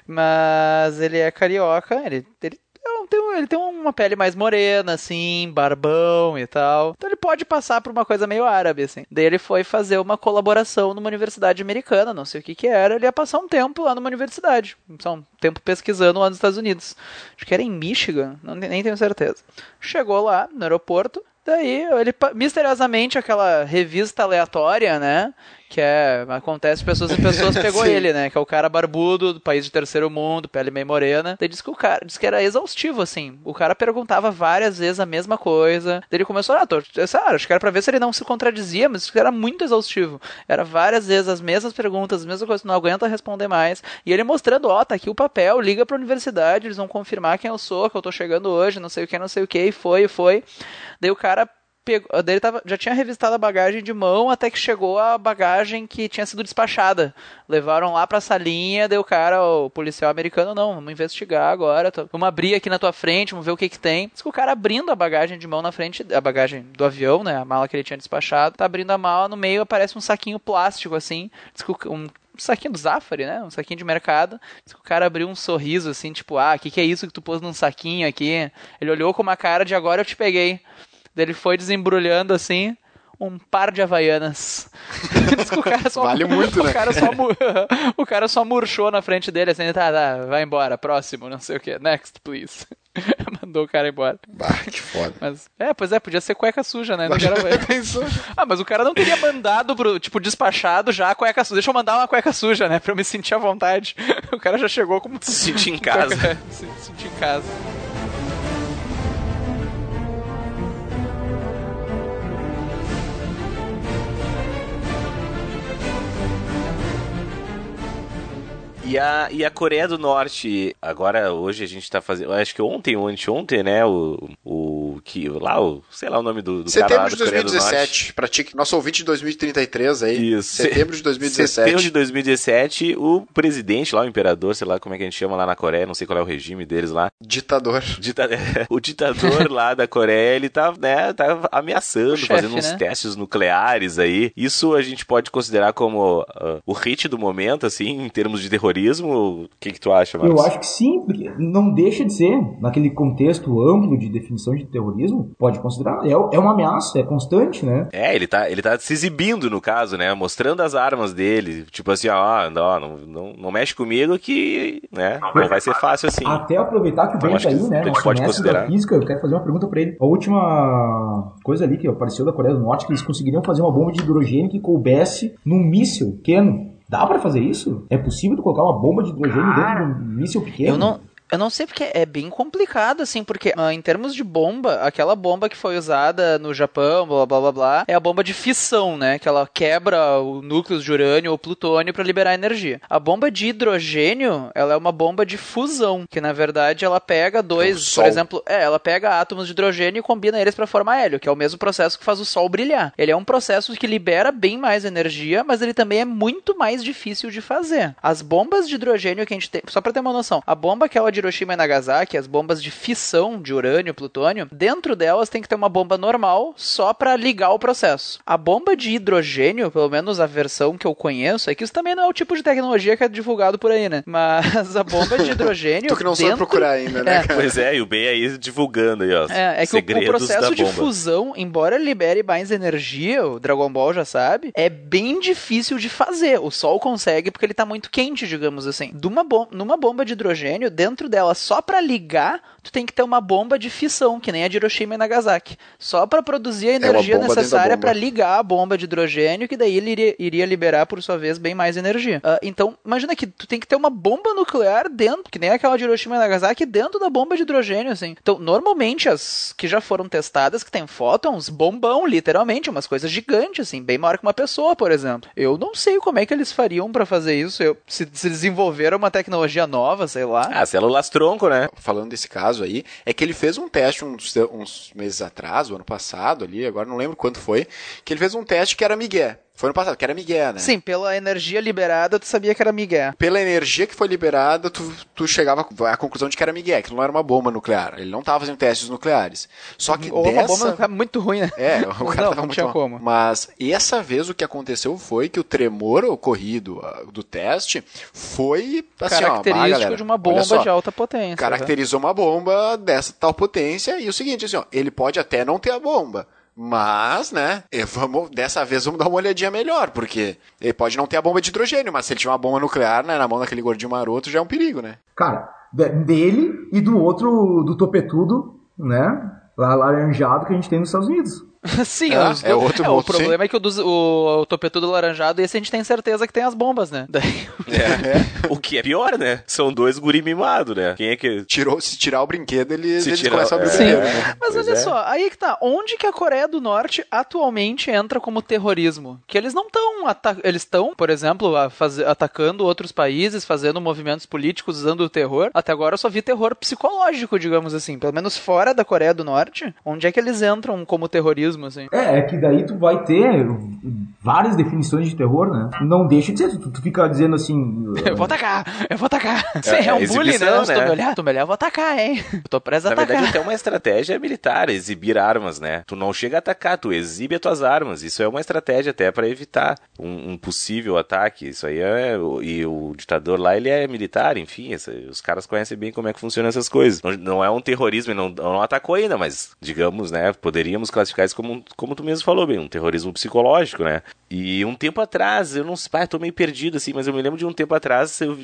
Mas ele é carioca, ele. ele é tem ele tem uma pele mais morena, assim, barbão e tal. Então ele pode passar por uma coisa meio árabe, assim. Daí ele foi fazer uma colaboração numa universidade americana, não sei o que que era. Ele ia passar um tempo lá numa universidade. Só um tempo pesquisando lá nos Estados Unidos. Acho que era em Michigan, não, nem tenho certeza. Chegou lá no aeroporto, daí ele pa- misteriosamente aquela revista aleatória, né? Que é. Acontece pessoas e pessoas, <laughs> pegou ele, né? Que é o cara barbudo, do país de terceiro mundo, pele meio morena. Daí disse que o cara disse que era exaustivo, assim. O cara perguntava várias vezes a mesma coisa. Daí ele começou, ah, tô, sério, acho que era pra ver se ele não se contradizia, mas isso era muito exaustivo. Era várias vezes as mesmas perguntas, as mesmas coisas, não aguenta responder mais. E ele mostrando, ó, tá aqui o papel, liga pra universidade, eles vão confirmar quem eu sou, que eu tô chegando hoje, não sei o que, não sei o que, e foi, e foi. Daí o cara pegou, daí ele tava, já tinha revistado a bagagem de mão até que chegou a bagagem que tinha sido despachada. Levaram lá pra salinha, o cara, o policial americano, não, vamos investigar agora, tô- vamos abrir aqui na tua frente, vamos ver o que que tem. Diz que o cara abrindo a bagagem de mão na frente, a bagagem do avião, né, a mala que ele tinha despachado, tá abrindo a mala, no meio aparece um saquinho plástico, assim, diz que o- um saquinho do Zafari, né? Um saquinho de mercado. O cara abriu um sorriso assim, tipo, ah, o que, que é isso que tu pôs num saquinho aqui? Ele olhou com uma cara de agora eu te peguei. Ele foi desembrulhando assim. Um par de havaianas. <laughs> O só, Vale muito, o né? Cara só, <laughs> o cara só murchou na frente dele, assim, tá, tá, vai embora, próximo, não sei o que. Next, please. <laughs> Mandou o cara embora. Bah, que foda. Mas, é, pois é, podia ser cueca suja, né? Não quero ver. Pensou? Ah, mas o cara não teria mandado pro, tipo, despachado já a cueca suja. Deixa eu mandar uma cueca suja, né? Pra eu me sentir à vontade. O cara já chegou com. Se sentir em casa. se sentir em casa. E a, e a Coreia do Norte, agora hoje a gente tá fazendo. Acho que ontem ou anteontem, né? O. O. Que, lá, o. Sei lá o nome do, do cara lá Setembro de da Coreia do Norte. 2017. Pra ti, nosso ouvinte de 2033 aí. Isso. Setembro de 2017. Setembro de 2017, o presidente lá, o imperador, sei lá como é que a gente chama lá na Coreia, não sei qual é o regime deles lá. Ditador. Dita- <laughs> o ditador lá da Coreia, ele tá, né, tá ameaçando, chefe, fazendo uns né? testes nucleares aí. Isso a gente pode considerar como ah, o hit do momento, assim, em termos de terrorismo? O que que tu acha, Marcos? Eu acho que sim, porque não deixa de ser, naquele contexto amplo de definição de terrorismo, pode considerar. É, é uma ameaça, é constante, né? É, ele tá, ele tá se exibindo, no caso, né? Mostrando as armas dele. Tipo assim, ó, não, não, não mexe comigo que, né? Não vai ser fácil assim. Até aproveitar que o Então, Ben tá que aí, né? a gente pode considerar. física, eu quero fazer uma pergunta pra ele. A última coisa ali que apareceu da Coreia do Norte, que eles conseguiriam fazer uma bomba de hidrogênio que coubesse num míssil pequeno. Dá pra fazer isso? É possível tu colocar uma bomba de hidrogênio dentro de um míssil pequeno? Eu não. Eu não sei porque é bem complicado, assim, porque ah, em termos de bomba, aquela bomba que foi usada no Japão, blá blá blá blá, é a bomba de fissão, né? Que ela quebra o núcleo de urânio ou plutônio para liberar energia. A bomba de hidrogênio, ela é uma bomba de fusão, que na verdade ela pega dois, o Sol. por exemplo, é, ela pega átomos de hidrogênio e combina eles para formar hélio, que é o mesmo processo que faz o Sol brilhar. Ele é um processo que libera bem mais energia, mas ele também é muito mais difícil de fazer. As bombas de hidrogênio que a gente tem, só para ter uma noção, a bomba aquela de Hiroshima e Nagasaki, as bombas de fissão de urânio, plutônio, dentro delas tem que ter uma bomba normal só para ligar o processo. A bomba de hidrogênio, pelo menos a versão que eu conheço, é que isso também não é o tipo de tecnologia que é divulgado por aí, né? Mas a bomba de <laughs> hidrogênio Tu que não soube dentro- procurar ainda, né, É, cara? Pois é, e o Ben aí divulgando aí, ó. é, é que o- o, processo de bomba. fusão, embora libere mais energia, o Dragon Ball já sabe, é bem difícil de fazer. O Sol consegue porque ele tá muito quente, digamos assim. Numa, bom, numa bomba de hidrogênio, dentro dela, só pra ligar, tu tem que ter uma bomba de fissão, que nem a de Hiroshima e Nagasaki. Só pra produzir a É energia da necessária pra ligar a bomba de hidrogênio, que daí ele iria, iria liberar, por sua vez, bem mais energia. Ah, então, imagina que tu tem que ter uma bomba nuclear dentro, que nem aquela de Hiroshima e Nagasaki, dentro da bomba de hidrogênio, assim. Então, normalmente, as que já foram testadas, que tem foto, é uns bombão, literalmente, umas coisas gigantes, assim, bem maior que uma pessoa, por exemplo. Eu não sei como é que eles fariam pra fazer isso, eu, se, se desenvolveram uma tecnologia nova, sei lá. Ah, células né? falando desse caso aí, é que ele fez um teste uns, uns meses atrás, o ano passado ali, agora não lembro quanto foi, que ele fez um teste que era Miguel. Foi ano passado, que era Miguel, né? Sim, pela energia liberada, tu sabia que era Miguel. Pela energia que foi liberada, tu, tu chegava à conclusão de que era Miguel, que não era uma bomba nuclear. Ele não estava fazendo testes nucleares. Só que Ou dessa... uma bomba nuclear muito ruim, né? É, o <laughs> Não, cara tava não muito tinha mal. como. Mas essa vez o que aconteceu foi que o tremor ocorrido ah, do teste foi assim, ó, Característico bah, galera, de uma bomba só, de alta potência. né? Caracterizou uma bomba dessa tal potência e o seguinte, assim, ó, ele pode até não ter a bomba. Mas, né, eh, vamos, dessa vez vamos dar uma olhadinha melhor, porque ele pode não ter a bomba de hidrogênio, mas se ele tiver uma bomba nuclear né, na mão daquele gordinho maroto, já é um perigo, né? Cara, de- dele e do outro, do topetudo, né? Lá laranjado que a gente tem nos Estados Unidos. <laughs> Sim, Ah, é do- outro é, o problema é que o, o, o topetudo laranjado, esse a gente tem certeza que tem as bombas, né? Daí, É. <laughs> O que é pior, né? São dois guri mimados, né? Quem é que. Tirou, se tirar o brinquedo, eles, Se eles tirar- começam a abrir o é. brinquedo, Sim. né? Mas Pois olha é. só, aí que tá. Onde que a Coreia do Norte atualmente entra como terrorismo? Que eles não estão. Eles estão, por exemplo, a faze- atacando outros países, fazendo movimentos políticos usando o terror. Até agora eu só vi terror psicológico, digamos assim. Pelo menos fora da Coreia do Norte. Onde é que eles entram como terrorismo, assim? É, é que daí tu vai ter várias definições de terror, né? Não deixa de ser, tu, tu fica dizendo assim. <laughs> Eu vou atacar, eu vou atacar. Sim, É, é, um é bullying, né? exibição, Se tu né? me olhar, tu me olhar, eu vou atacar, hein? Eu tô preso a Na atacar. verdade, até uma estratégia militar, exibir armas, né? Tu não chega a atacar, tu exibe as tuas armas. Isso é uma estratégia até para evitar um, um possível ataque. Isso aí é. E o ditador lá, ele é militar, enfim, essa- os caras conhecem bem como é que funcionam essas coisas. Não, não é um terrorismo, ele não, não atacou ainda, mas, digamos, né? Poderíamos classificar isso como, como tu mesmo falou bem, um terrorismo psicológico, né? E um tempo atrás, eu não sei, pá, eu tô meio perdido assim, mas eu me lembro de um tempo atrás, eu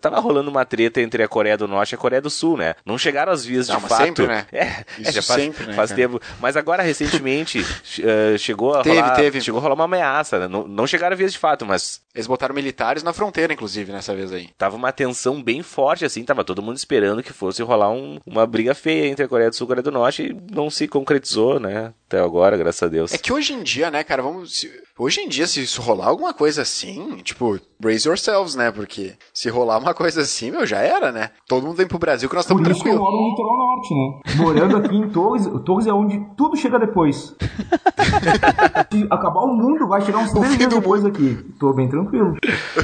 tava rolando uma treta entre a Coreia do Norte e a Coreia do Sul, né? Não chegaram às vias Não, de fato. sempre, né? <laughs> É, Isso é, faz, sempre, né, faz tempo. Mas agora, recentemente, eh, chegou a Teve, rolar, teve. chegou a rolar uma ameaça, né? Não, não chegaram a vias de fato, mas Eles botaram militares na fronteira, inclusive, nessa vez aí. tava uma tensão bem forte, assim, tava todo mundo esperando que fosse rolar um- uma briga feia entre a Coreia do Sul e a Coreia do Norte e não se concretizou, né? Até agora, graças a Deus. É que hoje em dia, né, cara, vamos. Hoje em dia, se isso rolar alguma coisa assim, tipo, brace yourselves, né? Porque se rolar uma coisa assim, meu, já era, né? Todo mundo vem pro Brasil que nós estamos que eu tranquilos. moro no litoral norte, né? Morando aqui em Torres, <laughs> Torres é onde tudo chega depois. <laughs> Se acabar o mundo, vai chegar uns três dias depois aqui. Tô bem tranquilo.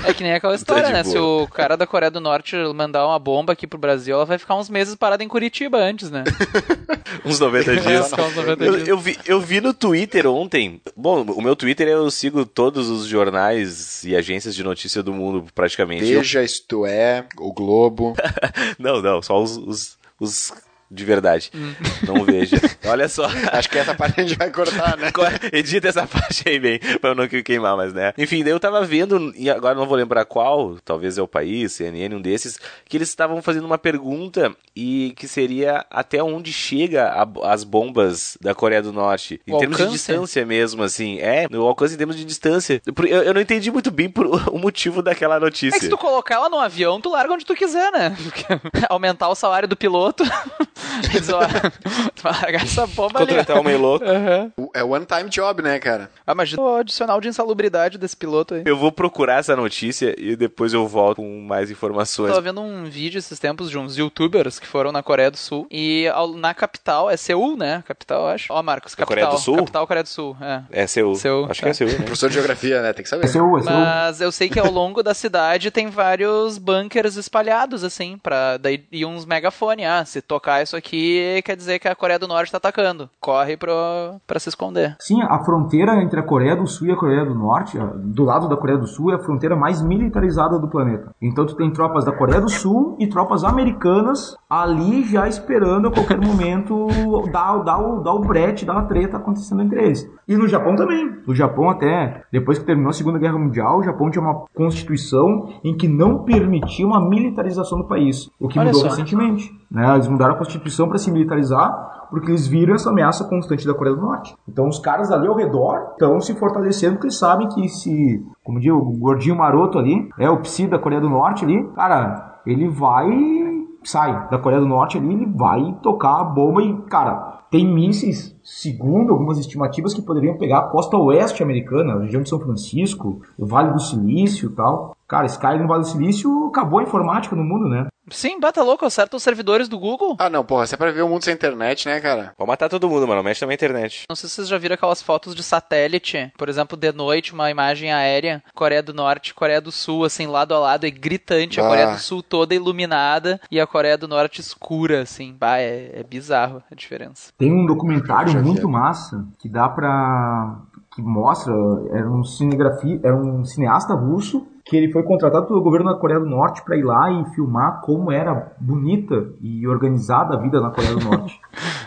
É que nem aquela história, de né? boa. Se o cara da Coreia do Norte mandar uma bomba aqui pro Brasil, ela vai ficar uns meses parada em Curitiba antes, né? <laughs> Uns 90 Vai dias. uns 90 Eu, dias. eu vi, eu vi no Twitter ontem. Bom, o meu Twitter eu sigo todos os jornais e agências de notícia do mundo, praticamente. Eu- Veja, isto é, o Globo. <laughs> não, não, só os, os, os de verdade. Não veja. <laughs> Olha só. Acho que essa parte a gente vai cortar, né? <laughs> Edita essa parte aí bem, pra eu não queimar mais, né? Enfim, daí eu tava vendo, e agora não vou lembrar qual, talvez é o país, CNN, um desses, que eles estavam fazendo uma pergunta e que seria até onde chega a- as bombas da Coreia do Norte. Em O termos de alcance? distância mesmo, assim. É, o alcance em termos de distância. Eu, eu não entendi muito bem por, <laughs> o motivo daquela notícia. É que se tu colocar ela no avião, tu larga onde tu quiser, né? Porque aumentar o salário do piloto. <laughs> <laughs> Largar essa bomba ali. Contratar um meio louco. O- É one time job, né, cara? Ah, imagina o adicional de insalubridade desse piloto aí. Eu vou procurar essa notícia e depois eu volto com mais informações. Tava vendo um vídeo esses tempos de uns youtubers que foram na Coreia do Sul. E ao- na capital, é Seul, né? Capital, eu acho. Ó, Marcos, capital. Coreia do Sul? Capital, Coreia do Sul, é. É Seul. Seul, Acho tá. que é Seul, né? Professor de geografia, né? Tem que saber. É seu, é seu. Mas eu sei que ao longo da cidade tem vários bunkers espalhados, assim, pra. Daí e uns megafone. Ah, se tocar isso aqui, quer dizer que a Coreia do Norte tá atacando. Corre pro, pra se esconder. Sim, a fronteira entre a Coreia do Sul e a Coreia do Norte, do lado da Coreia do Sul, é a fronteira mais militarizada do planeta. Então tu tem tropas da Coreia do Sul e tropas americanas ali já esperando a qualquer momento dar, dar, o, dar o brete, dar a treta acontecendo entre eles. E no Japão também. O Japão até, depois que terminou a Segunda Guerra Mundial, o Japão tinha uma constituição em que não permitia uma militarização do país. O que Olha mudou só. recentemente. Né? Eles mudaram a constituição para se militarizar porque eles viram essa ameaça constante da Coreia do Norte. Então os caras ali ao redor estão se fortalecendo porque eles sabem que se, como diz o gordinho maroto ali, é o psi da Coreia do Norte ali, cara, ele vai sai da Coreia do Norte ali, ele vai tocar a bomba e, cara, tem mísseis, segundo algumas estimativas, que poderiam pegar a costa oeste americana, a região de São Francisco, o Vale do Silício e tal. Cara, esse cara no Vale do Silício acabou a informática no mundo, né? Sim, bata louco, acerta os servidores do Google. Ah, não, porra, se é pra ver o mundo sem internet, né, cara? Pode matar todo mundo, mano. Mexe também a internet. Não sei se vocês já viram aquelas fotos de satélite, por exemplo, de noite, uma imagem aérea, Coreia do Norte, Coreia do Sul, assim, lado a lado, é gritante, a Ah. Coreia do Sul toda iluminada e a Coreia do Norte escura, assim, bah, é, é bizarro a diferença. Tem um documentário vi. muito massa que dá pra. que mostra. Era um cinegrafia. Era um cineasta russo que ele foi contratado pelo governo da Coreia do Norte pra ir lá e filmar como era bonita e organizada a vida na Coreia do Norte. <laughs>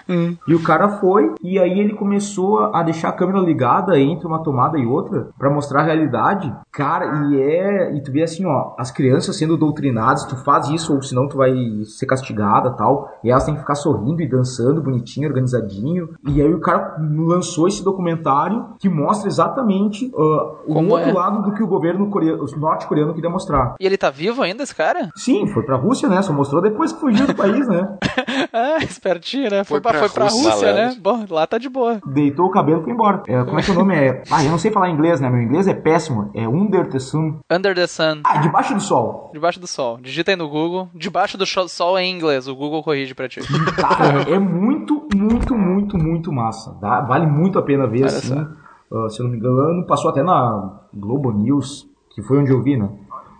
E o cara foi, e aí ele começou a deixar a câmera ligada entre uma tomada e outra pra mostrar a realidade. Cara, e é. E tu vê assim, ó, as crianças sendo doutrinadas, tu faz isso, ou senão tu vai ser castigada tal. E elas têm que ficar sorrindo e dançando, bonitinho, organizadinho. E aí o cara lançou esse documentário que mostra exatamente ah, o Como outro é. lado do que o governo coreano, norte-coreano queria mostrar. E ele tá vivo ainda, esse cara? Sim, foi pra Rússia, né? Só mostrou depois que fugiu do país, né? <laughs> ah, espertinho, né? Foi, Foi pra, pra foi pra Rússia, Rússia, né? malandro. Bom, lá tá de boa. Deitou o cabelo e foi embora. É, como é que o nome é? <laughs> Ah, eu não sei falar inglês, né? Meu inglês é péssimo. É Under the Sun. Under the Sun, Ah, debaixo do sol. debaixo do sol. Digita aí no Google. Debaixo do sol é em inglês, o Google corrige pra ti. <laughs> Cara, é muito, muito, muito, muito massa. Dá- vale muito a pena ver, Olha assim. Ah, se eu não me engano, passou até na Globo News, que foi onde eu vi, né?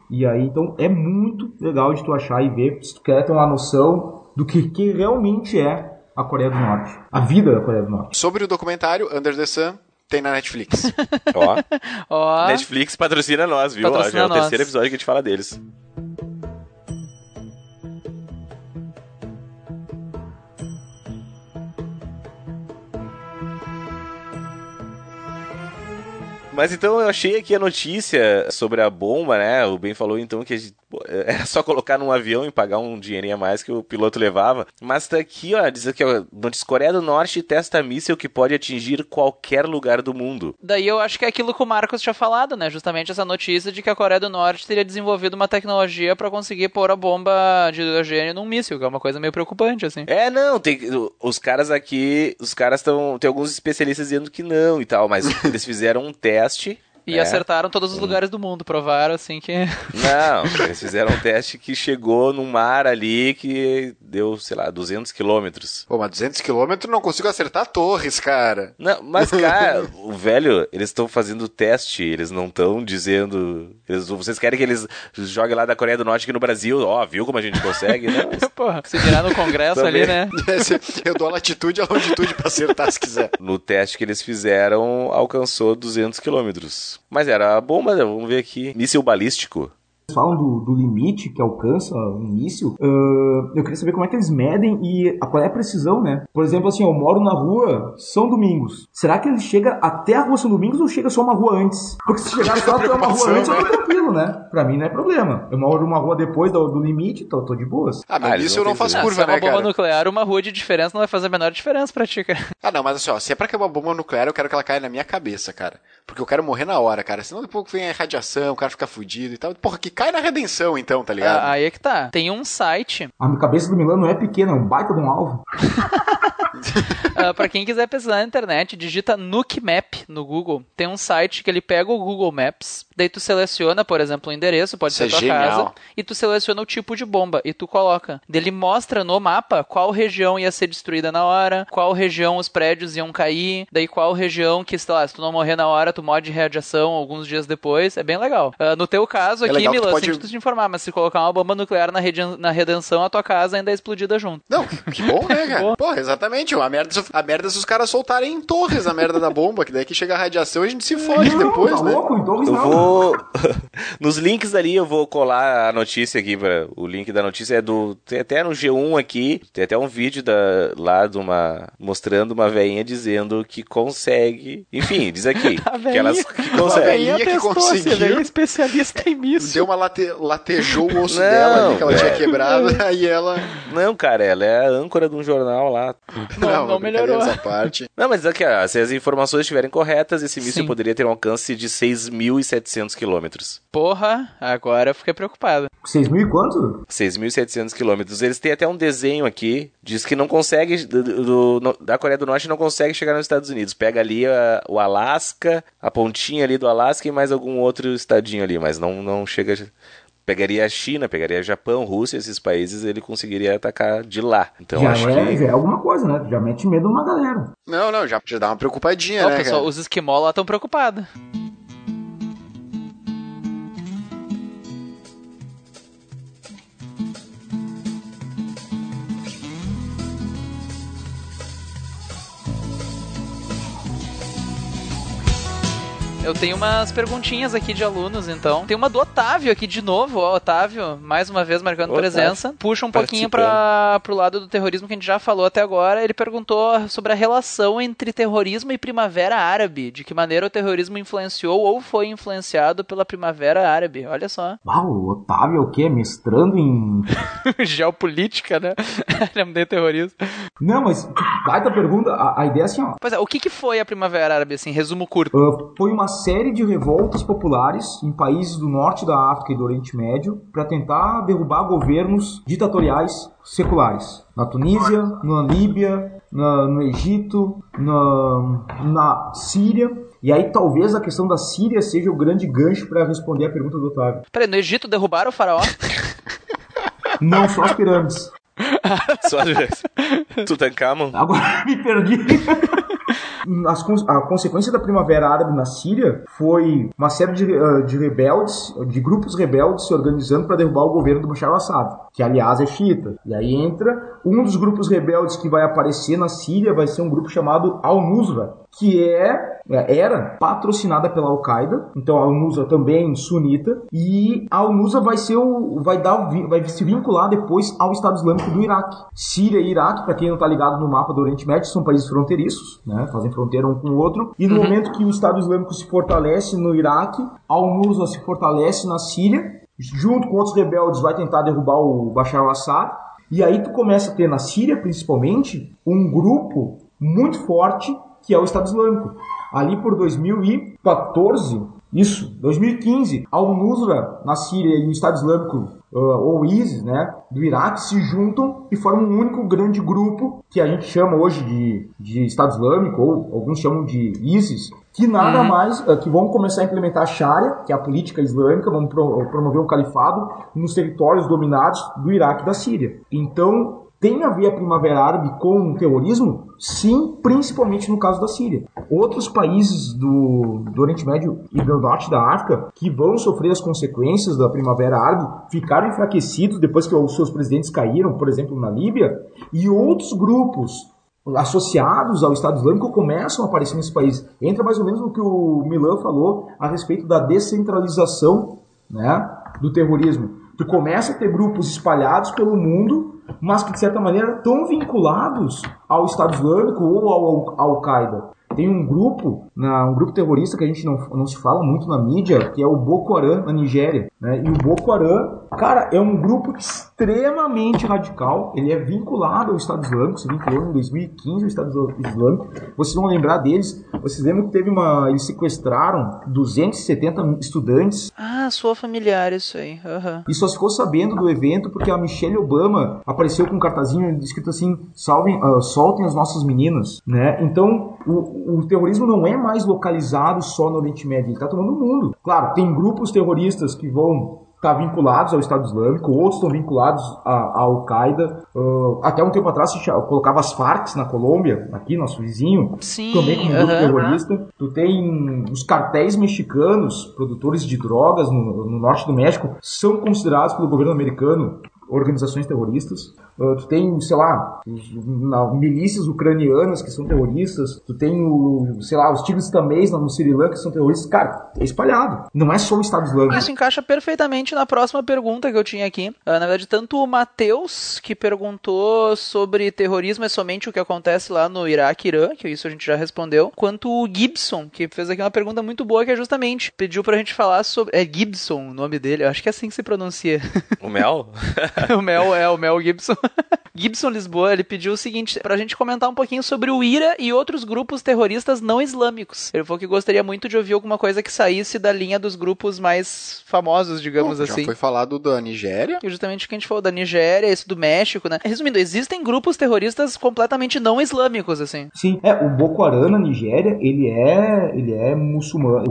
E aí, então, é muito legal de tu achar e ver, se tu quer ter uma noção do que, que realmente é a Coreia do Norte. A vida da Coreia do Norte. Sobre o documentário Under the Sun, tem na Netflix. <laughs> Ó, Ó, Netflix patrocina nós, viu? Ó, Patrocina já é o nós. terceiro episódio que a gente fala deles. Mas então eu achei aqui a notícia sobre a bomba, né? O Ben falou então que gente- pô, <laughs> era só colocar num avião e pagar um dinheirinho a mais que o piloto levava. Mas tá aqui, ó, diz aqui, ó, notícia Coreia do Norte testa míssil que pode atingir qualquer lugar do mundo. Daí eu acho que é aquilo que o Marcos tinha falado, né? Justamente essa notícia de que a Coreia do Norte teria desenvolvido uma tecnologia pra conseguir pôr a bomba de hidrogênio num míssil, que é uma coisa meio preocupante, assim. É, não, tem os caras aqui, os caras estão, tem alguns especialistas dizendo que não e tal, mas <laughs> eles fizeram um teste podcast e né? acertaram todos os lugares do mundo, provaram, assim, que... <laughs> Não, eles fizeram um teste que chegou num mar ali que deu, sei lá, 200 quilômetros. Pô, mas 200 km não consigo acertar torres, cara. Não, mas <laughs> cara, o velho, eles estão fazendo teste, eles não estão dizendo, eles- vocês querem que eles joguem lá da Coreia do Norte aqui no Brasil, ó, viu como a gente consegue? Não, eles <laughs> Porra, se virar no congresso ali, né? Eu dou a latitude e a longitude pra acertar se quiser. No teste que eles fizeram, alcançou 200 quilômetros. Mas era a bomba, vamos ver aqui. Míssil balístico. Falam do, do limite que alcança o início, uh, eu queria saber como é que eles medem e a, qual é a precisão, né? Por exemplo, assim, eu moro na rua São Domingos. Será que ele chega até a rua São Domingos ou chega só uma rua antes? <laughs> Porque se chegar só até uma rua antes, eu tô tranquilo, né? Pra mim não é problema. Eu moro uma rua depois do, do limite, tô, tô de boas. Ah, mas Ah, isso eu não faço curva, se é uma né, bomba cara? nuclear, uma rua de diferença não vai fazer a menor diferença pra ti, cara. Ah, não, mas assim, ó, se é pra queimar uma bomba nuclear, eu quero que ela caia na minha cabeça, cara. Porque eu quero morrer na hora, cara. Senão depois vem a radiação, o cara fica fudido e tal. Porra, que cai na redenção, então, tá ligado? Ah, Aí é que tá. Tem um site, A cabeça do Milano não é pequena, é um baita de um alvo. <laughs> ah, pra quem quiser pesquisar na internet, digita Nuke Map no Google. Tem um site que ele pega o Google Maps, daí tu seleciona, por exemplo, o endereço, pode Isso ser é tua genial. casa, e tu seleciona o tipo de bomba e tu coloca. Daí Ele mostra no mapa qual região ia ser destruída na hora, qual região os prédios iam cair, daí qual região que, sei lá, se tu não morrer na hora, tu morre de radiação alguns dias depois. É bem legal. Ah, no teu caso É aqui, tu Milan, pode- sem tu te informar, mas se colocar uma bomba nuclear na, redi- na redenção, a tua casa ainda é explodida junto. Não, que bom, né, <laughs> cara? Porra, exatamente. A merda, a merda é se os caras soltarem em torres a merda da bomba, que daí que chega a radiação e a gente se fode não, depois, tá né? louco? Em Torres Eu não. vou. <laughs> Nos links ali eu vou colar a notícia aqui. Pra... O link da notícia é do. Tem até no G1 aqui. Tem até um vídeo da... lá de uma. mostrando uma veinha dizendo que consegue. Enfim, diz aqui. <laughs> que elas que consegue. veinha que conseguiu. especialista em misso. Deu uma late, latejou o osso Não, dela ali, que ela tinha é. quebrado, <laughs> aí ela. Não, cara, ela é a âncora de um jornal lá. Não, não melhorou. brincadeira Essa parte. Não, mas aqui, ó, se as informações estiverem corretas, esse míssil poderia ter um alcance de 6.700 quilômetros. Porra, agora eu fiquei preocupado. 6 mil e quanto? 6.700 quilômetros. Eles têm até um desenho aqui, diz que não consegue, do- do- no- da Coreia do Norte não consegue chegar nos Estados Unidos. Pega ali a- o Alasca, a pontinha ali do Alasca e mais algum outro estadinho ali, mas não, não chega... Pegaria a China, pegaria a Japão, Rússia, esses países, ele conseguiria atacar de lá. Então já, acho é, que... já é alguma coisa, né? Já mete medo numa galera. Não, não, já, já dá uma preocupadinha, Ó, né, pessoal, cara? os esquimó lá estão preocupados. Eu tenho umas perguntinhas aqui de alunos, então. Tem uma do Otávio aqui de novo, ó. Otávio, mais uma vez marcando Otávio, presença. Puxa um pouquinho para pro lado do terrorismo que a gente já falou até agora. Ele perguntou sobre a relação entre terrorismo e primavera árabe. De que maneira o terrorismo influenciou ou foi influenciado pela primavera árabe. Olha só. <laughs> Uau, o Otávio é o quê? Mestrando em. Geopolítica, né? <laughs> Ele é terrorista. Não, mas baita pergunta. A, a ideia é assim, ó. Pois é, o que, que foi a primavera árabe, assim, resumo curto? Uh, foi uma série de revoltas populares em países do norte da África e do Oriente Médio para tentar derrubar governos ditatoriais seculares. Na Tunísia, na Líbia, na- no Egito, na, na Síria. E aí talvez a questão da Síria seja o grande gancho para responder a pergunta do Otávio. Peraí, no Egito derrubaram o faraó? <laughs> Não só as pirâmides. Só Tutankhamon. Agora <laughs> me perdi. As a consequência da Primavera Árabe na Síria foi uma série de, eh, de rebeldes, de grupos rebeldes se organizando para derrubar o governo do Bashar al-Assad, que aliás é xiita. E aí entra um dos grupos rebeldes que vai aparecer na Síria, vai ser um grupo chamado Al-Nusra, que é é, era patrocinada pela Al-Qaeda, então a Al-Nusra também sunita, e a Al-Nusra vai ser o vai dar vai se vincular depois ao Estado Islâmico do Iraque. Síria e Iraque, para quem não tá ligado no mapa do Oriente Médio, são países fronteiriços, né? Fazem fronteira um com o outro. E no momento que o Estado Islâmico se fortalece no Iraque, a Al-Nusra se fortalece na Síria, junto com outros rebeldes vai tentar derrubar o Bashar al-Assad. E aí tu começa a ter na Síria, principalmente, um grupo muito forte que é o Estado Islâmico. Ali por 2014, isso, 2015, Al-Nusra na Síria e o Estado Islâmico, uh, ou ISIS, né, do Iraque, se juntam e formam um único grande grupo que a gente chama hoje de, de Estado Islâmico, ou alguns chamam de ISIS, que nada mais, uh, que vão começar a implementar a Sharia, que é a política islâmica, vão pro- promover um califado nos territórios dominados do Iraque e da Síria. Então, tem a ver a Primavera Árabe com o terrorismo? Sim, principalmente no caso da Síria. Outros países do, do Oriente Médio e do norte da África que vão sofrer as consequências da Primavera Árabe ficaram enfraquecidos depois que os seus presidentes caíram, por exemplo, na Líbia, e outros grupos associados ao Estado Islâmico começam a aparecer nesse país. Entra mais ou menos no que o Milan falou a respeito da descentralização né, do terrorismo. Tu começa a ter grupos espalhados pelo mundo, mas que de certa maneira estão vinculados ao Estado Islâmico ou ao Al-Qaeda. Tem um grupo, um grupo terrorista que a gente não, não se fala muito na mídia, que é o Boko Haram na Nigéria. Né? E o Boko Haram, cara, é um grupo extremamente radical. Ele é vinculado ao Estado Islâmico, se vinculou em 2015 ao Estado Islâmico. Vocês vão lembrar deles. Vocês lembram que teve uma. Eles sequestraram 270 estudantes. Ah, sua familiar, isso aí. Uhum. E só ficou sabendo do evento porque a Michelle Obama apareceu com um cartazinho escrito assim: salvem, uh, soltem as nossas meninas. Né? Então, o, o terrorismo não é mais localizado só no Oriente Médio, ele está tomando o mundo. Claro, tem grupos terroristas que vão estar tá vinculados ao Estado Islâmico, outros estão vinculados à, Al-Qaeda. Uh, até um tempo atrás se colocava as Farc na Colômbia, aqui, nosso vizinho, Sim, também como grupo terrorista. Tu tem os cartéis mexicanos, produtores de drogas no, no norte do México, são considerados pelo governo americano organizações terroristas. Uh, tu tem, sei lá, os, na, milícias ucranianas que são terroristas. Tu tem, o, sei lá, os tigres tamês no Sri Lanka que são terroristas. Cara, é espalhado. Não é só o Estado Islâmico. Isso encaixa perfeitamente na próxima pergunta que eu tinha aqui. Uh, na verdade, tanto o Matheus, que perguntou sobre terrorismo é somente o que acontece lá no Iraque e Irã, que isso a gente já respondeu, quanto o Gibson, que fez aqui uma pergunta muito boa, que é justamente pediu pra gente falar sobre. É Gibson o nome dele, eu acho que é assim que se pronuncia. O Mel? <laughs> <laughs> o Mel é o Mel Gibson. <laughs> Gibson Lisboa, ele pediu o seguinte, pra gente comentar um pouquinho sobre o IRA e outros grupos terroristas não islâmicos. Ele falou que gostaria muito de ouvir alguma coisa que saísse da linha dos grupos mais famosos, digamos Bom, assim. Já foi falado da Nigéria. E justamente o que a gente falou da Nigéria, esse do México, né? Resumindo, existem grupos terroristas completamente não islâmicos, assim. Sim, é, o Boko Haram na Nigéria, ele é, ele é muçulmano,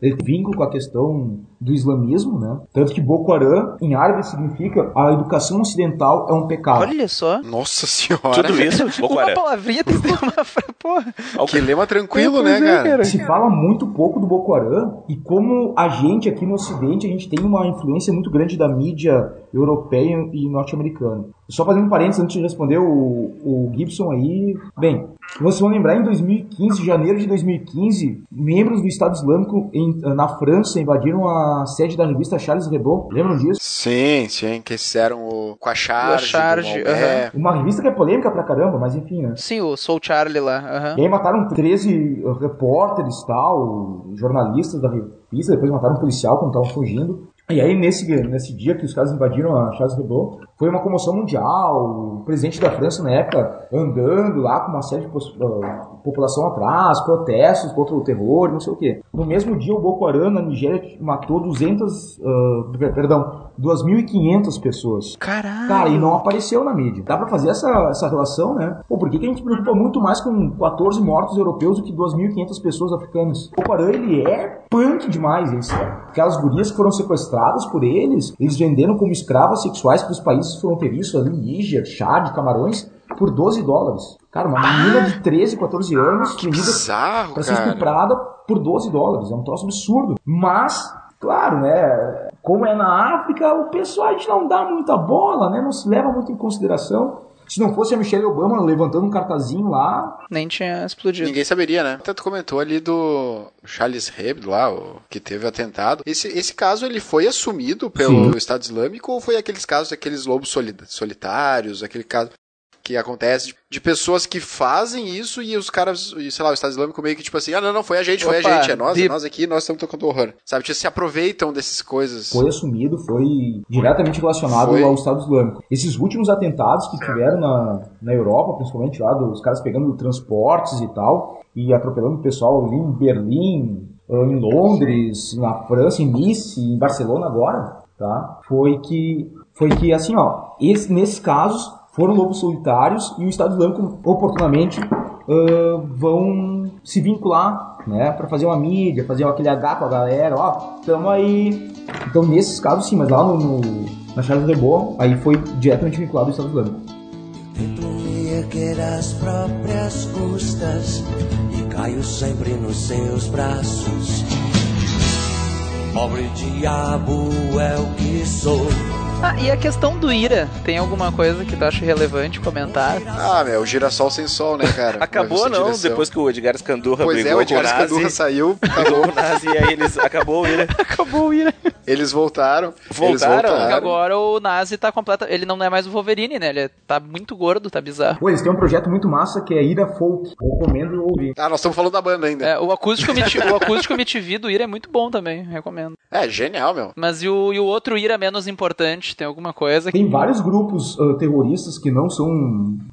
ele, é, ele tem vínculo com a questão do islamismo, né? Tanto que Boko Haram, em árabe, significa a educação ocidental é um pecado. Olha só. Nossa senhora. Tudo isso, Boko Uma Haram. palavrinha tem que ter uma... <laughs> Porra. Que lema tranquilo, né, é, cara? cara. Se fala muito pouco do Boko Haram e como a gente aqui no Ocidente, a gente tem uma influência muito grande da mídia europeia e norte-americana. Só fazendo um parênteses antes de responder o, o Gibson aí. Bem, vocês vão lembrar em 2015, janeiro de 2015, membros do Estado Islâmico em- na França invadiram a sede da revista Charles Hebdo. Lembram disso? Sim, sim, que fizeram o com a charge. charge, do Maomé. Uma revista que é polêmica pra caramba, mas enfim, né? Sim, o Soul Charlie lá. E aí mataram 13 repórteres tal, jornalistas da revista, depois mataram um policial quando estavam fugindo. E aí, nesse, nesse dia que os caras invadiram a Charles Hebdo, foi uma comoção mundial, o presidente da França na época andando lá com uma série de população atrás, protestos contra o terror, não sei o quê. No mesmo dia, o Boko Haram na Nigéria matou 200, ah, perdão, 2.500 pessoas. Caralho. Cara, e não apareceu na mídia. Dá pra fazer essa, essa relação, né? Pô, por que, que a gente se preocupa muito mais com 14 mortos europeus do que 2.500 pessoas africanas? O Paran, ele é punk demais. Eles, aquelas gurias que foram sequestradas por eles, eles venderam como escravas sexuais para os países fronteiriços ali, Níger, Chad, Camarões, por 12 dólares. Cara, uma menina de 13, 14 anos, vendida Bizarro, para ser cara. estuprada por 12 dólares. É um troço absurdo. Mas, claro, né? Como é na África, o pessoal a gente não dá muita bola, né? Não se leva muito em consideração. Se não fosse a Michelle Obama levantando um cartazinho lá, Nem tinha explodido. Ninguém saberia, né? Tanto comentou ali do Charles Hebdo lá, o que teve o atentado. Esse, esse caso ele foi assumido pelo Sim. Estado Islâmico ou foi aqueles casos daqueles lobos soli- solitários, aquele caso que acontece de, de pessoas que fazem isso e os caras, e, sei lá, o Estado Islâmico meio que tipo assim, ah, não, não, foi a gente, foi Opa, a gente, é nós, é de- nós aqui, nós estamos tocando horror. Sabe, tipo, se aproveitam dessas coisas. foi assumido, foi diretamente relacionado Foi. ao Estado Islâmico. Esses últimos atentados que tiveram na, na Europa, principalmente lá, dos caras pegando transportes e tal, e atropelando o pessoal ali em Berlim, eh, em Londres, na França, em Nice, em Barcelona agora, tá? Foi que, foi que assim, ó, esse, nesses casos foram lobos solitários e o Estado Islâmico oportunamente ah, vão se vincular, né, para fazer uma mídia, fazer aquele H com a galera, ó, tamo aí. Então nesses casos sim, mas lá no, no na Charles Hebdo, aí foi diretamente vinculado ao Estado Islâmico. Erguer às próprias custas e caio sempre nos seus braços. Pobre diabo é o que sou, Ah, e a questão do Ira, tem alguma coisa que tu acha relevante comentar? Ah, meu, o girassol sem sol, né, cara? <laughs> Acabou não, direção. depois que o Edgar Scandurra Pois é, brigou o Edgar <laughs> com o Nazi. Escandurra saiu, Acabou o Nazi e aí eles acabou o Ira. <laughs> Acabou o Ira. eles voltaram. Eles Voltaram? voltaram. Agora o Nazi tá completa. Ele não é mais o Wolverine, né? Ele tá muito gordo, tá bizarro. Pô, eles têm um projeto muito massa que é Ira Folk. Recomendo ouvir. Ah, nós estamos falando da banda ainda. É, o acústico MTV, o acústico MTV do Ira é muito bom também, recomendo. É, genial, meu. Mas e o, e o outro Ira menos importante? Tem alguma coisa? Tem vários grupos ah, terroristas que não são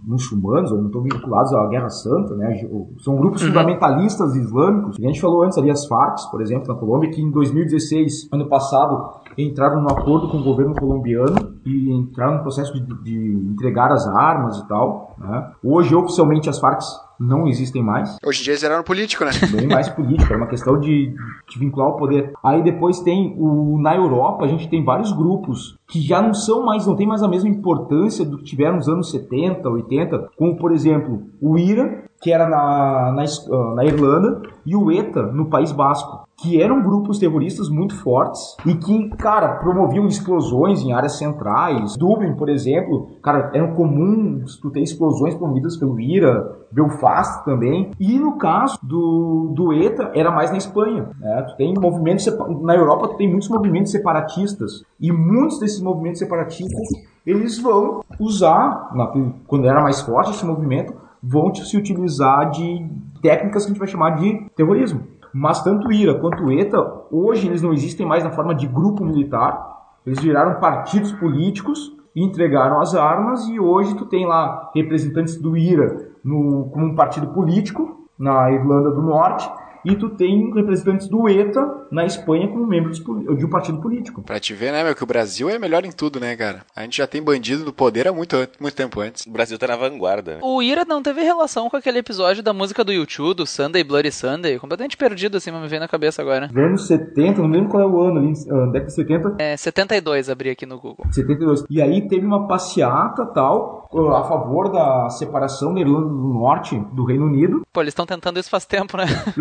muçulmanos ou não estão vinculados à Guerra Santa, né? São grupos fundamentalistas islâmicos. A gente falou antes ali as Farc, por exemplo, na Colômbia, que em 2016, ano passado, entraram num acordo com o governo colombiano e entraram no processo de, de entregar as armas e tal. Né? Hoje, oficialmente, as Farc não existem mais. Hoje em dia eles viraram político, né? bem mais <laughs> política, é uma questão de, de vincular o poder. Aí depois tem o na Europa, a gente tem vários grupos que já não são mais, não tem mais a mesma importância do que tiveram nos anos 70, 80, como por exemplo, o IRA, que era na, na, ah, na Irlanda, e o ETA, no País Basco, que eram grupos terroristas muito fortes e que, cara, promoviam explosões em áreas centrais. Dublin, por exemplo, cara, era comum tu ter explosões promovidas pelo IRA, Belfast também. E no caso do, do ETA, era mais na Espanha. Né? Tu tem movimentos na Europa, tu tem muitos movimentos separatistas e muitos desses movimentos separatistas eles vão usar, na- quando era mais forte esse movimento, vão se utilizar de técnicas que a gente vai chamar de terrorismo. Mas tanto IRA quanto ETA, hoje eles não existem mais na forma de grupo militar, eles viraram partidos políticos e entregaram as armas e hoje tu tem lá representantes do IRA no, como um partido político na Irlanda do Norte e tu tem representantes do ETA na Espanha como membros de um partido político. Pra te ver, né, meu, que o Brasil é melhor em tudo, né, cara? A gente já tem bandido do poder há muito, muito tempo antes. O Brasil tá na vanguarda. O Ira não teve relação com aquele episódio da música do YouTube, do Sunday Bloody Sunday. Completamente perdido, assim, mas me veio na cabeça agora. Nos anos 70, não lembro qual é o ano ali, ah, década de 70, É 72, abri aqui no Google. 72. E aí teve uma passeata tal a favor da separação da Irlanda do Norte do Reino Unido. Pô, eles estão tentando isso faz tempo, né? <laughs>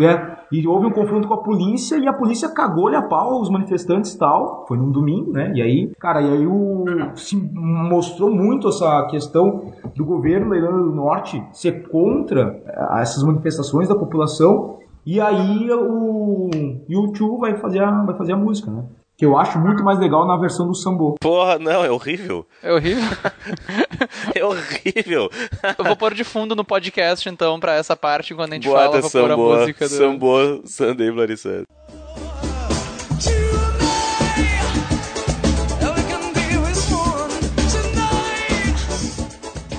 E houve um confronto com a polícia e a polícia cagou-lhe a pau os manifestantes e tal. Foi num domingo, né? E aí, cara, e aí o, se mostrou muito essa questão do governo Irlanda do Norte ser contra eh, essas manifestações da população. E aí o YouTube vai fazer a, vai fazer a música, né? Que eu acho muito mais legal na versão do Sambo. Porra, não, é horrível. É horrível. <laughs> É horrível. Eu vou pôr de fundo no podcast, então, pra essa parte, quando a gente Bota fala, vou pôr a música do... Samboa, Sunday Bloody Sunday.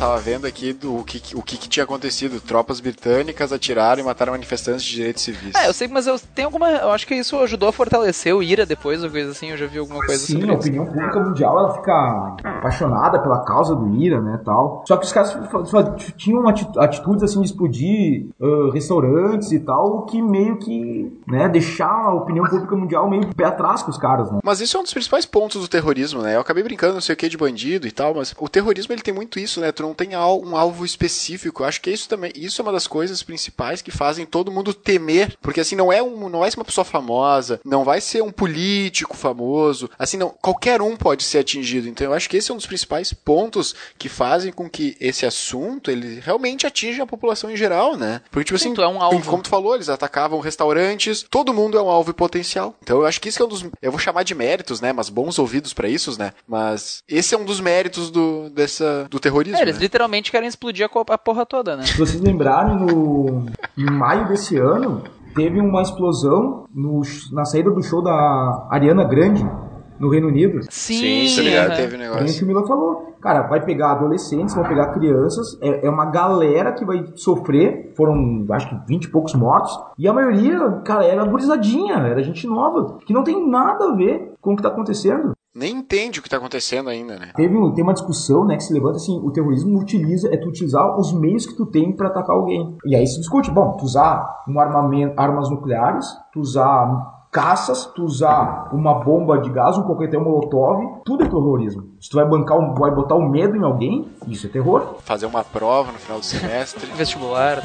Tava vendo aqui do o que, o que, que tinha acontecido. Tropas britânicas atiraram e mataram manifestantes de direitos civis. É, eu sei, mas eu tenho alguma. Eu acho que isso ajudou a fortalecer o Ira depois, ou coisa assim. Eu já vi alguma coisa Sim, sobre a isso. opinião pública mundial ela fica apaixonada pela causa do IRA, né, tal. Só que os caras tinham ati- atitudes assim de explodir ah, restaurantes e tal, que meio que, né, deixar a opinião pública mundial meio de pé atrás com os caras, né. Mas isso é um dos principais pontos do terrorismo, né? Eu acabei brincando, não sei o que, de bandido e tal, mas o terrorismo ele tem muito isso, né? Tu não tem um alvo específico. Eu acho que isso também, isso é uma das coisas principais que fazem todo mundo temer, porque assim não é um, não vai ser uma pessoa famosa, não vai ser um político famoso, assim não, qualquer um pode ser atingido. Então eu acho que esse é um dos principais pontos que fazem com que esse assunto ele realmente atinja a população em geral, né? Porque tipo Sim, assim, tu é um alvo. como tu falou, eles atacavam restaurantes, todo mundo é um alvo potencial. Então eu acho que isso é um dos, eu vou chamar de méritos, né? Mas bons ouvidos pra isso, né? Mas esse é um dos méritos do dessa do terrorismo. É, eles? Literalmente querem explodir a, a porra toda, né? Se vocês lembrarem, no, em maio desse ano, teve uma explosão no, na saída do show da Ariana Grande, no Reino Unido. Sim, tá ligado? aham. Teve um É o negócio. que o Mila falou. Cara, vai pegar adolescentes, vai pegar crianças, é, é uma galera que vai sofrer. Foram, acho que, 20 e poucos mortos. E a maioria, cara, era gurizadinha, era gente nova, que não tem nada a ver com o que tá acontecendo. Nem entende o que tá acontecendo ainda, né? Teve, um- tem uma discussão, né, que se levanta assim, o terrorismo utiliza, é tu utilizar os meios que tu tem pra atacar alguém. E aí se discute, bom, tu usar um armamento, armas nucleares, tu usar caças, tu usar uma bomba de gás, um coquetel molotov, tudo é terrorismo. Se tu vai bancar, um, vai botar um medo em alguém, isso é terror. Fazer uma prova no final do semestre. <laughs> Vestibular.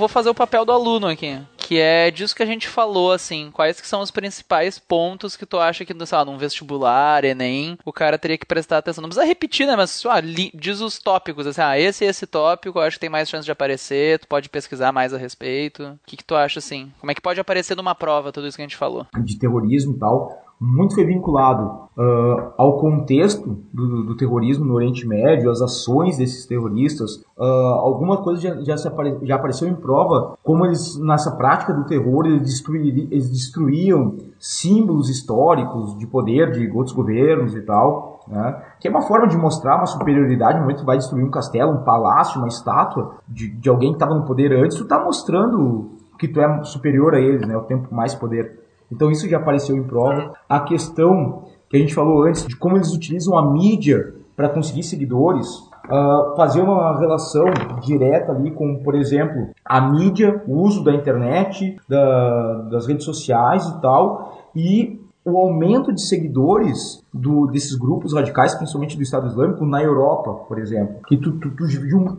Vou fazer o papel do aluno aqui. Que é disso que a gente falou, assim. Quais que são os principais pontos que tu acha que, sei lá, num vestibular, Enem, o cara teria que prestar atenção. Não precisa repetir, né? Mas, ah, diz os tópicos, assim, ah, esse e esse tópico eu acho que tem mais chance de aparecer, tu pode pesquisar mais a respeito. O que, que tu acha, assim? Como é que pode aparecer numa prova tudo isso que a gente falou? De terrorismo e tal muito foi vinculado uh, ao contexto do, do, terrorismo no Oriente Médio, as ações desses terroristas. Uh, alguma coisa já, já, apare, já, apareceu em prova como eles, nessa prática do terror, eles, destruir, eles destruíam símbolos históricos de poder de outros governos e tal. Né? Que é uma forma de mostrar uma superioridade. No momento que vai destruir um castelo, um palácio, uma estátua de, de alguém que estava no poder antes, tu está mostrando que tu é superior a eles, né? o tempo mais poder. Então isso já apareceu em prova. A questão que a gente falou antes de como eles utilizam a mídia para conseguir seguidores, uh, fazer uma relação direta ali com, por exemplo, a mídia, o uso da internet, da, das redes sociais e tal, e o aumento de seguidores do, desses grupos radicais, principalmente do Estado Islâmico, na Europa, por exemplo, que tu, tu, tu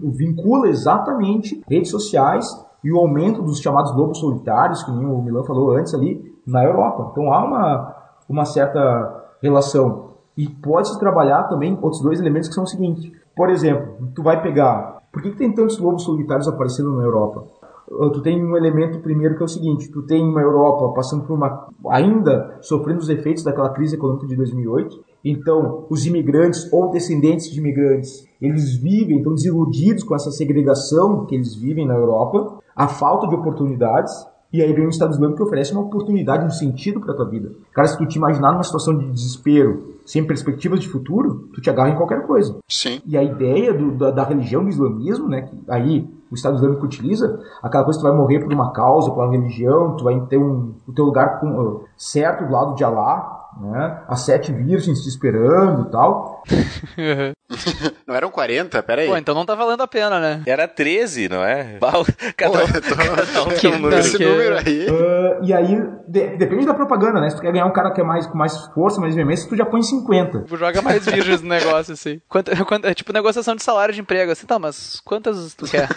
vincula exatamente redes sociais e o aumento dos chamados lobos solitários, que o Milan falou antes ali, na Europa. Então há uma, uma certa relação. E pode-se trabalhar também outros dois elementos que são o seguinte. Por exemplo, tu vai pegar... Por que, que tem tantos lobos solitários aparecendo na Europa? Ah, tu tem um elemento primeiro que é o seguinte, tu tem uma Europa passando por uma ainda sofrendo os efeitos daquela crise econômica de 2008. Então, os imigrantes ou descendentes de imigrantes, eles vivem, estão desiludidos com essa segregação que eles vivem na Europa, a falta de oportunidades e aí vem o Estado Islâmico que oferece uma oportunidade, um sentido para tua vida. Cara, se tu te imaginar numa situação de desespero, sem perspectivas de futuro, tu te agarra em qualquer coisa. Sim. E a ideia do, da, da, religião do islamismo, né, que aí o Estado Islâmico utiliza, aquela coisa que tu vai morrer por uma causa, por uma religião, tu vai ter um, o teu lugar com, certo do lado de Allah, né? As sete virgens te esperando e tal. <laughs> não eram 40? Pera aí. Pô, então não tá valendo a pena, né? Era 13, não é? <laughs> Cada, Pô, tô... <laughs> cada um tem um número. Esse número aí. Uh, e aí, de, depende da propaganda, né? Se tu quer ganhar um cara que é mais, com mais força, mais veemência, tu já põe 50. Tu joga mais virgens no negócio, assim. Quanto, quanto, é tipo negociação de salário de emprego, assim, tá, mas quantas tu quer?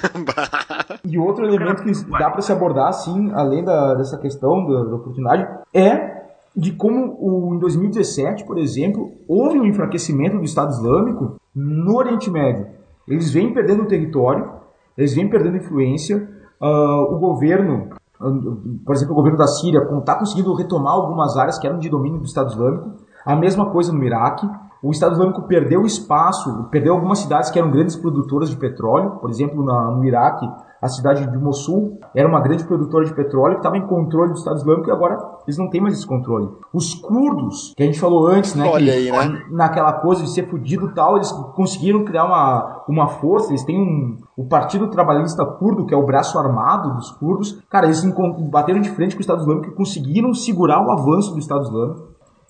e outro elemento que dá pra se abordar, assim, além da, dessa questão da, da oportunidade, é de como o, em 2017, por exemplo, houve um enfraquecimento do Estado Islâmico no Oriente Médio. Eles vêm perdendo território, eles vêm perdendo influência. Uh, o governo, uh, por exemplo, o governo da Síria está conseguindo retomar algumas áreas que eram de domínio do Estado Islâmico. A mesma coisa no Iraque. O Estado Islâmico perdeu espaço, perdeu algumas cidades que eram grandes produtoras de petróleo. Por exemplo, na, no Iraque, a cidade de Mossul era uma grande produtora de petróleo que estava em controle do Estado Islâmico e agora eles não têm mais esse controle. Os curdos, que a gente falou antes, né, Olha que, aí, né? naquela coisa de ser fudido e tal, eles conseguiram criar uma, uma força, eles têm um, o Partido Trabalhista Curdo, que é o braço armado dos curdos, cara, eles bateram de frente com o Estado Islâmico e conseguiram segurar o avanço do Estado Islâmico.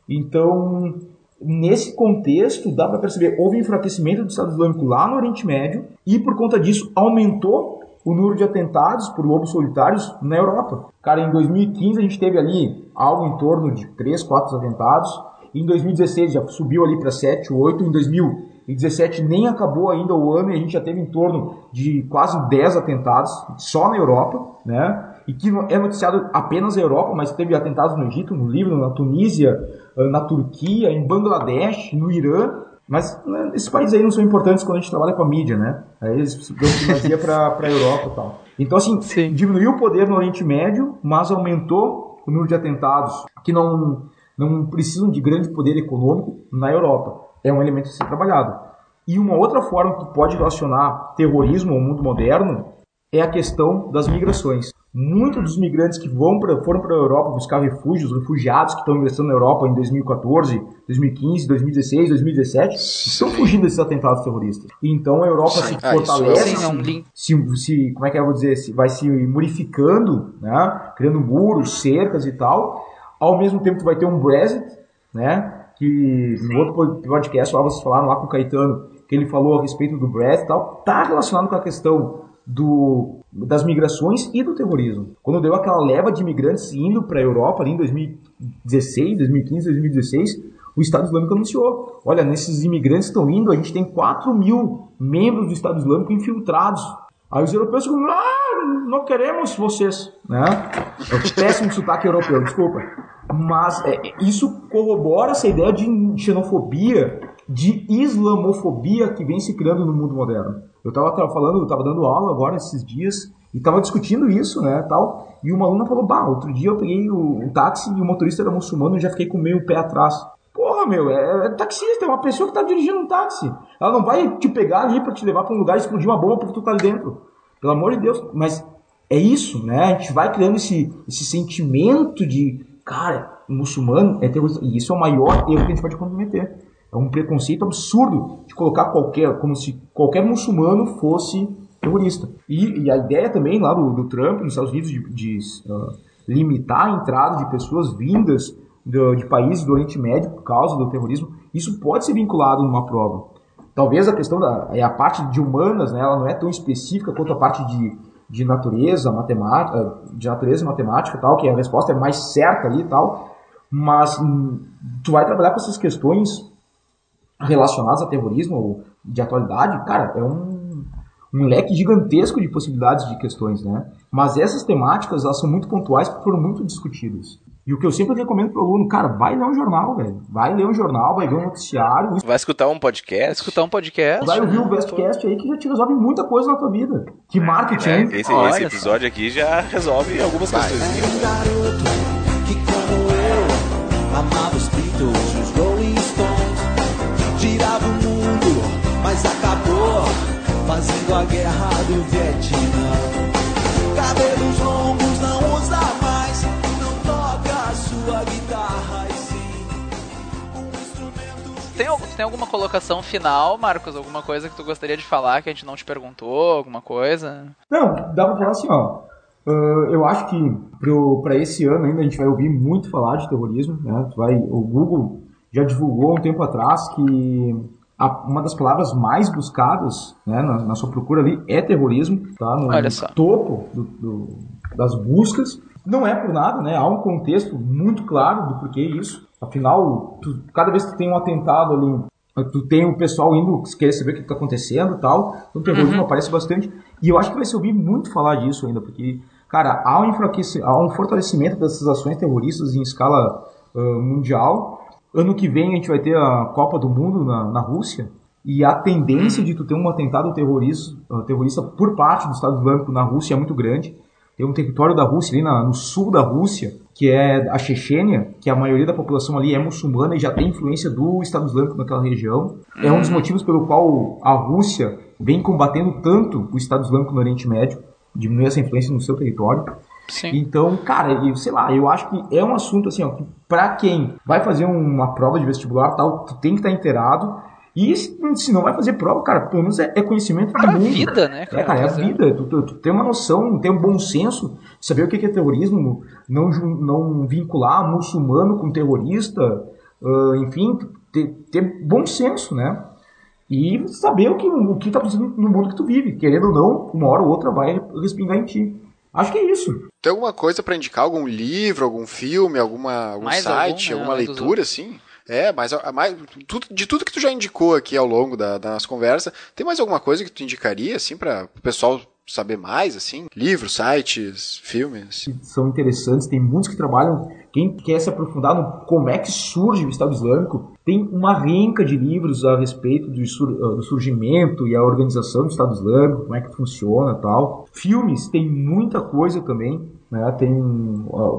Então, nesse contexto, dá para perceber, houve enfraquecimento do Estado Islâmico lá no Oriente Médio e por conta disso aumentou o número de atentados por lobos solitários na Europa. Cara, em 2015 a gente teve ali algo em torno de 3, 4 atentados. Em 2016 já subiu ali para 7, 8. Em 2017 nem acabou ainda o ano e a gente já teve em torno de quase 10 atentados só na Europa, né? E que é noticiado apenas na Europa, mas teve atentados no Egito, no Líbano, na Tunísia, na Turquia, em Bangladesh, no Irã mas né, esses países aí não são importantes quando a gente trabalha com a mídia, né? Aí eles dão primazia para a Europa e tal. Então, assim, Sim. diminuiu o poder no Oriente Médio, mas aumentou o número de atentados que não, não precisam de grande poder econômico na Europa. É um elemento a ser trabalhado. E uma outra forma que pode relacionar terrorismo ao mundo moderno é a questão das migrações. Muitos dos migrantes que vão pra, foram para a Europa buscar refúgios, refugiados que estão ingressando na Europa em 2014, 2015, 2016, 2017, Sim. estão fugindo desses atentados terroristas. Então a Europa Sim. se ah, fortalece, se, se, se, como é que eu vou dizer, se, vai se murificando, né, criando muros, cercas e tal. Ao mesmo tempo tu vai ter um Brexit, né, que no outro podcast lá vocês falaram lá com o Caetano, que ele falou a respeito do Brexit e tal, tá relacionado com a questão do, das migrações e do terrorismo. Quando deu aquela leva de imigrantes indo para a Europa ali em 2016, 2015, 2016, o Estado Islâmico anunciou: olha, nesses imigrantes estão indo, a gente tem 4 mil membros do Estado Islâmico infiltrados Aí os europeus ficam, ah, não queremos vocês, né? É o péssimo sotaque europeu, desculpa. Mas é, isso corrobora essa ideia de xenofobia, de islamofobia que vem se criando no mundo moderno. Eu estava falando, eu tava dando aula agora esses dias e estava discutindo isso, né, tal. E uma aluna falou, bah, outro dia eu peguei o, o táxi e o motorista era muçulmano e já fiquei com meio pé atrás. Porra, meu, é, é taxista, é uma pessoa que está dirigindo um táxi. Ela não vai te pegar ali para te levar para um lugar e explodir uma bomba porque tu tá ali dentro. Pelo amor de Deus. Mas é isso, né? A gente vai criando esse, esse sentimento de, cara, muçulmano é terrorista. E isso é o maior erro que a gente pode cometer. É um preconceito absurdo de colocar qualquer, como se qualquer muçulmano fosse terrorista. E, e a ideia também lá do, do, Trump nos Estados Unidos de, de uh, limitar a entrada de pessoas vindas do, de países do Oriente Médio por causa do terrorismo, isso pode ser vinculado numa prova. Talvez a questão da é a parte de humanas, né, ela não é tão específica quanto a parte de, de natureza, matemática, de natureza matemática, tal, que a resposta é mais certa ali e tal. Mas hum, tu vai trabalhar com essas questões relacionadas a terrorismo ou de atualidade, cara, é um, um leque gigantesco de possibilidades de questões, né? Mas essas temáticas, elas são muito pontuais porque foram muito discutidas. E o que eu sempre recomendo pro aluno, cara, vai ler um jornal, velho. Vai ler um jornal, vai ver um noticiário. Vai escutar um podcast. Escutar um podcast. Vai ouvir o Bestcast aí que já te resolve muita coisa na tua vida. Que marketing, É, esse, esse episódio aqui já <laughs> resolve algumas questões. Um garoto que, como eu, amava os Beatles, fazendo a guerra do Vietnã. Cabelos longos não usa mais, não toca a sua guitarra e sim um instrumento. Tem, al- tem alguma colocação final, Marcos? Alguma coisa que tu gostaria de falar que a gente não te perguntou? Alguma coisa? Não, dá pra falar assim, ó. ah, eu acho que pro, pra esse ano ainda a gente vai ouvir muito falar de terrorismo, né? Tu Vai, o Google já divulgou há um tempo atrás que a- uma das palavras mais buscadas né, na, na sua procura ali é terrorismo, tá? No, topo do- do- das buscas. Não é por nada, né? Há um contexto muito claro do porquê isso. Afinal, tu- cada vez que tu tem um atentado ali, tu tem o pessoal indo querer saber o que está acontecendo e tal. Então o terrorismo aparece bastante. E eu acho que vai se ouvir muito falar disso ainda, porque, cara, há um, há um fortalecimento dessas ações terroristas em escala ah, mundial. Ano que vem a gente vai ter a Copa do Mundo na, na Rússia. E a tendência de tu ter um atentado terrorista, ah, terrorista por parte do Estado Islâmico na Rússia é muito grande. Tem um território da Rússia ali na- no sul da Rússia, que é a Chechênia, que a maioria da população ali é muçulmana e já tem influência do Estado Islâmico naquela região. É um dos motivos pelo qual a Rússia vem combatendo tanto o Estado Islâmico no Oriente Médio, diminuir essa influência no seu território. Sim. Então, cara, eu sei lá, eu acho que é um assunto assim, ó, que pra quem vai fazer uma prova de vestibular tal, tu tem que estar inteirado. E se, não vai fazer prova, cara, pelo menos é, é conhecimento Pra mundo. vida, né, cara? É, cara, é a é. vida. Tu, tu, tu tem uma noção, tem um bom senso, saber o que é terrorismo, não, não vincular muçulmano com terrorista, ah, enfim, ter, ter bom senso, né? E saber o que, o que tá acontecendo no mundo que tu vive. Querendo ou não, uma hora ou outra vai respingar em ti. Acho que é isso. Tem alguma coisa pra indicar? Algum livro, algum filme, alguma, algum Mais site, algum, né, alguma leitura, assim? É, mas mais, tudo- de tudo que tu já indicou aqui ao longo da, da nossa conversa, tem mais alguma coisa que tu indicaria, assim, para o pessoal saber mais, assim? Livros, sites, filmes? são interessantes, tem muitos que trabalham. Quem quer se aprofundar no como é que surge o Estado Islâmico, tem uma renca de livros a respeito do, sur- ah, do surgimento e a organização do Estado Islâmico, como é que funciona e tal. Filmes, tem muita coisa também. Né? Tem,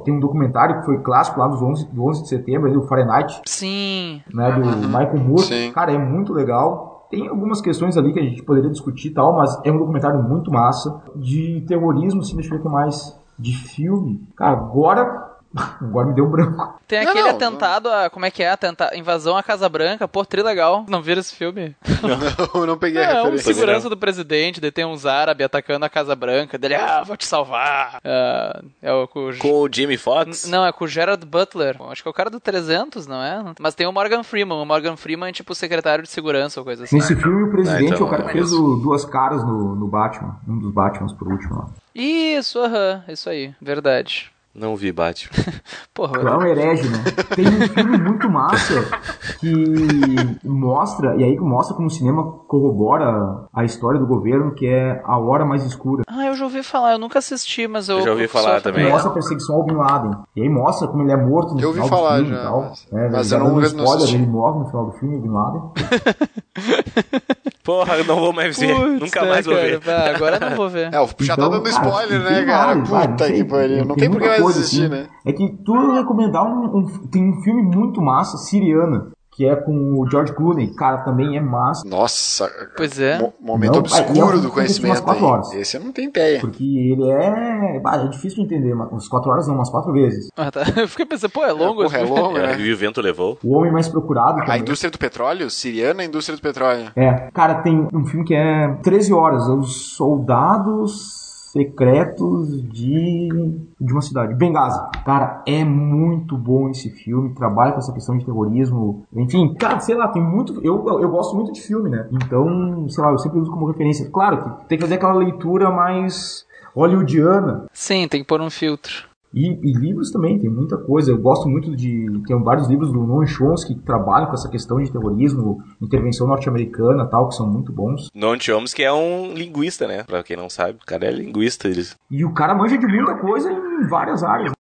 tem um documentário que foi clássico lá dos 11, do 11 de setembro, ali, o Fahrenheit, Sim. né, do Michael Moore. Sim. Cara, é muito legal. Tem algumas questões ali que a gente poderia discutir e tal, mas é um documentário muito massa. De terrorismo, assim, deixa eu ver o que mais. De filme. Cara, agora. <laughs> Agora me deu um branco. Tem Não, aquele não, atentado a. Como é que é? Atenta, invasão à Casa Branca. Pô, trilegal. Não viram esse filme? <laughs> Eu não peguei a É, um referência. segurança do presidente, daí tem uns árabes atacando a Casa Branca. Dele, ah, vou te salvar. Ah, é o com, o- Com o Jimmy Fox? Não, é com o Gerard Butler. Acho que é o cara do 300, não é? Mas tem o Morgan Freeman. O Morgan Freeman é tipo secretário de segurança ou coisa assim. Nesse filme, o presidente Ah, então, é o cara que fez o Duas Caras no, no Batman. Um dos Batmans por último lá. Isso, aham, isso aí, verdade. Não vi Batman. <laughs> Porra, Tu é um herege, né? Tem um filme muito massa que mostra, e aí que mostra como o cinema corrobora a história do governo, que é A Hora Mais Escura. Ah, eu já ouvi falar, eu nunca assisti, mas eu. Eu já ouvi falar também. Que mostra a perseguição ao Bin Laden. E aí mostra como ele é morto no Eu ouvi final falar do filme já, e tal. mas- É, mas eu não- não spoiler, assisti. ele morre no final do filme, o Bin Laden. <laughs> Porra, eu não vou mais ver. Putz, Nunca né, mais vou cara? ver. Ah, agora eu não vou ver. É, o- já tá Então, dando cara, spoiler, tem né, cara? vai, Puta que pariu. Não tem por que mais assistir, assim. né? É que tu eu recomendar um, um- Tem um filme muito massa, Siriana, que é com o George Clooney. Cara, também é massa. Nossa, Pois é. mo- momento Não, obscuro é, e é um do conhecimento umas quatro aí. horas. Esse eu não tenho ideia. Porque ele é. bah, é difícil de entender, mas umas quatro horas não, umas quatro vezes. Ah, tá. <laughs> Eu fiquei pensando, pô, é longo Porra, é filme? longo, É, né? e o vento levou. O Homem Mais Procurado. A também. indústria do petróleo? Siriana, a indústria do petróleo. É, cara, tem um filme que é 13 horas, os soldados secretos de, de uma cidade, Benghazi. Cara, é muito bom esse filme, trabalha com essa questão de terrorismo, enfim, cara, sei lá, tem muito, eu, eu gosto muito de filme, né? Então, sei lá, eu sempre uso como referência. Claro que tem que fazer aquela leitura mais hollywoodiana, Sim, tem que pôr um filtro. E, e livros também, tem muita coisa. Eu gosto muito de. Tem vários livros do Noam Chomsky que trabalham com essa questão de terrorismo, intervenção norte-americana tal, que são muito bons. Noam Chomsky é um linguista, né? Pra quem não sabe, o cara é linguista. Ele, E o cara manja de muita coisa em várias áreas.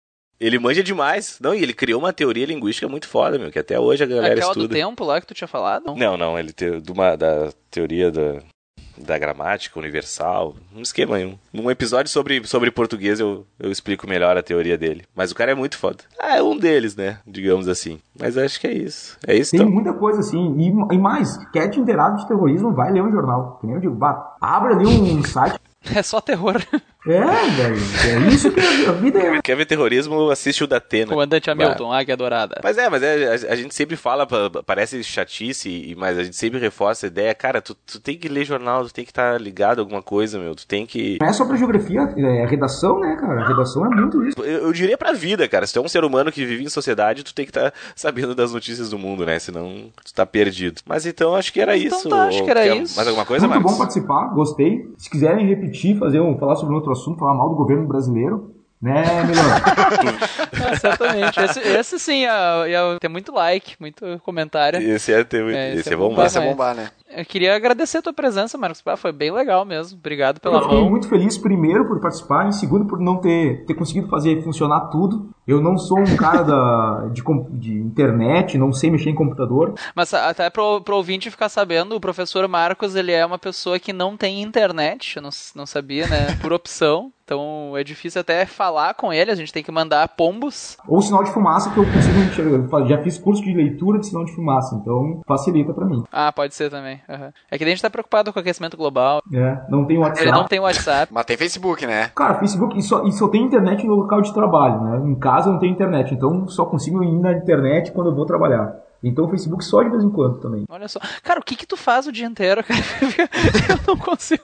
ele manja demais. Não, e ele criou uma teoria linguística muito foda, meu, que até hoje a galera Aquela do estuda. tempo lá que tu tinha falado? Não. Não, não, ele tem de uma, da teoria da, da gramática universal, um esquema aí. Um, num episódio sobre, sobre português eu, eu explico melhor a teoria dele. Mas o cara é muito foda. Ah, é um deles, né? Digamos assim. Mas acho que é isso. É isso, Tem então. muita coisa assim. E, e mais, quer te inteirar de terrorismo, vai ler um jornal. Que nem eu digo, bah, abre ali um site. <laughs> É só terror. É, velho. É isso que a vida é. Quer ver terrorismo, assiste o da Atena. Comandante Hamilton, Águia Dourada. Mas é, mas é, a, a gente sempre fala, pa- parece chatice, e- mas a gente sempre reforça a ideia, cara, tu, tu tem que ler jornal, tu tem que estar ligado a alguma coisa, meu, tu tem que... Não é só pra geografia, é redação, né, cara? Redação é muito isso. Eu, eu diria pra vida, cara, se tu é um ser humano que vive em sociedade, tu tem que estar sabendo das notícias do mundo, né, senão tu tá perdido. Mas então, acho que era Então isso. tá, acho que era quer isso. Mais alguma coisa, muito Marcos? bom participar, gostei. Se quiserem repetir, fazer um, falar sobre um outro assunto, falar mal do governo brasileiro, né, melhor. <laughs> É, certamente. Esse, esse sim ia, ia ter muito like, muito comentário. Esse é, ter, É, esse, esse é é bom, bom mas... Essa é Vai. bombar, né? Eu queria agradecer a tua presença, Marcos. Ah, foi bem legal mesmo. Obrigado pela Eu fiquei mão. muito feliz, primeiro, por participar, e segundo, por não ter, ter conseguido fazer funcionar tudo. Eu não sou um cara da, de, de internet, não sei mexer em computador. Mas até pro, pro ouvinte ficar sabendo, o professor Marcos, ele é uma pessoa que não tem internet, eu não, não sabia, né? Por <laughs> opção. Então é difícil até falar com ele, a gente tem que mandar pombos. Ou sinal de fumaça, que eu consigo enxergar. Já fiz curso de leitura de sinal de fumaça, então facilita pra mim. Ah, pode ser também. Aham. É que a gente tá preocupado com o aquecimento global. É, não tem WhatsApp. Ele não tem WhatsApp. Mas tem Facebook, né? Cara, Facebook, e só, e só tem internet no local de trabalho, né? Em casa eu não tenho internet, então só consigo ir na internet quando eu vou trabalhar. Então o Facebook só de vez em quando também. Olha só. Cara, o que que tu faz o dia inteiro, cara? <laughs> Eu não consigo.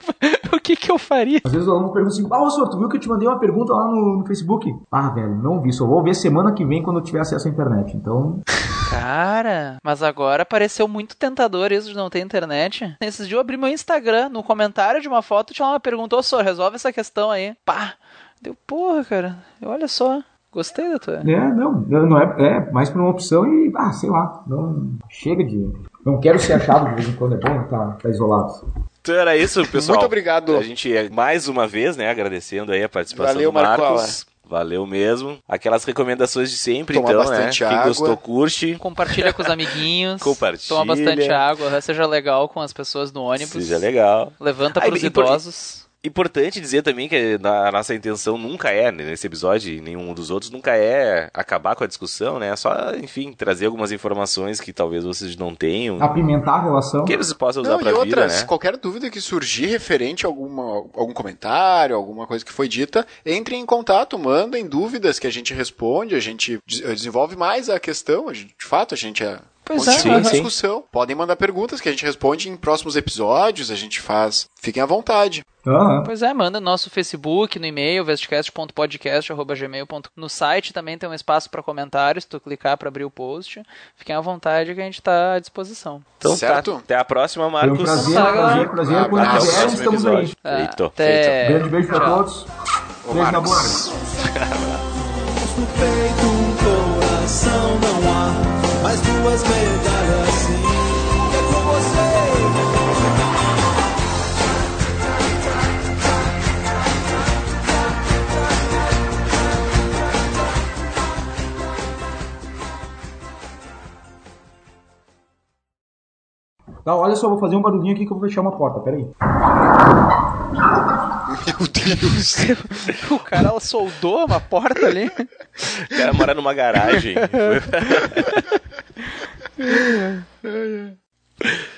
O que que eu faria? Às vezes o aluno pergunta assim, ah, senhor, tu viu que eu te mandei uma pergunta lá no, no Facebook? Ah, velho, não vi, só vou ver semana que vem quando eu tiver acesso à internet. Então, <laughs> Cara, mas agora pareceu muito tentador isso de não ter internet. Esses dias eu abri meu Instagram, no comentário de uma foto tinha uma pergunta, ô senhor, resolve essa questão aí. Pá! Deu, porra, cara, olha só. Gostei da tua. é, não, não é, é mais por uma opção e, ah, sei lá, não, chega de... Não quero ser achado de vez em quando, é bom tá, tá isolado. Então era isso, pessoal. Muito obrigado. A gente, é, mais uma vez, né, agradecendo aí a participação Valeu, do Marcos. Marcola. Valeu mesmo. Aquelas recomendações de sempre, Tomar então, bastante né? Quem água. gostou, curte. Compartilha com os amiguinhos. <laughs> Compartilha. Toma bastante água, seja legal com as pessoas no ônibus. Seja legal. Levanta pros e por- idosos. Importante dizer também que a nossa intenção nunca é, nesse episódio e nenhum dos outros, nunca é acabar com a discussão, né? É só, enfim, trazer algumas informações que talvez vocês não tenham. Apimentar a relação. Que vocês possam usar Não, pra e vida, outras, né? qualquer dúvida que surgir referente a alguma, algum comentário, alguma coisa que foi dita, entrem em contato, mandem dúvidas que a gente responde, a gente des- desenvolve mais a questão, a gente- de fato, a gente é. Pois é, continua sim, a sim. discussão. Podem mandar perguntas que a gente responde em próximos episódios, a gente faz. Fiquem à vontade. Aham. Pois é, manda no nosso Facebook, no e-mail, vestcast.podcast.gmail.com. No site também tem um espaço para comentários, se tu clicar para abrir o post. Fiquem à vontade que a gente tá à disposição. Então Certo? tá. Até a próxima, Foi um Marcos. prazer, Tá, prazer, prazer. Ah, Quando até quiser, estamos aí. Ah, Feito, até-. Grande beijo pra Tchau. todos. Ô, Beijo na Marcos. boca. <laughs> no peito um coração não há mais duas medalhas assim. Tá, olha só, vou fazer um barulhinho aqui que eu vou fechar uma porta, peraí. Meu Deus. <laughs> O cara soldou uma porta ali. O cara mora numa garagem. <laughs> <laughs>